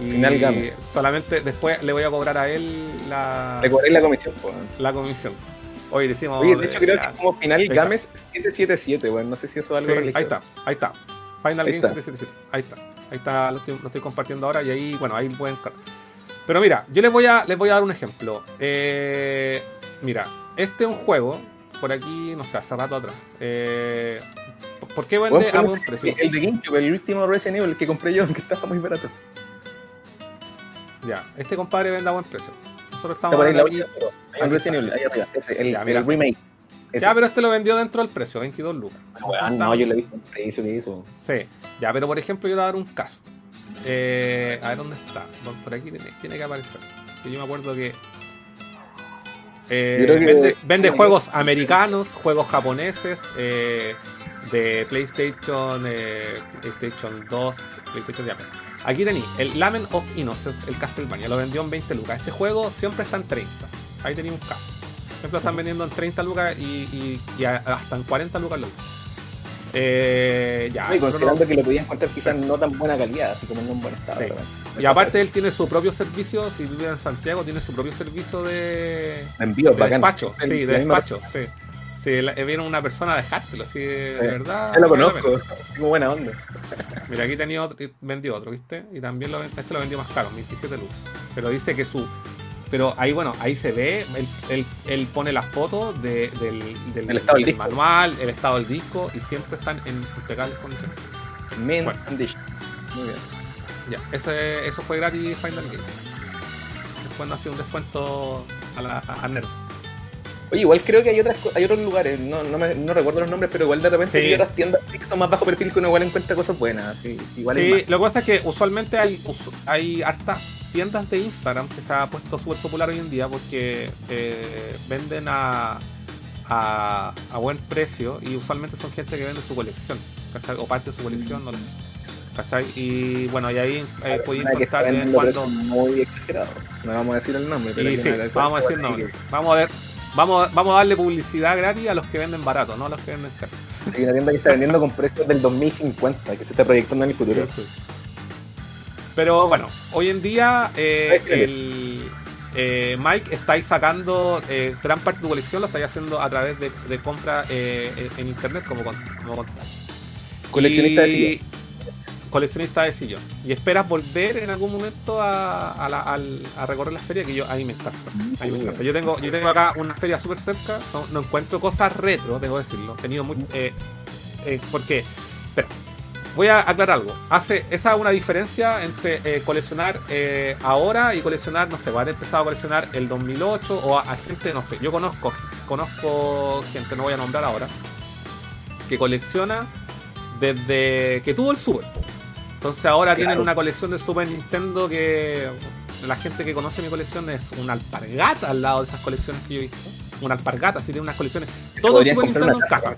Y solamente después le voy a cobrar a él la. Le la comisión, pues. La comisión. Hoy decimos. Oye, de hecho, creo que como Final Games 777, bueno, no sé si eso es algo sí, Ahí está, ahí está. Final Games 777. Ahí está. Ahí está, lo estoy, compartiendo ahora y ahí, bueno, ahí pueden. Pero mira, yo les voy a, les voy a dar un ejemplo. Eh, mira, este es un juego, por aquí, no sé, hace rato atrás. Eh, ¿Por qué vende a buen precio? El de GameCube, el último Resident Evil que compré yo, que estaba muy barato. Ya, este compadre vende a buen precio. Nosotros estamos aquí. Resident Evil, ahí arriba. Ese, el, ya, el remake. Ya, pero este lo vendió dentro del precio, 22 lucas. no, yo le he visto un precio que hizo. Sí, ya, pero por ejemplo, yo le voy a dar un caso. Eh, a ver dónde está. Por aquí tiene, tiene que aparecer. Que yo me acuerdo que eh, vende, juegos americanos, juegos japoneses, eh, de PlayStation, eh, PlayStation 2, PlayStation ya. Aquí tenéis el Lament of Innocence, el Castlevania, lo vendió en 20 lucas. Este juego siempre está en 30. Ahí tenéis un caso. Siempre lo están vendiendo en 30 lucas y, hasta en 40 lucas lo eh, ya, y considerando que lo podían encontrar quizás no tan buena calidad, así como en un buen estado. Y aparte él tiene su propio servicio, si vive en Santiago, tiene su propio servicio de, envío, de despacho. Sí, de despacho, sí. Sí, viene una persona a dejártelo, así de verdad. Yo lo conozco, tengo buena onda. Mira, aquí tenía otro, vendió otro, ¿viste? Y también lo, este lo vendió más caro, 27 lucas. Pero dice que su. Pero ahí, bueno, ahí se ve, él, él, pone las fotos de, del, del, estado del, manual, el estado del disco, y siempre están en impecables condiciones. Main condition. Muy bien. Ya, ese, eso fue gratis Final Game. Después no ha sido un descuento a, la, a Nerd. Oye, igual creo que hay otras hay otros lugares, no, no, me, no recuerdo los nombres, pero igual de repente hay otras tiendas que son más bajo perfil que uno igual encuentra cosas buenas. Sí, igual sí lo que pasa es que usualmente hay, hay hartas tiendas de Instagram que se ha puesto súper popular hoy en día porque eh, venden a, a, a, buen precio y usualmente son gente que vende su colección, ¿cachai? O parte de su colección, no lo sé. ¿Cachai? Y bueno, y ahí eh, podéis encontrar cuando. Muy exagerado. No vamos a decir el nombre, pero. sí, vamos a decir nombre. Vamos a ver Vamos, vamos a darle publicidad gratis a los que venden barato, no a los que venden caro. Hay una tienda que está vendiendo con precios del 2050, que se está proyectando en el futuro. Pero bueno, hoy en día eh, el, eh, Mike estáis sacando eh, gran parte de tu colección, lo estáis haciendo a través de, de compra en internet como, como Coleccionista de coleccionista de sillón. Y esperas volver en algún momento a, a, recorrer la feria, que yo a mí me encanta. Yo, tengo, yo tengo acá una feria súper cerca, no, encuentro cosas retro, debo decirlo. He tenido muy. Eh, eh, porque. Voy a aclarar algo. Hace, esa es una diferencia entre eh, coleccionar ahora y coleccionar, no sé, haber empezado a coleccionar el 2008 o a, a, gente, no sé, yo conozco, conozco gente, no voy a nombrar ahora, que colecciona desde que tuvo el Super. Entonces ahora tienen una colección de Super Nintendo que la gente que conoce mi colección es una alpargata al lado de esas colecciones que yo he visto. Una alpargata, si tiene unas colecciones. Todo Super Nintendo en caja.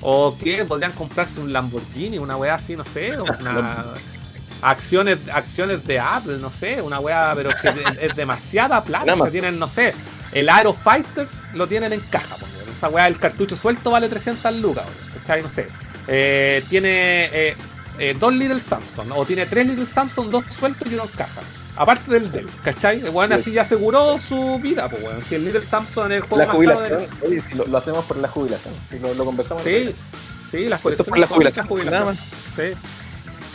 O que podrían comprarse un Lamborghini, una weá así, no sé, una, acciones, acciones de Apple, no sé, una weá, pero que es, demasiada plata. que tienen, no sé, el Aero Fighters lo tienen en caja, esa weá, el cartucho suelto vale 300 lucas, No sé. Eh, tiene eh, eh, dos Little Samsung, o tiene tres Little Samsung, dos sueltos y uno en caja. Aparte del Dell, ¿cachai? Bueno, así ya aseguró su vida, pues bueno. Si el Little Samsung en el juego la jubilación, oye, lo, hacemos por la jubilación, si lo, conversamos. Sí, sí, las Esto por la jubilación, jubilación. Nada más. Sí.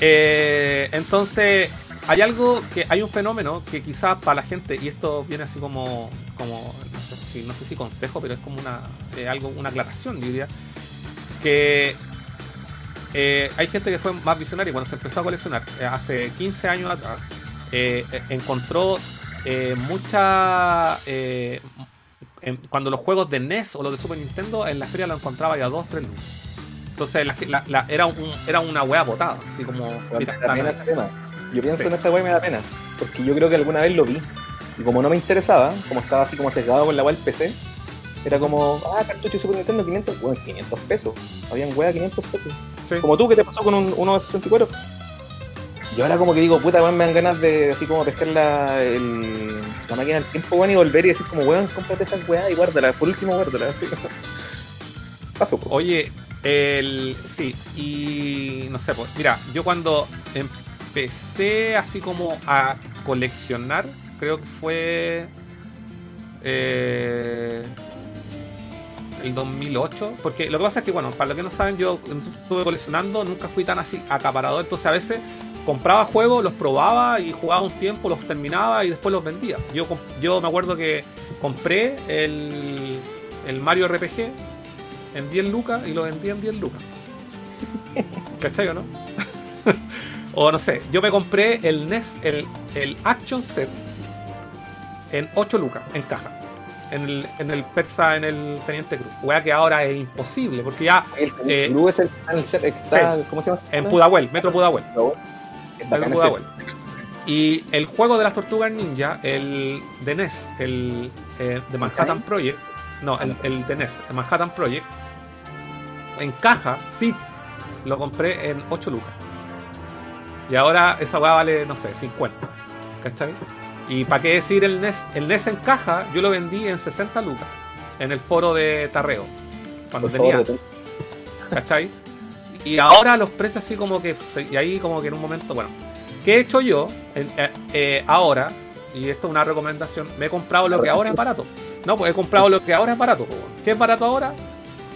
Eh, entonces, hay algo que hay un fenómeno que quizás para la gente, y esto viene así como, como no, sé, si, no sé si consejo, pero es como una, eh, algo, una aclaración, diría, que eh, hay gente que fue más visionaria cuando se empezó a coleccionar eh, hace 15 años atrás, eh, encontró eh, mucha... en- cuando los juegos de NES o los de Super Nintendo en la feria lo encontraba ya a 2, 3 lucas. Entonces la- la- la- era, un, era una wea botada, así como... Mira, me da pena ese tema. Yo pienso Sí. en esa weá y me da pena. Porque yo creo que alguna vez lo vi. Y como no me interesaba, como estaba así como sesgado con la weá del PC, era como, ah, cartucho Super Nintendo 500, bueno, 500 pesos. Habían weá 500 pesos. Sí. Como tú, que te pasó con un, uno de 64? Yo ahora como que digo, puta, weón, me dan ganas de así como pescar la, el- la máquina del tiempo, weón, y volver y decir como, weón, cómprate esas weá y guárdala. Por último, guárdala. así. Paso. Oye, el. Sí, y. No sé, pues. Mira, yo cuando empecé así como a coleccionar, creo que fue. eh, el 2008. Porque lo que pasa es que, bueno, para los que no saben, yo estuve coleccionando, nunca fui tan así acaparador. Entonces a veces compraba juegos, los probaba y jugaba un tiempo, los terminaba y después los vendía. Yo, yo me acuerdo que compré el, el Mario RPG en 10 lucas y lo vendí en 10 lucas. ¿Cachai o no? o no sé, yo me compré el NES, el, el Action Set en 8 lucas, en caja. En el, en el Persa, en el Teniente Cruz. Wea que ahora es imposible, porque ya El, eh, Blue es el, el set que está, ¿cómo se llama? en Pudahuel, Metro Pudahuel. Metro. Pudahuel. Y el juego de las tortugas ninja, el de NES, el eh, de Manhattan Project, no, el, el de NES, el Manhattan Project, en caja, sí, lo compré en 8 lucas. Y ahora esa weá vale, no sé, 50. ¿Cachai? Y para qué decir el NES, el NES en caja, yo lo vendí en 60 lucas. En el foro de Tarreo. Cuando Por tenía. favor. ¿cachai? Y ahora los precios así como que, y ahí como que en un momento, bueno, ¿qué he hecho yo eh, eh, ahora? Y esto es una recomendación, me he comprado lo que ahora es barato. No, pues he comprado lo que ahora es barato. pues. ¿Qué es barato ahora?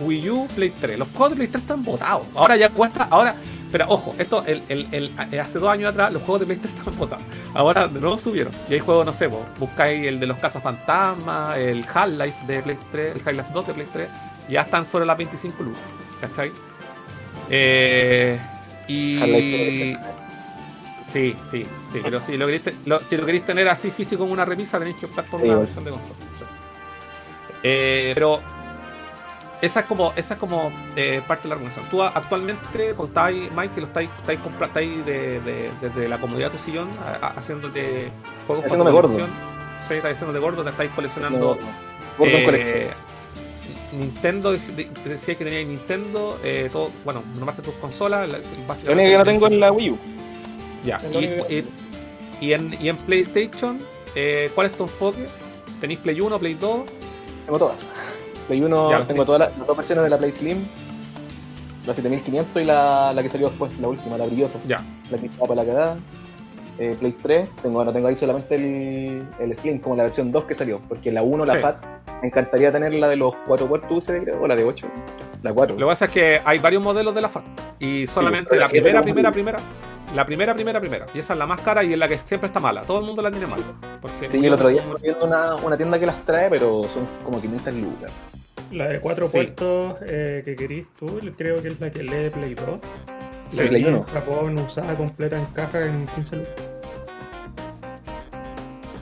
Wii U, Play 3. Los juegos de Play 3 están botados. Ahora ya cuesta, ahora, pero ojo, esto, el, el- el- eh, hace dos años atrás los juegos de Play 3 estaban botados. Ahora de nuevo subieron. Y hay juegos, no sé, vos, buscáis el de los cazafantasmas, el Half-Life de Play 3, el Half-Life 2 de Play 3, y ya están sobre las 25 lucas. ¿Cachai? Eh, y. Sí, sí, sí, pero si lo, queréis, lo- si lo queréis tener así físico en una revista, tenéis que optar por una versión de consola. Eh, pero esa es como, esa es como eh, parte de la organización. Tú actualmente contáis, Mike, que lo estáis, estáis, estáis de, de- desde la comodidad de tu sillón a- a- haciéndote juegos para gordo. colección. Sí, estáis haciéndose gordo, te estáis coleccionando No, Gordo en eh, colección. Nintendo, dec- de- decías que teníais Nintendo, eh, todo, bueno, nomás de tus consolas, la- Lo básicamente. único que no tengo es la Wii U. Ya, y- y en, y en PlayStation, eh, ¿cuál es tu enfoque? ¿Tenéis Play 1, Play 2? Tengo todas. Play 1, Ya, tengo todas las, las dos versiones de la Play Slim. La 7500 y la, la que salió después, la última, la brillosa. Ya, La que estaba para la cagada. Eh, Play 3, tengo, bueno, tengo ahí solamente el, el Slim, como la versión 2 que salió. Porque la 1, la Sí. FAT, me encantaría tener la de los 4 puertos USB, creo, o la de 8. La 4. lo que pasa es que hay varios modelos de la FAT. Y solamente la primera, primera, primera. La primera, primera, primera. Y esa es la más cara y es la que siempre está mala. Todo el mundo la tiene mala. Porque Sí, el otro día estuve viendo una, una tienda que las trae, pero son como 500 lucas. La de cuatro Sí. puertos eh, que querís tú, creo que es la que lee Play 2. Sí, La Play vi en 1. Japón usada completa en caja en 15 lucas.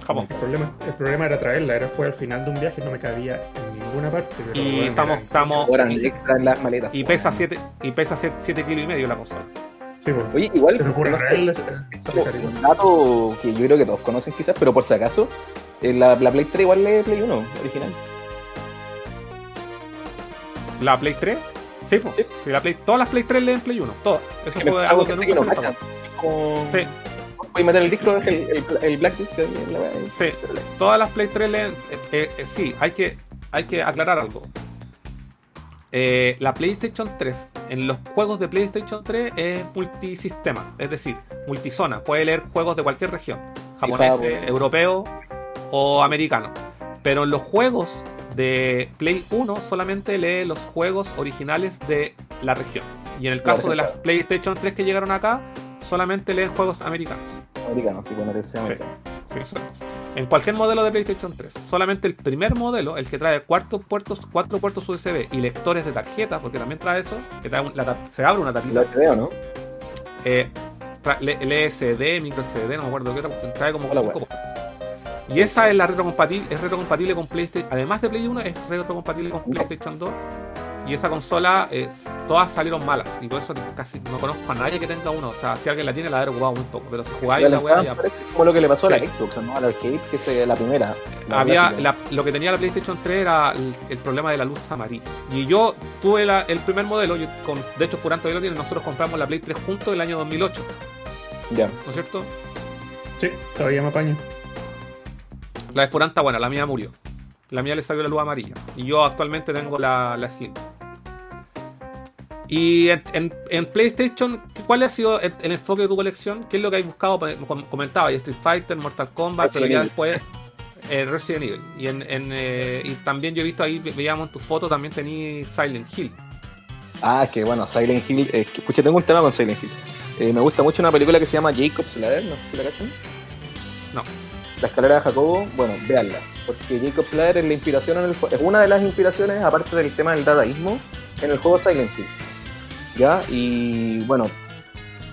Japón. El problema, el problema era traerla, era fue al final de un viaje, no me cabía en ninguna parte. pero Y bueno, estamos- estamos- Ahora y- extra en las maletas. Y pesa 7 y pesa 7 kilos y medio la consola. Sí, pues. Oye, igual, Se me ocurre no sé, es un dato que yo creo que todos conocen quizás, pero por si acaso, eh, la, la Play 3 igual es Play 1 original. ¿La Play 3? Sí, pues. Sí. Sí, la Play, todas las Play 3 leen Play 1. Todas. Eso fue algo que, nunca no se. Como, Sí, Voy a meter el disco, el, el, el la weá, el- sí. Todas las Play 3 leen. eh, eh, eh, sí, hay que, hay que aclarar algo. Eh, la PlayStation 3, en los juegos de PlayStation 3 es multisistema, es decir, multizona. Puede leer juegos de cualquier región, japonés, Japón. europeo o americano. Pero en los juegos de Play 1 solamente lee los juegos originales de la región. Y en el La caso de las. PlayStation 3 que llegaron acá, solamente leen juegos americanos. Americanos, sí, americana. Sí, sí. En cualquier modelo de PlayStation 3. Solamente el primer modelo, el que trae cuatro puertos, cuatro puertos USB y lectores de tarjeta, porque también trae eso, que trae un- la se abre una tarjeta. Que veo, ¿no? Eh, tra- le- LSD, micro CD, no me acuerdo qué otra, trae como Hola, cinco puertos. Y esa es la retrocompatible, es retrocompatible con PlayStation, además de Play 1, es retrocompatible con PlayStation 2. Y esa consola, es, todas salieron malas. Y por eso casi no conozco a nadie que tenga uno. O sea, si alguien la tiene, la habrá ocupado muy poco. Pero si jugáis Sí, la weá ya. parece como lo que le pasó a la. Xbox, ¿no? A la arcade, que es la primera. la Había la- lo que tenía la PlayStation 3 era el, el problema de la luz amarilla. Y yo tuve la- el primer modelo, yo con, de hecho Furán todavía lo tiene, nosotros compramos la Play 3 juntos el año 2008, Ya. ¿no es cierto? Sí, todavía me apaño. La de Furán está buena, la mía murió. La mía le salió la luz amarilla. Y yo actualmente tengo la, la Slim. Y en, en- en PlayStation, ¿cuál ha sido el, el enfoque de tu colección? ¿Qué es lo que hay buscado? Pues, Com- Comentaba, y Street Fighter, Mortal Kombat, Resident ya Evil. después eh, Resident Evil. Y, en, en, eh, y también yo he visto ahí, ve- veíamos en tus fotos, también tenías Silent Hill. Ah, es que bueno, Silent Hill. Que, escucha, tengo un tema con Silent Hill. Eh, me gusta mucho una película que se llama Jacob's Ladder, no sé si la cachan. No. La escalera de Jacobo, bueno, véanla. Porque Jacob's Ladder es la inspiración en el es una de las inspiraciones, aparte del tema del dadaísmo, en el juego Silent Hill. ¿Ya? Y bueno,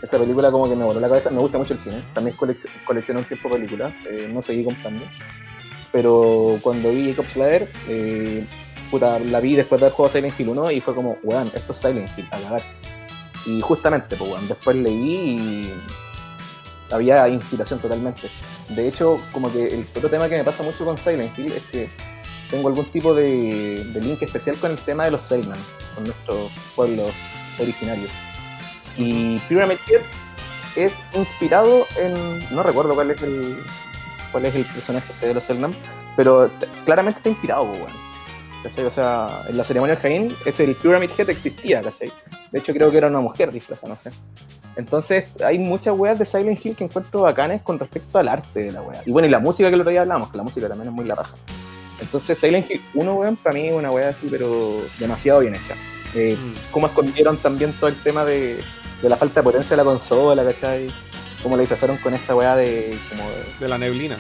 esa película como que me voló la cabeza. Me gusta mucho el cine. También colec- coleccioné un tiempo películas. eh, no seguí comprando. Pero cuando vi Jacob's Ladder, eh, puta, la vi después de haber jugado Silent Hill 1 y fue como, weón, esto es Silent Hill, a cagar. Y justamente, pues, weón, después leí y había inspiración totalmente. De hecho, como que el otro tema que me pasa mucho con Silent Hill es que tengo algún tipo de, link especial con el tema de los Selman, con nuestros pueblos originarios. Y Pyramid es inspirado en. No recuerdo cuál es el. cuál es el personaje de los Selman, pero claramente está inspirado, pues, weón. ¿Cachai? O sea, en la ceremonia del Jaén, ese el Pyramid Head existía, ¿cachai? De hecho, creo que era una mujer disfrazada, no sé. Entonces, hay muchas weas de Silent Hill que encuentro bacanes con respecto al arte de la wea. Y bueno, y la música que el otro día hablamos, que la música también es muy la raja. Entonces, Silent Hill 1, weón, para mí es una wea así, pero demasiado bien hecha. Eh, Mm. cómo escondieron también todo el tema de, de la falta de potencia de la consola, ¿cachai? Cómo la disfrazaron con esta weá de como de De la neblina.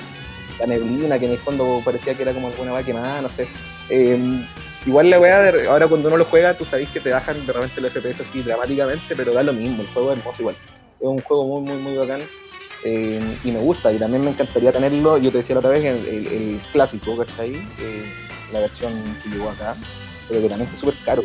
la neblina, que en el fondo parecía que era como alguna weá quemada, no sé. Eh, igual la weá, ahora cuando uno lo juega, tú sabés que te bajan de repente los FPS así dramáticamente, pero da lo mismo, el juego es hermoso igual. Es un juego muy, muy, muy bacán. eh, y me gusta, y también me encantaría tenerlo, yo te decía la otra vez, el, clásico, ¿cachai? Eh, la versión que llegó acá, pero que también está súper caro.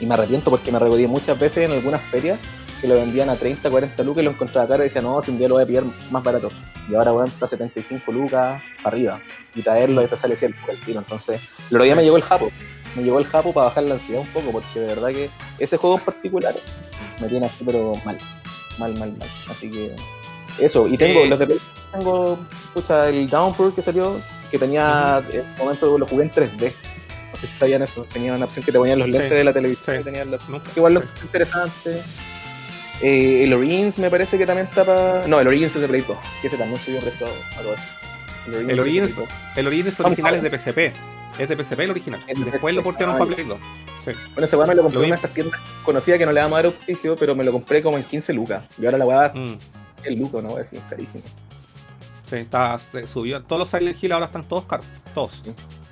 Y me arrepiento porque me regodí muchas veces en algunas ferias que lo vendían a 30, 40 lucas y lo encontraba caro y decía, no, si un día lo voy a pillar más barato. Y ahora, weón, está a 75 lucas para arriba. Y traerlo y te sale 100 por el tiro. Entonces, el otro día me llegó el japo. Me llegó el japo para bajar la ansiedad un poco, porque de verdad que ese juego en particular me tiene así, pero mal. Mal, mal, mal. Así que, eso. Y tengo, Eh. los de tengo, pucha, el Downpour que salió, que tenía, en el momento lo jugué en 3D. No sé si sabían eso. Tenía una opción que te ponían los lentes Sí. de la televisión. Sí. que tenían los-. Igual lo Sí. interesante. Eh, el Origins me parece que también está para. No, el Origins es de Play 2, que ese también subió precio a todo. El Origins, Play 2. el Origins original es de PSP. Es de PSP el original. Después lo portearon ah, para ya. Play 2. Sí. Bueno, ese weá me lo compré Lo en una de estas tiendas conocida que no le damos a dar auspicio, pero me lo compré como en 15 lucas. Y ahora la weá Mm. el lucas, ¿no? Es carísimo. Sí, está, subió. Todos los Silent Hill ahora están todos caros. Todos.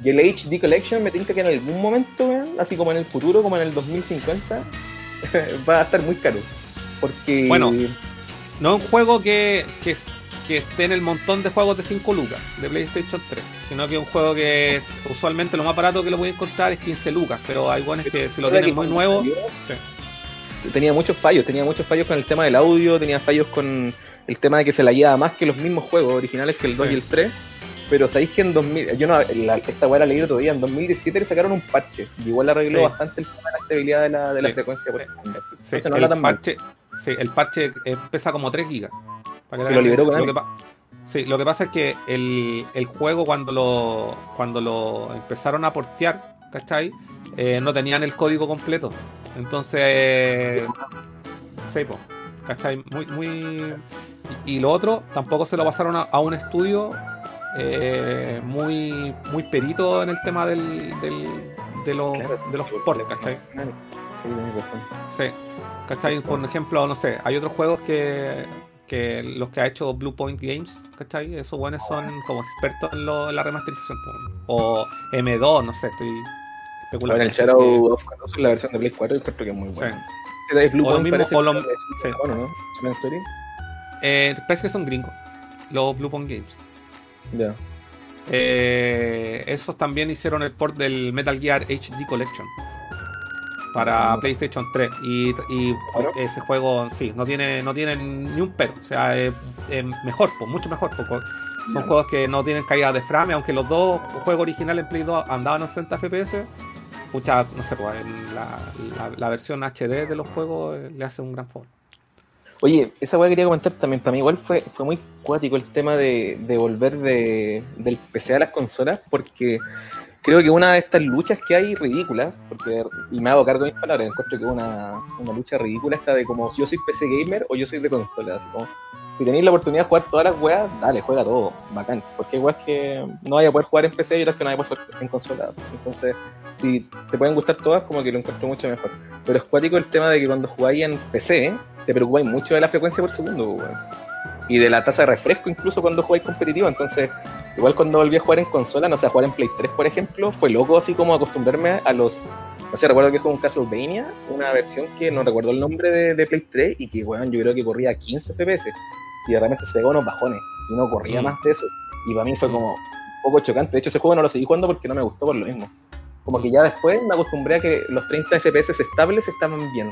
Y el HD Collection me tinca que en algún momento, así como en el futuro, como en el 2050, va a estar muy caro. Porque. Bueno. No es un juego que, que, que esté en el montón de juegos de 5 lucas de PlayStation 3, sino que es un juego que usualmente lo más barato que lo voy a encontrar es 15 lucas, pero hay buenos que si lo tienen muy nuevo, sí. Tenía muchos fallos, tenía muchos fallos con el tema del audio, tenía fallos con el tema de que se la llevaba más que los mismos juegos originales que el 2 Sí. y el 3. Pero sabéis que en 2000, yo no, la, esta weá la leí otro día, en 2017 le sacaron un parche y igual arregló Sí. bastante el tema de la estabilidad de la, de la frecuencia por Entonces no el, tan mal. Sí, el parche eh, pesa como 3 gigas. Para lo liberó con lo él. que, sí, lo que pasa es que el, el juego cuando lo cuando lo empezaron a portear, ¿cachai? Eh, no tenían el código completo. Entonces, sí, po, ¿cachai? Muy, muy... Y, y lo otro, tampoco se lo pasaron a, a un estudio eh, muy, muy perito en el tema del, del- de los, Claro, de los ports, ¿cachai? Sí, tenés razón. Sí. ¿Cachai? Por ejemplo, no sé, hay otros juegos que, que los que ha hecho Blue Point Games, ¿cachai? Esos buenos son como expertos en, lo, en la remasterización. O M2, no sé, estoy especulando. En el Shadow of Colossus, la versión de Play 4, yo creo que es muy buena. Sí. Es Blue o Point mismo, o lo, sí. bueno, ¿no? Story? Eh, parece que son gringos, los Blue Point Games. Ya. Eh, esos también hicieron el port del Metal Gear HD Collection para PlayStation 3 y, ese juego sí no tiene no tiene ni un pero. O sea es, mejor pues mucho mejor porque son juegos que no tienen caída de frame aunque los dos juegos originales en Play 2 andaban a 60 FPS mucha no sé pues la, versión HD de los juegos eh, le hace un gran favor. Oye, esa weá quería comentar también. Para mí igual fue, fue muy cuático el tema de, de volver de, del PC a las consolas, porque creo que una de estas luchas que hay ridícula, porque, y me hago cargo de mis palabras, encuentro que es una, una lucha ridícula esta de como si yo soy PC gamer o yo soy de consola, así como si tenéis la oportunidad de jugar todas las weas, dale, juega todo, bacán, porque igual que no vaya a poder jugar en PC y otras que no vaya a poder jugar en consola, entonces si te pueden gustar todas, como que lo encuentro mucho mejor. Pero es cuático el tema de que cuando jugáis en PC, te preocupáis mucho de la frecuencia por segundo, weón y de la tasa de refresco incluso cuando jugáis competitivo. Entonces, igual cuando volví a jugar en consola, no sé, a jugar en Play 3, por ejemplo, fue loco así como acostumbrarme a los. No sé, recuerdo que es como un Castlevania, una versión que no recuerdo el nombre de, Play 3 y que, bueno, yo creo que corría a 15 FPS y de repente se pegó unos bajones y no corría mm. más de eso. Y para mí fue mm. como un poco chocante. De hecho, ese juego no lo seguí jugando porque no me gustó por lo mismo. Como que ya después me acostumbré a que los 30 FPS estables estaban bien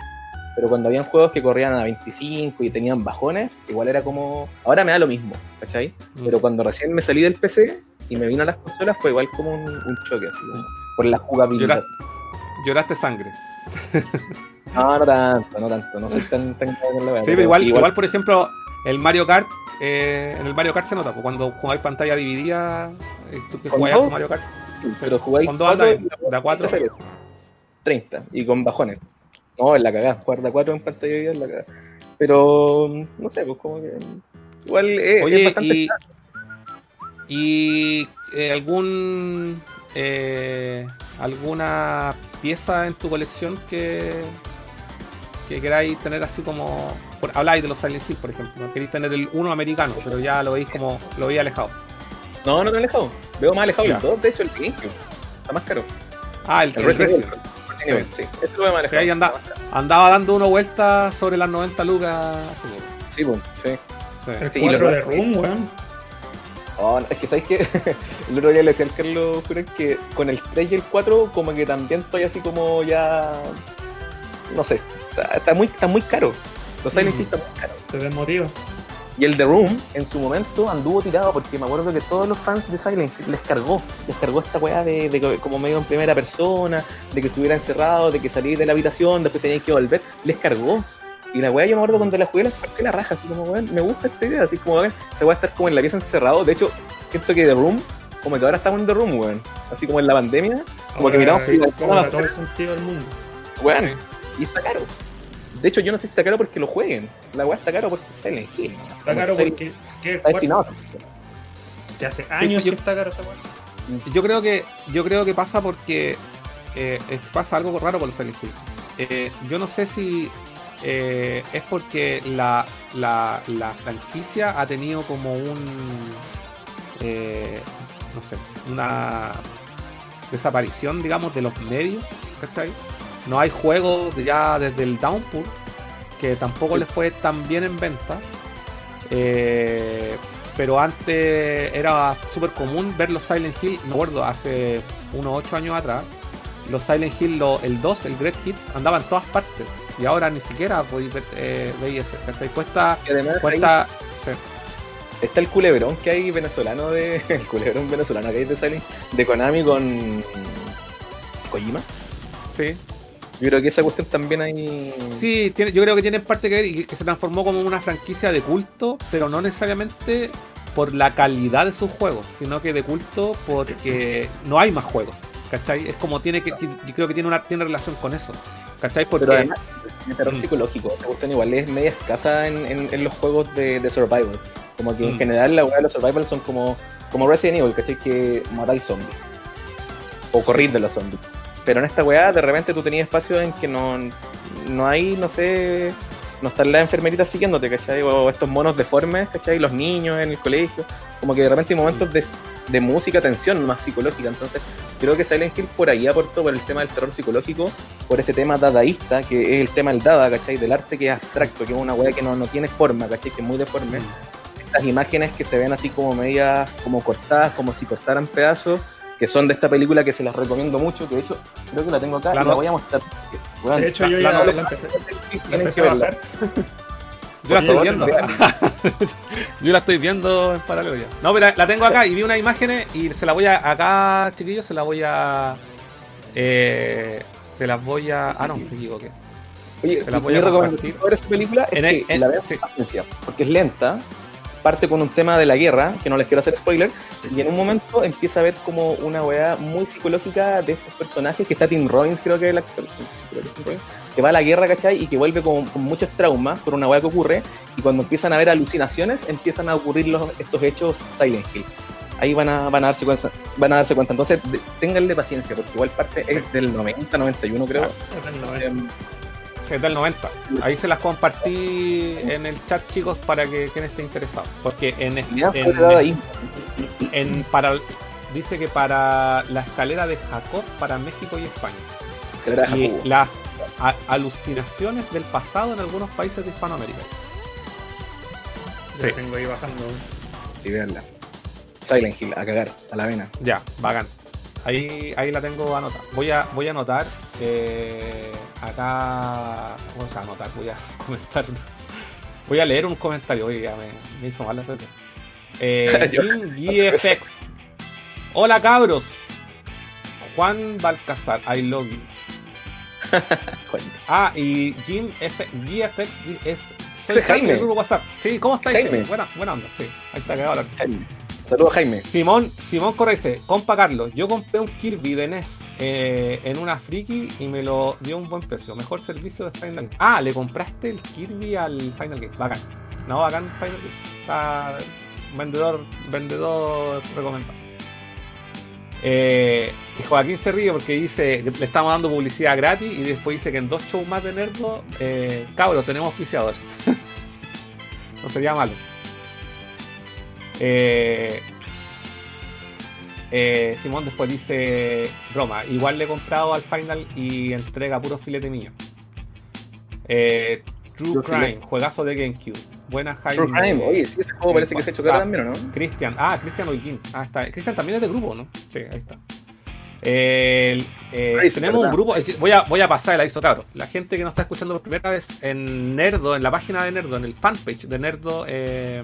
pero cuando habían juegos que corrían a 25 y tenían bajones, igual era como. Ahora me da lo mismo, ¿cachai? Mm. Pero cuando recién me salí del PC y me vino a las consolas, fue igual como un, choque, así, por la jugabilidad. lloraste sangre. no, no tanto, no tanto, no soy tan, tan con la verdad. Sí, pero igual, igual, por ejemplo, el Mario Kart, eh, en el Mario Kart se nota, pues, cuando jugáis pantalla dividida, eh, tú que jugáis con Mario Kart. pero jugáis con dos de a 4. 30 y con bajones. No, es la cagada. Jugar 4 en pantalla de es la cagada. Pero, no sé, pues como que. Igual es, Oye, bastante. Y, y eh, algún. Eh, alguna pieza en tu colección que. que queráis tener así como. Por, habláis de los Silent Hill, por ejemplo. Queréis tener el 1 americano, pero ya lo veis como. lo veis alejado. No, no tan alejado. Veo más alejado el 2, de hecho, el GameCube. Está más caro. Ah, el, el, el Sí, ahí andaba dando una vuelta sobre las 90 lucas. Sí, pues, sí. El sí, 4 de Room, weón. Oh, es que sabes que el otro día le decía al Carlos que con el 3 y el 4 como que también estoy así como ya no sé, está, muy está muy caro. Los Silent Hill mm. están muy caros. Te desmotiva. Y el The Room, en su momento, anduvo tirado porque me acuerdo que todos los fans de Silent Hill les cargó. Les cargó esta weá de, como medio en primera persona, de que estuviera encerrado, de que salí de la habitación, después tenías que volver. Les cargó. Y la weá, yo me acuerdo cuando la jugué, les partí la raja, así como, weón, me gusta esta idea, así como, weón, se va a estar como en la pieza encerrado. De hecho, siento que The Room, como que ahora estamos en The Room, weón. Así como en la pandemia, como que miramos. Como todo el sentido del mundo. Weón, y está caro. De hecho, yo no sé si está caro porque lo jueguen. La weá está caro porque sale Hill. Está caro porque. ¿qué? Está destinado. Se hace años que está caro esa weá. Yo creo que, yo creo que pasa porque eh, pasa algo raro con los Silent Hill. Eh, yo no sé si eh, es porque la, la, la, franquicia ha tenido como un. no sé, una desaparición, digamos, de los medios, ¿cachai? No hay juegos ya desde el Downpour, que tampoco les fue tan bien en venta. Eh, pero antes era súper común ver los Silent Hill, me acuerdo, hace unos 8 años atrás, los Silent Hill, el 2, el Great Hits, andaban en todas partes. Y ahora ni siquiera podéis ver, eh, ese. Cuesta. cuesta Está el culebrón que hay venezolano de. El culebrón venezolano que hay de Silent de Konami con. Kojima. Sí. Yo creo que esa cuestión también hay. Sí, tiene, yo creo que tiene parte que ver y que se transformó como una franquicia de culto, pero no necesariamente por la calidad de sus juegos, sino que de culto porque no hay más juegos. ¿Cachai? Es como tiene que. Yo creo que tiene una tiene relación con eso. ¿Cachai? Porque. Pero además, terror mm. psicológico. Esta cuestión igual es media escasa en, en, los juegos de, de, survival. Como que en mm. general la de los survival son como, como Resident Evil, ¿cachai? Que matáis zombies. O corrir de los zombies. Pero en esta weá, de repente tú tenías espacios en que no, no hay, no sé, no están las enfermeritas siguiéndote, ¿cachai? O estos monos deformes, ¿cachai? Los niños en el colegio, como que de repente hay momentos de, de música, tensión más psicológica, entonces creo que Silent Hill por ahí aportó por el tema del terror psicológico, por este tema dadaísta, que es el tema del dada, ¿cachai? Del arte que es abstracto, que es una weá que no, no tiene forma, ¿cachai? Que es muy deforme. Estas imágenes que se ven así como medias, como cortadas, como si cortaran pedazos, que son de esta película que se las recomiendo mucho, que de hecho creo que la tengo acá Claro. y la voy a mostrar. De hecho, yo la- ya la- la empecé, tienen que a verla. Yo la estoy viendo. Yo la estoy viendo en paralelo ya. No, pero la tengo acá y vi unas imágenes y se la voy a. Acá, chiquillos, se la voy a. Eh, se las voy a. Ah, no, me equivoqué. Oye, Te la voy a compartir. sobre esa película es En el- en- la vean sí. con paciencia, porque es lenta, parte con un tema de la guerra, que no les quiero hacer spoiler, y en un momento empieza a ver como una weá muy psicológica de estos personajes, que está Tim Robbins, creo que es el actor, que va a la guerra, ¿cachai? Y que vuelve con, con muchos traumas por una weá que ocurre, y cuando empiezan a ver alucinaciones, empiezan a ocurrir los, estos hechos Silent Hill. Ahí van a, van a darse cuenta, van a darse cuenta. Entonces, de- ténganle paciencia, porque igual parte es del 90, 91 creo. Ah, es del 90. Ahí se las compartí en el chat, chicos, para que quien esté interesado. Porque en, en, ahí. en- para dice que para la escalera de Jacob para México y España. Escalera de Y Jacobo. las a- alucinaciones del pasado en algunos países de Hispanoamérica. Yo Sí. tengo ahí bajando. Sí, veanla. Silent Hill, a cagar, a la vena. Ya, bacán. Ahí, ahí la tengo anotada. Voy a, voy a anotar eh, acá. Vamos a anotar, voy a comentar. Voy a leer un comentario. Oye, ya me, me hizo mal hacerlo. Eh, Yo- King GFX. Hola cabros. Juan Balcazar, I love you. Ah, y Jim F GFX es. Soy Jaime Jaime. WhatsApp. Sí, ¿cómo estáis? Jaime. Buena, buena onda, sí. Ahí está cagado la Jaime. Saludos, Jaime. Simón, Simón Correa dice, compa Carlos, yo compré un Kirby de NES eh, en una friki y me lo dio un buen precio. Mejor servicio de Final Game. Ah, le compraste el Kirby al Final Game. Bacán. No, bacán Final Game. Está vendedor, vendedor recomendado. Eh, y Joaquín se ríe porque dice que le estamos dando publicidad gratis y después dice que en dos shows más de Nerdo, eh, cabros, tenemos auspiciador. no sería malo. Eh, eh, Simón después dice broma, igual le he comprado al final y entrega puro filete mío. Eh, True Crime, filete. juegazo de GameCube. Buena Jaime. True Crime. Oye, sí, ese juego parece que se ha hecho también, ¿o no? Cristian, ah, Cristian Holguín. Ah, está. Cristian también es de grupo, ¿no? Sí, ahí está. Eh, tenemos un grupo, voy a, voy a pasar el aviso, claro. La gente que nos está escuchando por primera vez en Nerdo, en la página de Nerdo, en el fanpage de Nerdo, eh,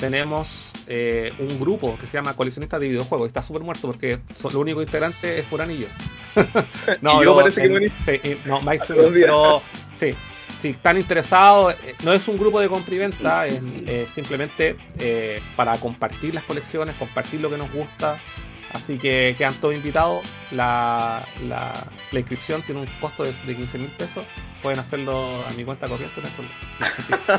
tenemos eh, un grupo que se llama Coleccionistas de Videojuegos. Está súper muerto porque son, lo único integrante es Furán y yo. Y yo parece en- sí, y- no, Mike pero si están interesados, eh, no es un grupo de compra y venta, es simplemente eh, para compartir las colecciones, compartir lo que nos gusta. Así que quedan todos invitados. La, la, la inscripción tiene un costo de, de 15 mil pesos. Pueden hacerlo a mi cuenta corriente.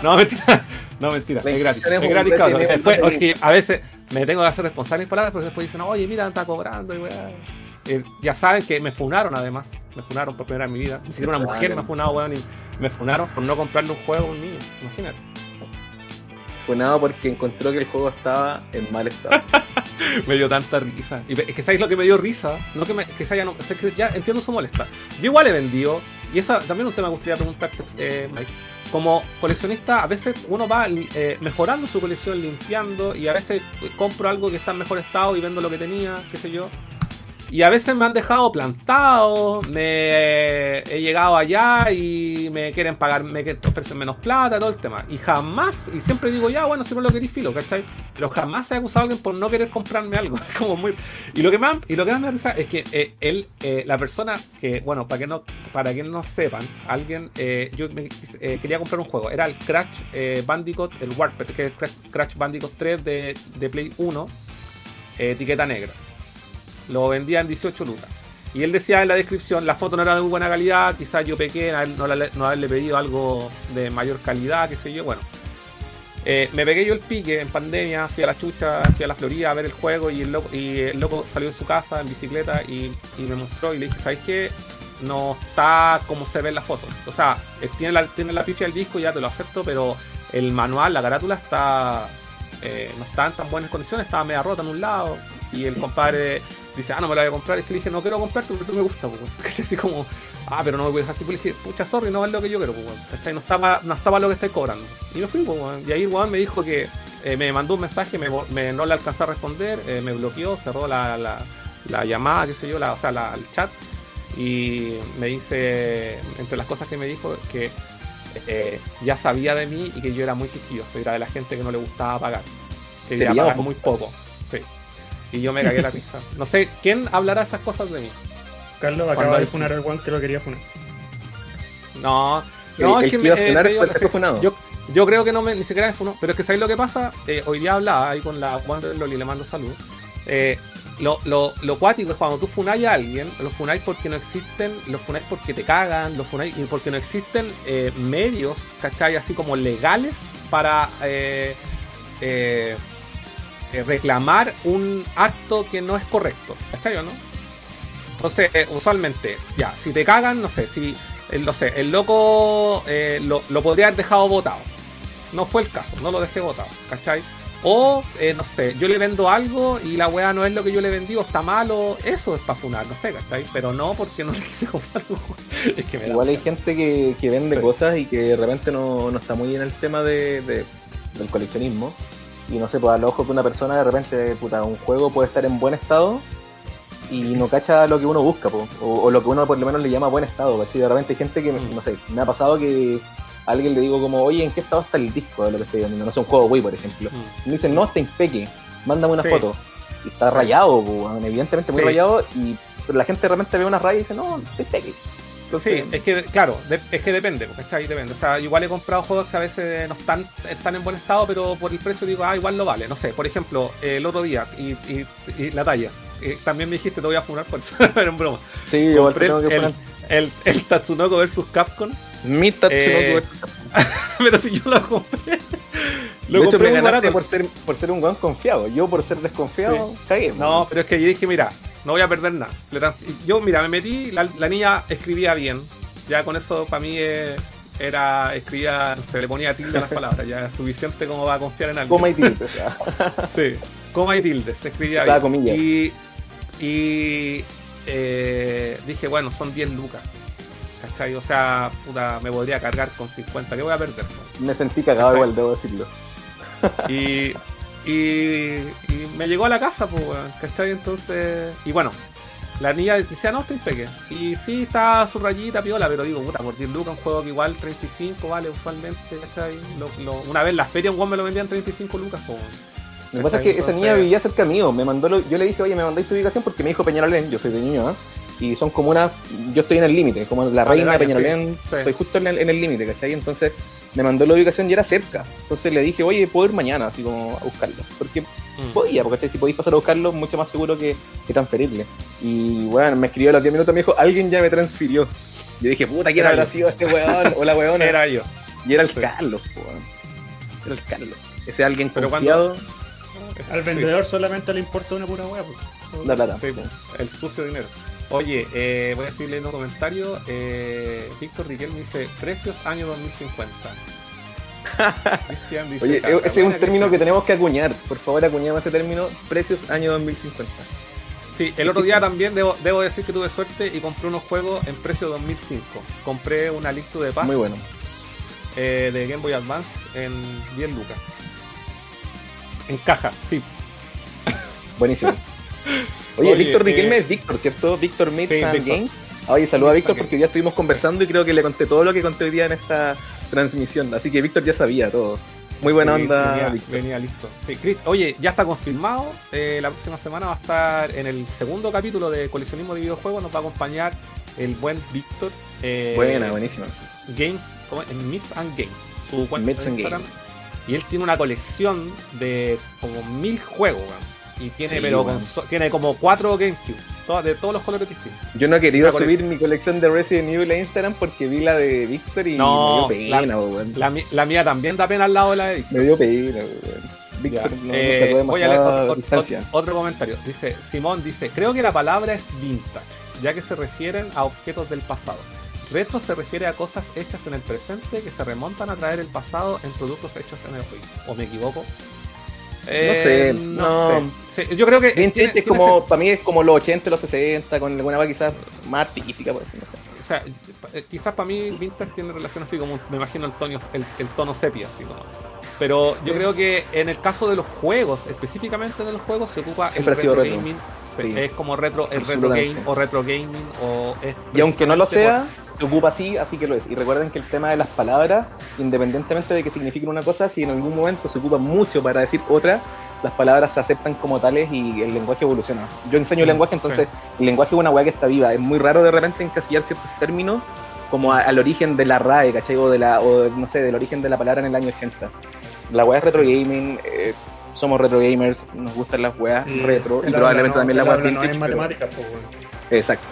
no mentira. No, mentira. Es gratis. es gratis, Después, porque a veces me tengo que hacer responsable mis palabras, pero después dicen, oye, mira, está cobrando. Y weá. Eh, ya saben que me funaron además. Me funaron por primera vez en mi vida. Ni siquiera una mujer me ha funado, weón. Y me funaron por no comprarle un juego a un niño. Imagínate. Fue nada porque encontró que el juego estaba en mal estado. me dio tanta risa. Y es que sabéis lo que me dio risa, no que, me, que se haya no, que ya entiendo su molesta. Yo igual he vendido, y eso también un tema que gustaría preguntarte, eh, Mike. Como coleccionista, a veces uno va eh, mejorando su colección, limpiando, y a veces compro algo que está en mejor estado y vendo lo que tenía, qué sé yo. Y a veces me han dejado plantado, me he llegado allá y me quieren pagar, me ofrecer menos plata, todo el tema. Y jamás, y siempre digo, ya, bueno, si lo queréis filo, ¿cachai? Pero jamás he acusado a alguien por no querer comprarme algo. Es como muy. Y lo que más, y lo que más me risa es que eh, él, eh, la persona que, bueno, para que no, para que no sepan, alguien, eh, yo me- eh, quería comprar un juego. Era el Crash eh, Bandicoot, el Warped, que es Crash, Crash Bandicoot 3 de, de Play 1, eh, etiqueta negra lo vendía en 18 lucas. Y él decía en la descripción, la foto no era de muy buena calidad, quizás yo pequé no, la- no haberle pedido algo de mayor calidad, qué sé yo, bueno. Eh, me pegué yo el pique en pandemia, fui a la chucha, fui a la Florida a ver el juego y el loco, salió de su casa en bicicleta y, me mostró y le dije, ¿sabes qué? no está como se ve en la foto. O sea, tiene la, tiene la pifia del disco, ya te lo acepto, pero el manual, la carátula está eh, no está en tan buenas condiciones, estaba media rota en un lado. Y el compadre dice, ah, no me la voy a comprar. Es que le dije, no quiero comprarte porque tú me gusta, pues. Así como, ah, pero no me voy a dejar así. Pues le dije, pucha, sorry, no es lo que yo quiero, pues. No estaba, no estaba lo que estáis cobrando. Y me fui, pues, Y ahí el me dijo que eh, me mandó un mensaje, me, no le alcanzó a responder, eh, me bloqueó, cerró la, la, llamada, qué sé yo, la, o sea, el chat. Y me dice, entre las cosas que me dijo, que eh, ya sabía de mí y que yo era muy quisquilloso, era de la gente que no le gustaba pagar, que quería pagar muy poco. Y yo me cagué la risa. No sé, ¿quién hablará esas cosas de mí? Carlos acaba de funar al Juan que lo quería funar. No, no, es que me, yo, yo, creo que no me, ni siquiera me funó, pero es que ¿sabéis lo que pasa? Eh, hoy día hablaba ahí con la Juan Loli, le mando salud. Eh, lo, lo, lo cuático es cuando tú funáis a alguien, lo funáis porque no existen, lo funáis porque te cagan, lo funáis porque no existen eh, medios, ¿cachai? Así como legales para eh, eh, reclamar un acto que no es correcto, ¿cachai o no? Entonces, usualmente, ya, si te cagan, no sé, si, no sé, el loco lo, lo podría haber dejado votado. No fue el caso, no lo dejé votado, ¿cachai? O, eh, no sé, yo le vendo algo y la weá no es lo que yo le vendí o está malo, eso es para funar, no sé, ¿cachai? Pero no porque no le quise comprar es que Igual hay gente que, que vende cosas y que de repente no, no, está muy en el tema de, del coleccionismo. Y no sé, pues al ojo que una persona de repente, puta, un juego puede estar en buen estado y no cacha lo que uno busca, o, lo que uno por lo menos le llama buen estado. ¿cachai? De repente hay gente que, mm. no sé, me ha pasado que alguien le digo como, oye, ¿en qué estado está el disco de lo que estoy viendo? No sé, un juego Wii, por ejemplo. Mm. Y me dicen, no, está impeque, mándame una foto. Y está rayado, evidentemente muy rayado, y la gente realmente ve una raya y dice, no, está impeque. Sí, es que, claro, es que depende, porque está ahí depende. O sea, igual he comprado juegos que a veces no están, están en buen estado, pero por el precio digo, ah, igual lo vale. No sé, por ejemplo, el otro día, y, y, la talla. Eh, también me dijiste, te voy a funar por pero en broma. Sí, igual tengo que el, el, el, Tatsunoko versus Capcom mi Tatsunoko eh, Pero si yo lo compré. Lo de hecho, me ganaste por ser, por ser un weón confiado. Yo por ser desconfiado, cagué. No, pero es que yo dije, mira, no voy a perder nada. Yo, mira, me metí, la, niña escribía bien. Ya con eso para mí eh, era, escribía, se le ponía tilde a las palabras, ya es suficiente como va a confiar en alguien. Coma y tilde, o sea. sí, coma y tilde, se escribía o bien. Y, y eh, dije, bueno, son 10 lucas. ¿cachai? O sea, puta, me podría cargar con 50, ¿qué voy a perder? Me sentí cagado igual, debo decirlo. Y, y, me llegó a la casa, pues, ¿cachai? Entonces, y bueno, la niña decía, no, estoy peque. Y sí, está su rayita piola, pero digo, puta, por 10 lucas, un juego que igual 35 vale usualmente, ¿cachai? una vez la feria un me lo vendían 35 lucas, pues. Lo que pasa es que esa niña vivía cerca mío. Me mandó yo le dije, oye, me mandáis tu ubicación porque me dijo Peñarolén, yo soy de niño, ¿eh? y son como una. Yo estoy en el límite, como la reina de Peñalolén, estoy justo en el límite, ¿cachai? Entonces me mandó la ubicación y era cerca. Entonces le dije, oye, puedo ir mañana, así como a buscarlo. Porque mm. podía, porque si podéis pasar a buscarlo, mucho más seguro que, que transferirle. Y bueno, me escribió a los 10 minutos, me dijo, alguien ya me transfirió. Yo dije, puta, ¿quién habrá sido este weón o la weona? Era yo. Y era el Carlos, weón. Era el Carlos. Ese alguien Pero confiado. Al vendedor solamente le importa una pura weá, pues. La plata. el sucio dinero. Oye, eh, voy a seguir leyendo comentarios. Eh, Víctor Riquel me dice precios año 2050. Oye, e-, ese es un término que tenemos que acuñar. Por favor, acuñamos ese término, precios año 2050. Sí, el otro día también debo, decir que tuve suerte y compré unos juegos en precio 2005. Compré una lista de paz. Muy bueno. Eh, de Game Boy Advance en 10 lucas. En caja, sí. Buenísimo. Oye, Víctor Riquelme eh, es Víctor, ¿cierto? Víctor Meets Games. Oye, saluda a Víctor porque ya estuvimos conversando y creo que le conté todo lo que conté hoy día en esta transmisión. Así que Víctor ya sabía todo. Muy buena onda. Venía, listo. oye, ya está confirmado. Eh, la próxima semana va a estar en el segundo capítulo de Coleccionismo de Videojuegos. Nos va a acompañar el buen Víctor. Eh, buena, buenísima. Games, en Meets and Games. Su cuenta Games. Y él tiene una colección de como mil juegos, y tiene, pero tiene como cuatro GameCube, de todos los colores distintos. Yo no he querido subir mi colección de Resident Evil a Instagram porque vi la de Victor y no, me dio pena, la, la, mía también da pena al lado de la de Victor. Me dio pena, weón. Víctor no, eh, voy a leer otro, otro, comentario. Dice, Simón dice, creo que la palabra es vintage. ya que se refieren a objetos del pasado. Retro se refiere a cosas hechas en el presente que se remontan a traer el pasado en productos hechos en el hoy. ¿O me equivoco? Eh, no sé, no. sé. Sí, yo creo que. Vintage tiene, es como, para mí es como los 80, los 60, con alguna va quizás más artística, por decirlo no O sea, eh, quizás para mí Vintage tiene relación así como, me imagino el tono, el, el tono sepia, así como. Pero sí. yo creo que en el caso de los juegos, específicamente de los juegos, se ocupa Siempre el retro retro. gaming. Sí. Es como retro, el retro game o retro gaming o es Y aunque no lo sea, se ocupa así, así que lo es. Y recuerden que el tema de las palabras, independientemente de que signifiquen una cosa, si en algún momento se ocupa mucho para decir otra, las palabras se aceptan como tales y el lenguaje evoluciona. Yo enseño Mm, lenguaje, entonces el lenguaje es una weá que está viva. Es muy raro de repente encasillar ciertos términos como a- al origen de la RAE, ¿cachai? O, de la, o no sé, del origen de la palabra en el año 80. La weá es retro gaming, eh, somos retro gamers, nos gustan las weas retro y probablemente también weas habla no vintage. pero- pues. Exacto.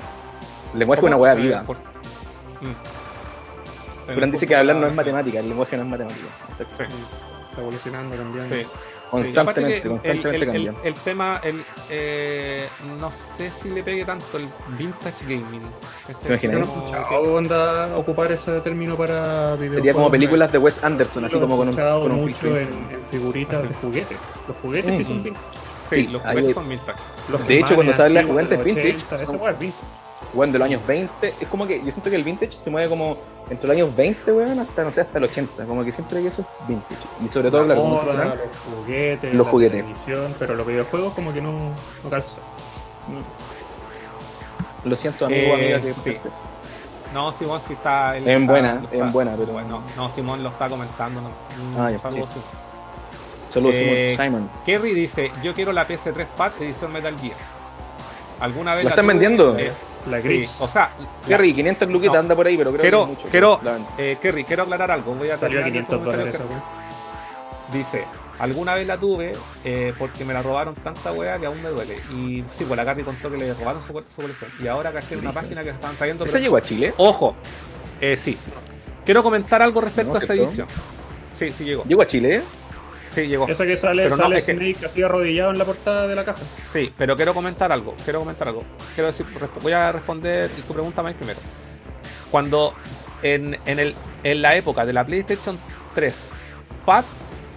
El lenguaje es una weá viva. por- Mm. Fran dice que hablar no es matemática, el lenguaje no es matemática. Exacto. Sí, Está evolucionando, cambiando. sí. Constantemente, Sí, constantemente el, el- el- el tema, el, eh, no sé si le pegue tanto el vintage gaming. Este ¿Te imaginas? No he onda ocupar ese término para videojuegos. Sería como películas de Wes Anderson, así como con un, escuchado con un mucho en, en figuritas de juguetes. Los juguetes sí son Ujú. vintage. Sí, sí, los juguetes son vintage. Los De hecho, cuando He-Man se habla de antiguos juguetes vintage, 80, esa son- weá es vintage. Weón, de los años 20, es como que yo siento que el vintage se mueve como entre los años 20, weón, hasta no sé, hasta el 80, como que siempre hay eso es vintage. Y sobre todo, La claro, los juguetes, Los la juguetes. televisión, pero los videojuegos como que no, no calza. lo siento, amigo, Eh, amiga, que sí. No, Simón sí está. En está- buena, está- en buena, pero- Bueno, no, Simón lo está comentando. No, Mm, Ah, ya, saludos, sí. Simón. Saludos, Eh, Simon. Kerry dice: Yo quiero la PS3 Fat edición Metal Gear. ¿Alguna vez ¿La la están vendiendo? Eh, La sí, gris. o sea, Kerry, 500 cluquitas no. anda por ahí, pero creo quiero, que es mucho. quiero, eh, Kerry, quiero aclarar algo. Voy a Salió a terminar 500 este dólares weá. Dice, alguna vez la tuve eh, porque me la robaron tanta wea que aún me duele. Y sí, pues la Carly contó que le robaron su, su colección. Y ahora caché en una página que estaban trayendo. ¿Esa pero- llegó a Chile? Ojo, eh, sí. Quiero comentar algo respecto No, a esta edición. Sí, sí llegó. ¿Llegó a Chile? Sí, llegó. Esa que sale, Pero no, sale es que- Snake así arrodillado en la portada de la caja. Sí, pero quiero comentar algo. Quiero comentar algo. Quiero decir, voy a responder tu pregunta más primero. Cuando en, en, el, en la época de la PlayStation 3, FAT,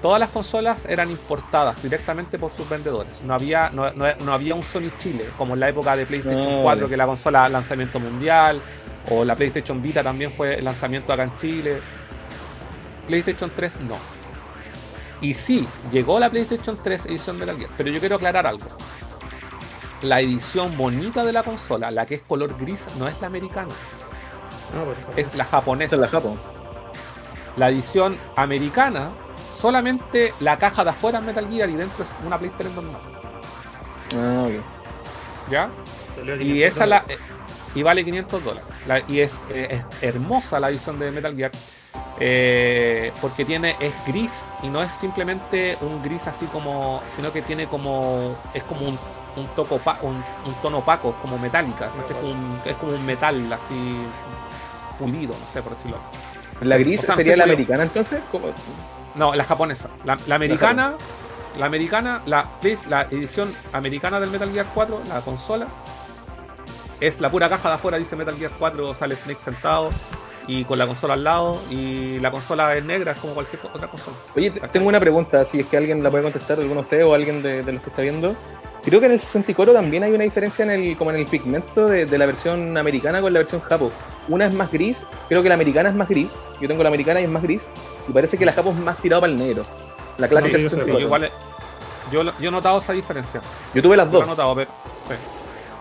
todas las consolas eran importadas directamente por sus vendedores. No había, no, no- no había un Sony Chile, como en la época de PlayStation Ah, 4, ya. que la consola lanzamiento mundial, o la PlayStation Vita también fue el lanzamiento acá en Chile. PlayStation 3 no. Y sí, llegó la PlayStation 3 edición Metal Gear, pero yo quiero aclarar algo. La edición bonita de la consola, la que es color gris, no es la americana, No, por favor. es la japonesa. es la Japón. La edición americana, solamente la caja de afuera es Metal Gear y dentro es una PlayStation normal. Ah, ok. ¿Ya? Y 500 esa la, eh, y vale 500 dólares. La- y es, eh, es hermosa la edición de Metal Gear. Eh, porque tiene es gris y no es simplemente un gris así como sino que tiene como es como un, un toco opa- un, un tono opaco como metálica ¿no? es, como un, es como un metal así pulido no sé por decirlo ¿La gris O sea, sería la americana entonces? ¿Cómo? no la japonesa la, la americana la americana la, la edición americana del Metal Gear 4 la consola es la pura caja de afuera dice Metal Gear 4 sale Snake sentado y con la consola al lado y la consola es negra es como cualquier otra consola Oye, te- tengo una pregunta, si es que alguien la puede contestar, alguno de ustedes o alguien de, de los que está viendo. Creo que en el 64 también hay una diferencia en el, como en el pigmento de, de la versión americana con la versión japo. Una es más gris, creo que la americana es más gris. Yo tengo la americana y es más gris. Y parece que la japo es más tirado para el negro. La clásica Sí, yo sé, Sí, 64. yo, igual, yo, lo- yo he notado esa diferencia Yo tuve las yo lo he dos. notado pero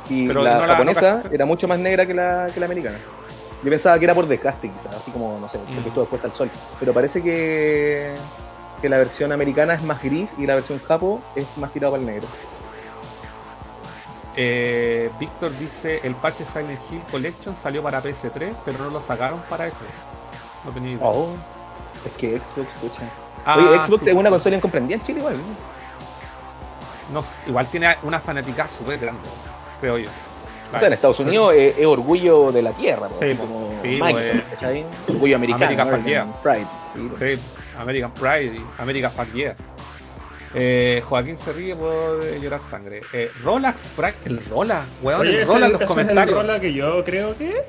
sí. Y pero la no la- japonesa no era mucho más negra que la, que la americana. Yo pensaba que era por desgaste, quizás, así como, no sé, porque Mm. estuvo expuesta al sol. Pero parece que, que la versión americana es más gris y la versión japo es más tirado para el negro. Eh, Víctor dice el parche Silent Hill Collection salió para PS3 pero no lo sacaron para Xbox no tenía idea Oh, es que Xbox, escucha. Ah, Oye, Xbox sí. es una consola incomprendida en Chile igual. igual tiene una fanática súper grande, creo yo. O sea, en Estados Unidos es, es orgullo de la tierra, Sí, como Sí, Microsoft, pues. ¿cachai? Orgullo americano, American Pride. sí, po. Sí, American Pride y American Fuck Yeah. Eh, Joaquín se ríe por eh, llorar sangre. Eh, Rolax, el Rola, weón, Oye, el Rola en los comentarios. Es el Rola que yo creo que.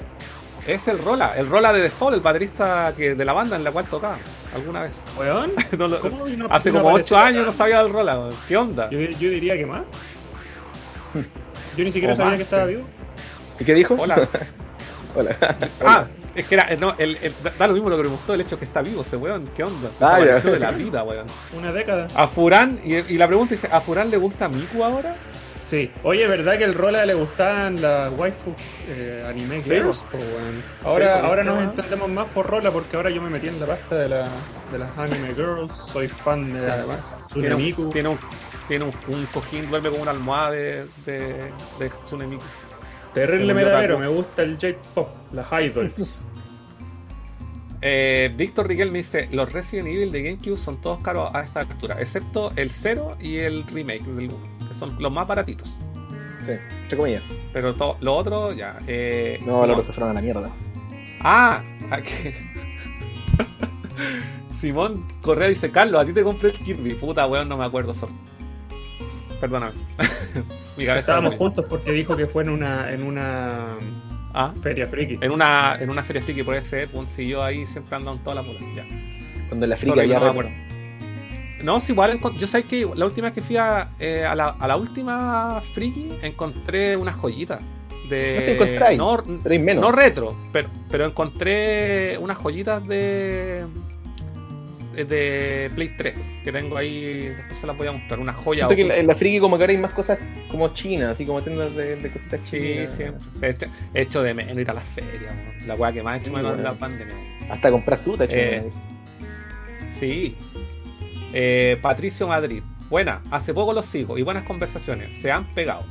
Es el Rola, el Rola de The Fall, el baterista que, de la banda en la cual tocaba alguna vez. Weón. No lo- ¿Cómo no- hace como apareció 8 años acá? no sabía del Rola, weón. ¿qué onda? Yo, yo diría que más. Yo ni siquiera O sabía más, que estaba sí. vivo. ¿Y qué dijo? Hola. Hola. Ah, es que era, eh, no, el, el- da lo mismo lo que me gustó el hecho que está vivo ese weón, ¿qué onda? Ah, ya. De la vida, weón. Una década. A Furán, y, y la pregunta dice, ¿a Furán le gusta Miku ahora? Sí. Oye, ¿verdad que el Rola le gustaban las waifu eh, anime Sí. girls? po, weón? Ahora, Sí, ahora ¿no? nos entendemos más por Rola porque ahora yo me metí en la pasta de, la, de las anime girls. Soy fan de Sí, la Tiene Miku. un, tiene un, tiene un, un cojín, duerme con una almohada de, de, de Hatsune Miku. Terrible Taco. me gusta el J-pop, las idols. Eh, Víctor Riquel me dice, los Resident Evil de GameCube son todos caros a esta altura, excepto el 0 y el remake del 1, que son los más baratitos. Sí, entre comillas. Pero todo lo otro, ya. Eh, No, Simón- los otros se fueron a la mierda. Ah, aquí. Simón Correa dice, Carlos, a ti te compré el Kirby. Puta, weón, no me acuerdo, sorry. Perdóname. Mi cabeza. Estábamos juntos porque dijo que fue en una, en una Ah, feria friki. en una, en una feria friki puede ser, weón, si yo ahí siempre ando en toda la bola. Ya. Cuando la frica ya no. No, es igual, yo sé que la última vez que fui a, eh, a, la, a la última friki encontré unas joyitas. De, No sé, encontráis, no, menos. no retro, pero, pero encontré unas joyitas de de Play 3 que tengo ahí, después se las voy a mostrar, una joya. Siento que en la, oculta. en la friki como que ahora hay más cosas como chinas, así como tiendas de, de cositas Sí, chinas. siempre. He hecho, he hecho de menos ir a las ferias, la weá que más he hecho Sí, menos en bueno. la pandemia. Hasta comprar fruta, Eh, Sí. Eh, Patricio Madrid. Buena, hace poco los sigo y buenas conversaciones. Se han pegado.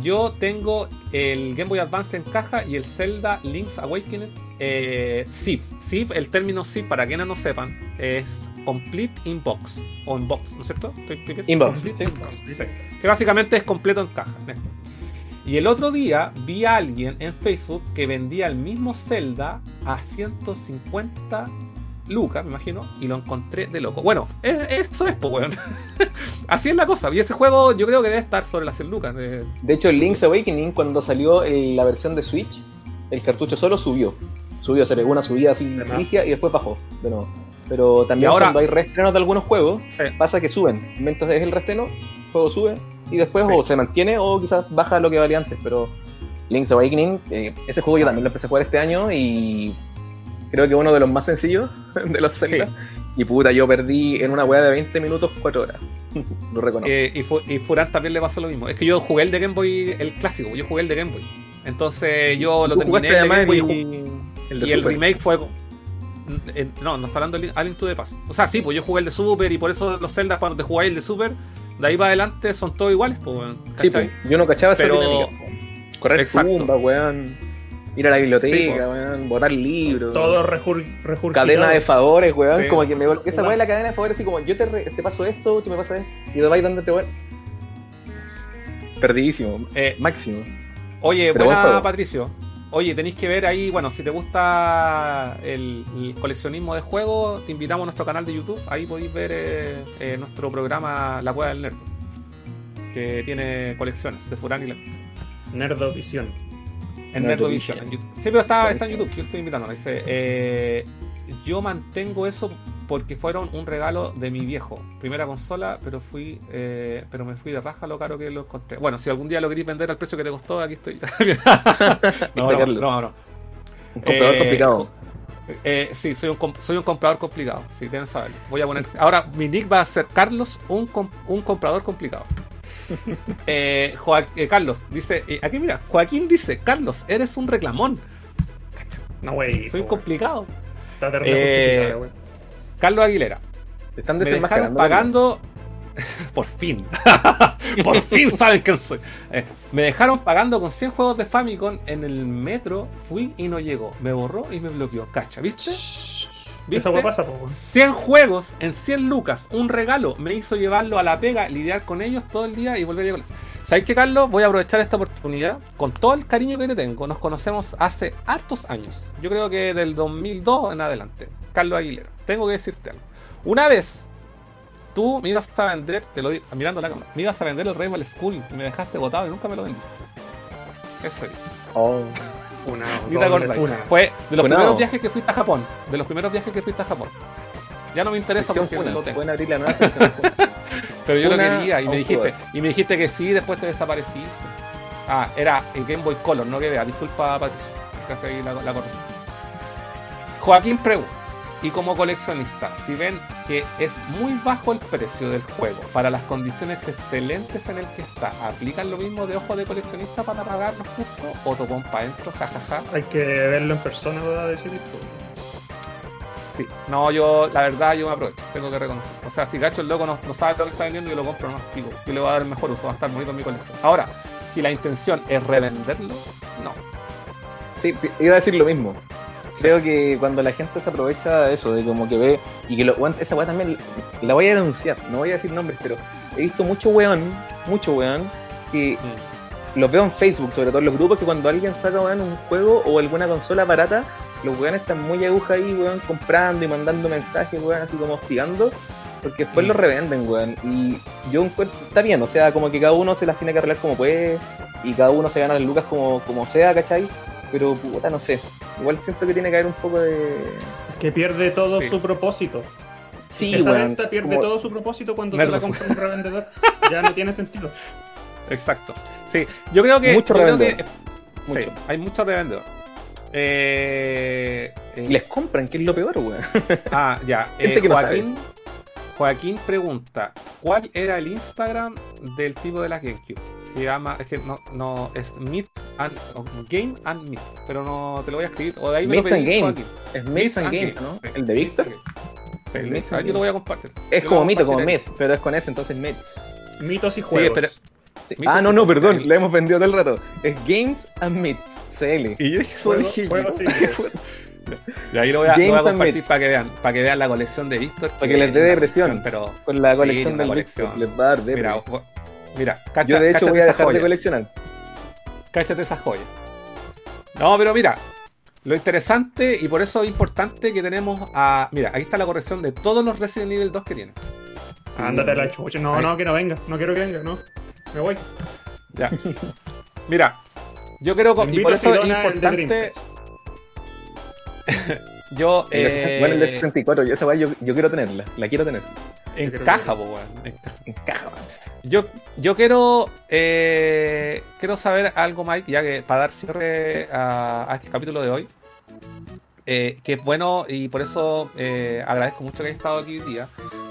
Yo tengo el Game Boy Advance en caja y el Zelda Link's Awakening eh, zip. Zip, el término zip, para quienes no sepan, es Complete in Box. O en box, ¿no es cierto? ¿Estoy-? Inbox, sí. sí. Que básicamente es completo en caja. Y el otro día vi a alguien en Facebook que vendía el mismo Zelda a 150 lucas, me imagino, y lo encontré de loco. Bueno, es- eso es, pues, weón. Así es la cosa. Y ese juego yo creo que debe estar sobre las 100 lucas. eh. De hecho, el Link's Awakening, cuando salió el- la versión de Switch, el cartucho solo subió. Subió, se pegó una subida así y después bajó de nuevo. Pero también ahora- cuando hay reestrenos de algunos juegos, Sí. pasa que suben. Mientras es el reestreno, el juego sube y después Sí. o se mantiene o quizás baja lo que valía antes. Pero Link's Awakening, eh, ese juego yo también lo empecé a jugar este año y creo que uno de los más sencillos de los Zelda. Y puta, yo perdí en una weá de 20 minutos 4 horas. lo reconozco. Eh, y, y Furán también le pasó lo mismo. Es que yo jugué el de Game Boy, el clásico, yo jugué el de Game Boy. Entonces yo lo terminé el de Game Boy y el, ju- el de y el remake fue. eh, No, no está hablando de Alien to the Past. O sea, sí, pues yo jugué el de Super y por eso los Zelda cuando te jugáis el de Super, de ahí para adelante son todos iguales, pues, Sí, pues, yo no cachaba esa Pero- dinámica. Correr Exacto. tumba, weón. Ir a la biblioteca, Sí, weón. Botar libros. Todo rejur. Cadena de favores, weón. Sí. Como que me esa weón es la cadena de favores, así como yo te, re- te paso esto, tú me pasas esto, y te vais dándote weón. Perdidísimo, Eh, máximo. Oye, Pero buen buena. Patricio. Oye, tenéis que ver ahí, bueno, si te gusta el, el coleccionismo de juegos, te invitamos a nuestro canal de YouTube. Ahí podéis ver eh, eh, nuestro programa La Cueva del Nerd, que tiene colecciones de Furán y la, Nerdovisión. En Nerdovision. En YouTube. Sí, pero está, está en YouTube, yo estoy invitando. Dice, eh, yo mantengo eso porque fueron un regalo de mi viejo. Primera consola, pero fui eh, pero me fui de raja lo caro que lo encontré. Bueno, si algún día lo queréis vender al precio que te costó, aquí estoy. no, no, no, no. Un comprador Eh, complicado. Eh, sí, soy un, soy un comprador complicado. Sí, deben saberlo. Voy a poner. Ahora, mi nick va a ser Carlos, un, un comprador complicado. Eh, eh, Carlos dice: eh, Aquí mira, Joaquín dice: Carlos, eres un reclamón. Cacho, No, güey. soy complicado. Está terrible Eh. Carlos Aguilera. Te están Me dejaron pagando. Por fin. Por fin saben quién soy. Eh, me dejaron pagando con 100 juegos de Famicom en el metro. Fui y no llegó. Me borró y me bloqueó. Cacha, ¿viste? Esa weá pasa, po, güey. 100 juegos en 100 lucas, un regalo, me hizo llevarlo a la pega, lidiar con ellos todo el día y volver a llegar. ¿Sabes qué, Carlos? Voy a aprovechar esta oportunidad, con todo el cariño que te tengo, nos conocemos hace hartos años, yo creo que del 2002 en adelante, Carlos Aguilera, tengo que decirte algo. Una vez tú me ibas a vender, te lo digo, mirando la cámara, me ibas a vender el Rival School y me dejaste botado y nunca me lo vendiste. Eso es. Oh. Funado, Ni te doble acordás. funa. Fue de los Funado. primeros viajes que fuiste a Japón. De los primeros viajes que fuiste a Japón. Ya no me interesa Sección porque no lo tengo. Pueden abrir la nueva. Pero yo lo quería y me dijiste, y me dijiste que sí, después te desapareciste. Ah, era el Game Boy Color, no que vea. Disculpa, Patricio. Hace ahí la, la corrección. Joaquín pregunta, y como coleccionista, si ven que es muy bajo el precio del juego para las condiciones excelentes en el que está, ¿aplican lo mismo de ojo de coleccionista para pagarlo justo? ¿O topón para adentro? Jajaja. Hay que verlo en persona para decidir. Sí, no, yo, la verdad, yo me aprovecho, tengo que reconocer. O sea, si Gacho el loco no, no sabe lo que está vendiendo, yo lo compro nomás, digo, yo le voy a dar el mejor uso, va a estar bonito en mi colección. Ahora, si la intención es revenderlo, no. Sí, iba a decir lo mismo. Creo que cuando la gente se aprovecha de eso, de como que ve, y que lo, esa weá también la voy a denunciar, no voy a decir nombres, pero he visto mucho weón, mucho weón, que los veo en Facebook, sobre todo en los grupos, que cuando alguien saca weón, un juego o alguna consola barata, los weones están muy aguja ahí, weón, comprando y mandando mensajes, weón, así como hostigando, porque después Mm. lo revenden, weón. Y yo encuentro, está bien, o sea, como que cada uno se las tiene que arreglar como puede, y cada uno se gana las lucas como, como sea, ¿cachai? Pero puta, no sé. Igual siento que tiene que haber un poco de. Es que pierde todo Sí. su propósito. Sí, Esa weón. venta pierde como- todo su propósito cuando Nerdo. te la compra un revendedor. Ya no tiene sentido. Exacto. Sí, yo creo que. Mucho yo creo revendedor. que- Mucho. Sí, hay muchos revendedores. Eh, eh, les compran, que es lo peor, weón. Ah, ya. Gente Eh, que no Joaquín, Joaquín pregunta: ¿Cuál era el Instagram del tipo de la GameCube? Se llama, es que no, no, es Meet and Game and Meet, pero no te lo voy a escribir. O de ahí me lo Meets and pedí, Games. Joaquín. Es Meets and Games, ¿no? sí. El de Víctor. Meets and Games. Sí, El el Meets and ahí yo lo voy a compartir. Es Yo como lo Mito, como Met, pero es con S, entonces Mets. Mitos y ahí. Sí, juegos. pero. Sí. Ah, no, no, perdón, la hemos vendido todo el rato. Es Games and Meets, CL. Y yo dije, eso Juegos- dije yo. juegos, sí. Y ahí lo voy a, lo voy a compartir para que vean, para que vean la colección de Víctor. Para que les dé depresión. Pero Con la Sí, colección una del colección. Víctor, les va a dar de mira, mira, cacha, Yo de hecho voy a dejar de coleccionar. cáchate esa joya. No, pero mira, lo interesante y por eso es importante que tenemos a. Mira, ahí está la corrección de todos los Resident Evil 2 que tiene. Ándate a la chucha. No, Ahí. no, que no venga. No quiero que venga, no. Me voy. Ya. Mira, yo creo que. Y por eso es importante. Yo. 60 bueno, el de Eh, 64, yo esa weá yo, yo quiero tenerla, la quiero tener. encaja, po, weón. encaja. Yo, yo quiero eh, quiero saber algo, Mike, ya que para dar cierre a, a este capítulo de hoy, eh, que es bueno y por eso eh, agradezco mucho que hayas estado aquí hoy día,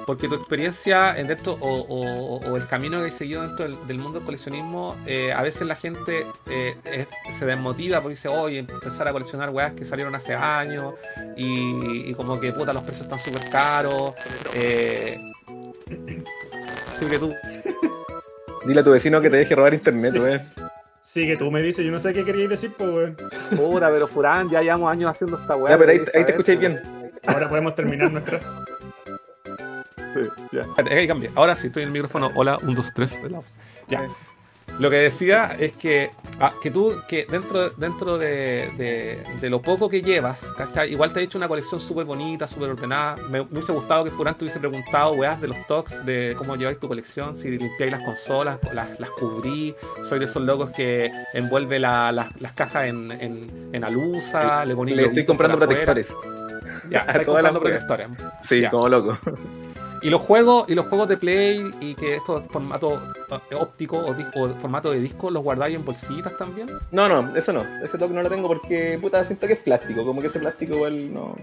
porque tu experiencia en dentro o, o- o el camino que has seguido dentro del, del mundo del coleccionismo, eh, a veces la gente es- se desmotiva porque dice, oye, empezar a coleccionar weas que salieron hace años y, y como que puta, los precios están súper caros. Sí que tú Dile a tu vecino que te deje robar internet, Sí. Sí, que tú me dices, yo no sé qué querías decir, pues, weón. Puta, pero Furán, ya llevamos años haciendo esta weá. Ya, pero ahí, te pues. bien. Ahora podemos terminar nuestras. Sí, ya. Espérate, Ahí cambié. Ahora sí estoy en el micrófono. Hola, 1, 2, 3. Ya. Lo que decía es que, ah, que tú, que dentro, dentro de, de- de lo poco que llevas, ¿cachai? Igual te he hecho una colección súper bonita, súper ordenada. Me, me hubiese gustado que Furán te hubiese preguntado, weas, de los talks, de cómo lleváis tu colección, si limpiáis las consolas, las, las cubrí. Soy de esos locos que envuelve la- las- las cajas en, en, en alusa, le ponéis Le estoy comprando protectores. Ya, a las comprando protectores. Sí, Ya. como loco. Y los juegos, y los juegos de Play, y que estos formato eh, óptico o, dis- o formato de disco, los guardáis en bolsitas también. No, no, eso no. Ese toque no lo tengo porque, puta, siento que es plástico. Como que ese plástico igual no.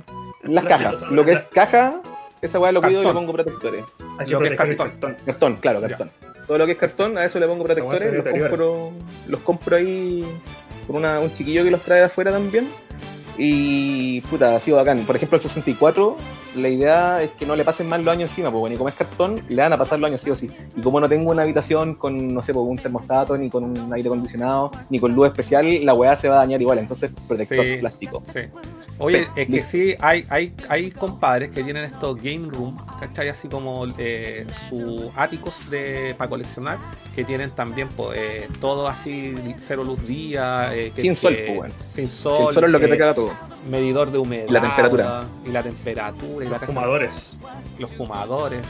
Las cajas. Lo que es caja, esa weá lo cuido y le pongo protectores. Lo que es cartón. cartón. Cartón, claro, Ya. cartón. Todo lo que es cartón, a eso le pongo protectores. Los compro, los compro ahí con una, un chiquillo que los trae de afuera también. Y puta, ha sido bacán. Por ejemplo, el 64, la idea es que no le pasen más los años encima, pues bueno, y como es cartón, le van a pasar los años sí o sí. Y como no tengo una habitación con, no sé, pues, un termostato, ni con un aire acondicionado, ni con luz especial, la weá se va a dañar igual. Entonces, protector Sí. plástico. Sí. Oye, es que sí, hay, hay, hay compadres que tienen estos game room, ¿cachai? Así como eh, sus áticos de para coleccionar, que tienen también pues, eh, todo así, cero luz día. eh, que- Sin sol, que- pues, bueno. Sin sol. es lo que eh, te caga todo. Medidor de humedad. Y la temperatura. Y la temperatura. Y Los fumadores. Los fumadores.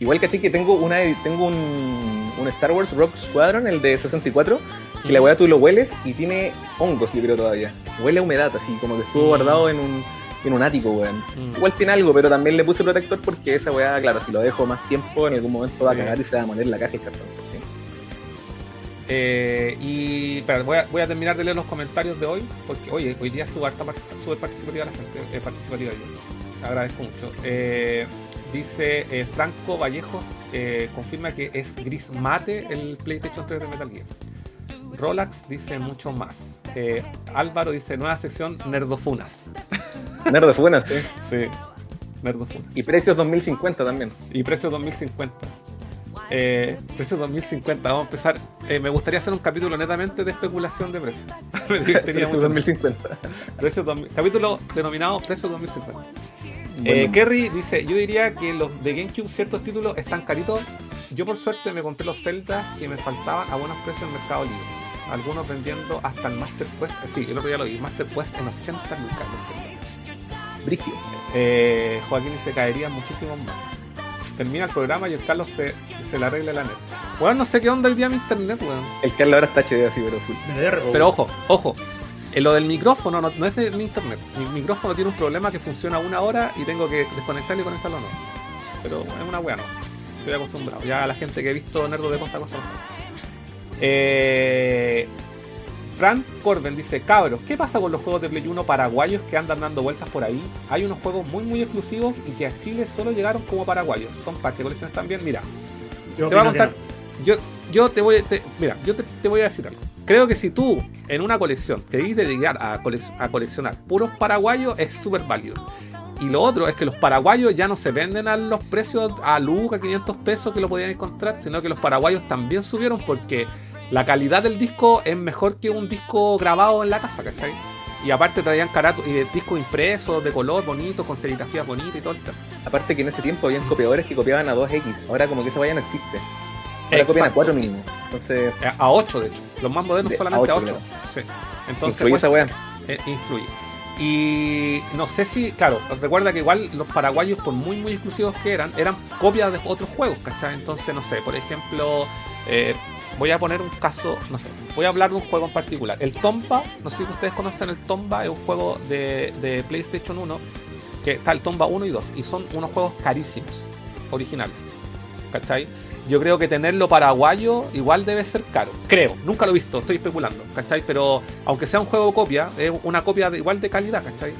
Igual que así que tengo una tengo un, un, Star Wars Rock Squadron, el de 64, que la weá tú lo hueles y tiene hongos, yo creo todavía. Huele a humedad, así como que estuvo mm. guardado en un, en un ático, weón. Mm. Igual tiene algo, pero también le puse protector porque esa weá, claro, si lo dejo más tiempo, en algún momento va a cagar y se va a moler la caja el cartón. Eh, y voy, a, voy, a, terminar de leer los comentarios de hoy, porque oye, hoy día estuvo harta súper participativa la gente, eh, participativa yo. Agradezco mucho. Eh, dice eh, Franco Vallejos, confirma que es gris mate el PlayStation 3 de Metal Gear. Rolax dice mucho más. Álvaro dice nueva sección Nerdofunas. Nerdofunas, sí. Sí. Nerdofunas. Y precios 2050 también. Y precios 2050. Eh, precios 2050, vamos a empezar. Eh, me gustaría hacer un capítulo netamente de especulación de precios. precios 2050. capítulo denominado Precios 2050. Eh, Kerry dice, yo diría que los de GameCube ciertos títulos están caritos. Yo por suerte me compré los Zelda que me faltaban a buenos precios en Mercado Libre. Algunos vendiendo hasta el Master Quest. Eh, sí, el otro día lo vi, Master Quest en 80 lucas. Brigio. Eh, Joaquín dice, caerían muchísimos más termina el programa y el Carlos se, se le arregla la net. Bueno, no sé qué onda hoy día mi internet, weón. El Carlos ahora está HD así, pero full. Pero ojo, ojo. En lo del micrófono no, es de mi internet. Mi micrófono tiene un problema que funciona una hora y tengo que desconectarlo y conectarlo no. Pero es una weá, no. Estoy acostumbrado. Ya la gente que he visto Nerdo de Costa a Costa Eh, Frank Corben dice, cabros, ¿qué pasa con los juegos de Play 1 paraguayos que andan dando vueltas por ahí? Hay unos juegos muy muy exclusivos y que a Chile solo llegaron como paraguayos. Son parte de colecciones también. Mira, te voy a contar. Yo, yo te voy mira, yo te, voy a decir algo. Creo que si tú en una colección te dices dedicar a, coleccionar puros paraguayos, es súper válido. Y lo otro es que los paraguayos ya no se venden a los precios a Luca, 500 pesos que lo podían encontrar, sino que los paraguayos también subieron porque la calidad del disco es mejor que un disco grabado en la casa, ¿cachai? Y aparte traían caratos y discos impresos de color bonito, con serigrafía bonita y todo. Aparte que en ese tiempo habían copiadores que copiaban a 2X, ahora como que esa vaya no existe. Ahora copian a 4 mínimo. Entonces... A 8 de hecho. Los más modernos solamente a 8. Sí. Entonces, influye esa weá. Eh, influye. Y no sé si, claro, recuerda que igual los paraguayos, por muy muy exclusivos que eran, eran copias de otros juegos, ¿cachai? Entonces, no sé, por ejemplo, eh, voy a poner un caso, no sé, voy a hablar de un juego en particular. El Tomba, no sé si ustedes conocen el Tomba, es un juego de, PlayStation 1, que está el Tomba 1 y 2, y son unos juegos carísimos, originales. ¿Cachai? Yo creo que tenerlo paraguayo igual debe ser caro. Creo, nunca lo he visto, estoy especulando, ¿cachai? Pero aunque sea un juego copia, es una copia de, igual de calidad, ¿cachai?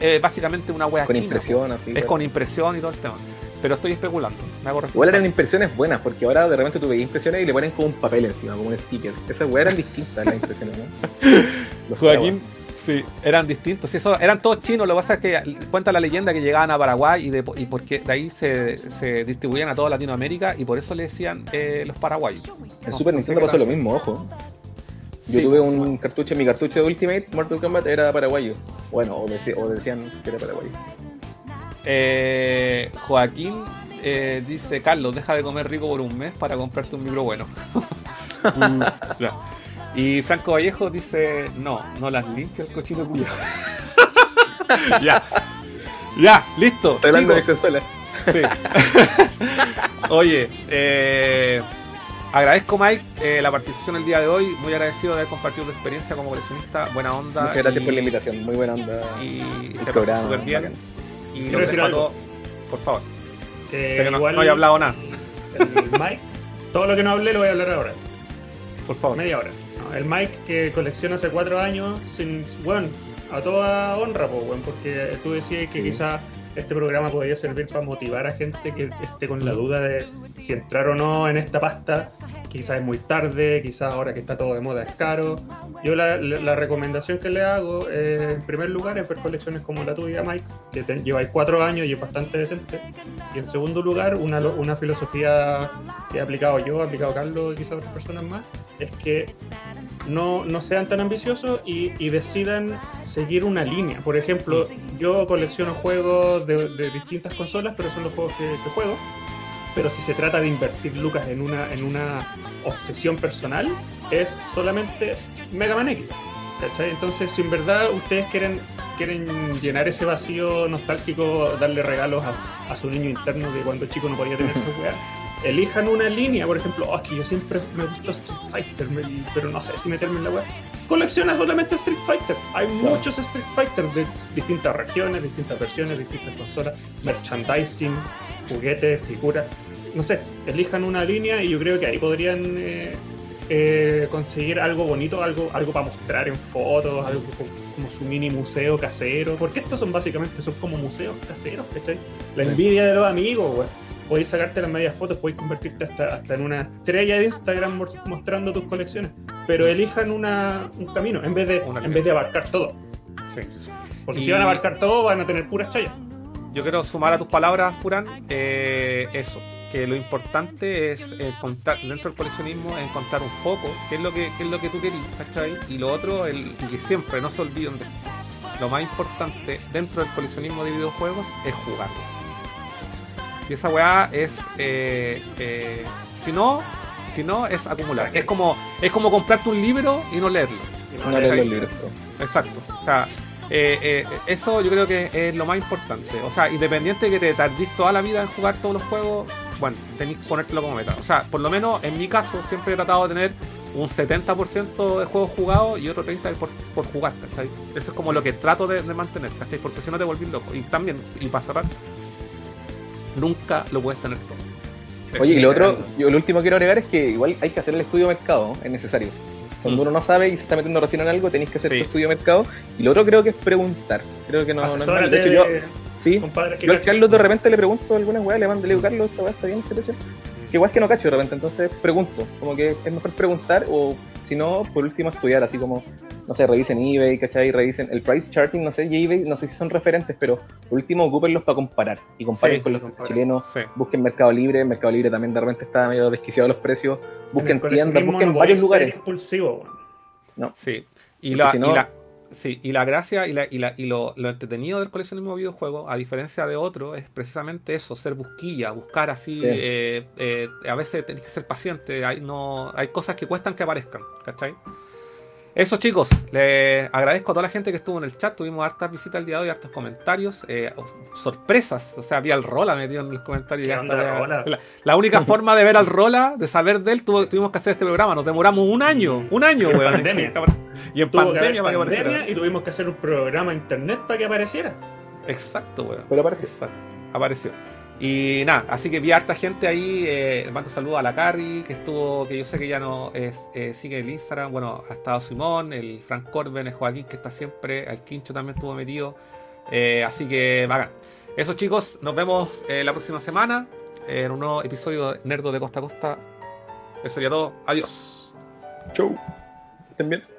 Es, básicamente una wea Con impresión, así. Es con impresión y todo el tema pero estoy especulando. Me hago Igual eran impresiones buenas, porque ahora de repente tú veías impresiones y le ponen como un papel encima, como un sticker. Esas weas eran distintas las impresiones, ¿no? Joaquín, sí, eran distintos. Sí, eso, eran todos chinos, lo que pasa es que cuenta la leyenda que llegaban a Paraguay y, de, y porque de ahí se, se, distribuían a toda Latinoamérica y por eso le decían eh, los paraguayos. En Super Nintendo pasó lo mismo, ojo. Yo tuve pues, un cartucho, mi cartucho de Ultimate Mortal Kombat era paraguayo. Bueno, o, o decían que era paraguayo. Eh, Joaquín eh, dice, Carlos, deja de comer rico por un mes para comprarte un micro bueno. Mm, y Franco Vallejo dice, no, no las limpio el cochino culo. ya. Ya, listo. Sí. Oye, eh, agradezco Mike eh, la participación el día de hoy. Muy agradecido de haber compartido tu experiencia como coleccionista. Buena onda. Muchas gracias por la invitación. Muy buena onda. Y se programa, súper bien. Y Quiero decir algo. por favor. Que, no, igual no haya hablado nada. El Mike, todo lo que no hablé lo voy a hablar ahora. Por favor. Media hora. El Mike que colecciona hace cuatro años, sin, bueno, a toda honra, pues, bueno, porque tú decías que quizás este programa podría servir para motivar a gente que esté con la duda de si entrar o no en esta pasta. Quizás es muy tarde, quizás ahora que está todo de moda es caro. Yo la, recomendación que le hago, en primer lugar, es ver colecciones como la tuya, Mike, que lleváis cuatro años y es bastante decente. Y en segundo lugar, una, una filosofía que he aplicado yo, ha aplicado Carlos y quizás otras personas más, es que no, no sean tan ambiciosos y, decidan seguir una línea. Por ejemplo, yo colecciono juegos de, distintas consolas, pero son los juegos que, juego. Pero si se trata de invertir lucas en una, en una obsesión personal, es solamente Mega Man X. ¿cachai? Entonces, si en verdad ustedes quieren, quieren llenar ese vacío nostálgico, darle regalos a, su niño interno de cuando chico no podía tener esa weá, elijan una línea, por ejemplo, oh, es que yo siempre me gustó Street Fighter, pero no sé si meterme en la weá. Colecciona solamente Street Fighter. Hay muchos Street Fighter de distintas regiones, distintas versiones, distintas consolas, merchandising, juguetes, figuras. No sé, elijan una línea y yo creo que ahí podrían eh, eh, conseguir algo bonito, algo, algo para mostrar en fotos, algo como su mini museo casero, porque estos son básicamente, son como museos caseros, ¿cachai? La envidia de los amigos, güey. Podéis sacarte las medias fotos, podéis convertirte hasta, hasta en una estrella de Instagram mostrando tus colecciones, pero elijan una, un camino en vez de, en vez de abarcar todo. Sí. Porque si van a abarcar todo, van a tener puras chayas. Yo quiero sumar a tus palabras, Furan, eh, eso que lo importante es contar, dentro del coleccionismo es encontrar un foco, que es lo que, es lo que tú querías, ¿cachai? Y lo otro, el, y que siempre no se olviden de lo más importante dentro del coleccionismo de videojuegos es jugar. Y esa weá es eh, eh, si no, si no es acumular. Es como, es como comprarte un libro y no leerlo. no, leer los libros. Exacto. O sea, eh, eh, eso yo creo que es lo más importante. O sea, independiente de que te tardís toda la vida en jugar todos los juegos, bueno, tenéis que ponértelo como meta. O sea, por lo menos en mi caso siempre he tratado de tener un 70% de juegos jugados y otro 30% por, jugar, ¿cachai? Eso es como lo que trato de, mantener, ¿cachai? Porque si no te volvís loco. Y también, y para cerrar, nunca lo puedes tener todo. Oye, y lo otro, yo lo último que quiero agregar es que igual hay que hacer el estudio de mercado, es necesario. Cuando mm. uno no sabe y se está metiendo recién en algo, tenéis que hacer tu estudio de mercado. Y lo otro creo que es preguntar. Creo que no, no es mal. De hecho, yo, Sí, yo al Carlos de repente le pregunto algunas weas, le mando, le digo, Carlos, esta weá está bien, ¿qué Que igual que no cacho de repente, entonces pregunto. Como que es mejor preguntar o, si no, por último estudiar, así como, no sé, revisen eBay, ¿cachai? Revisen el price charting, no sé, y eBay, no sé si son referentes, pero por último, ocúpenlos para comparar. Y comparen con los chilenos, busquen Mercado Libre, Mercado Libre también de repente está medio desquiciado los precios, busquen tiendas, busquen varios lugares. No. Sí. Y la, y la, Sí, y la gracia y, la, y, la, y lo, lo, entretenido del coleccionismo de videojuegos, a diferencia de otro, es precisamente eso, ser busquilla, buscar así. Eh, eh, a veces tenés que ser paciente, hay, no, hay cosas que cuestan que aparezcan, ¿cachai? Eso chicos, les agradezco a toda la gente que estuvo en el chat, tuvimos hartas visitas el día de hoy, hartos comentarios, eh, sorpresas, o sea, había al Rola metido en los comentarios. Ya la, única forma de ver al Rola, de saber de él, tuvimos que hacer este programa, nos demoramos un año, un año, weón. y en pandemia para que apareciera. Y tuvimos que hacer un programa internet para que apareciera. Exacto, weón. Pero apareció. Exacto, apareció. Y nada, así que vi harta gente ahí. Eh, mando saludos a la Carrie, que estuvo, que yo sé que ya no eh, sigue el Instagram. Bueno, ha estado Simón, el Frank Corben, el Joaquín, que está siempre. El Quincho también estuvo metido. Eh, así que bacán. Eso chicos, nos vemos eh, la próxima semana en un nuevo episodio de Nerdo de Costa a Costa. Eso ya todo. Adiós. Chau. Estén bien.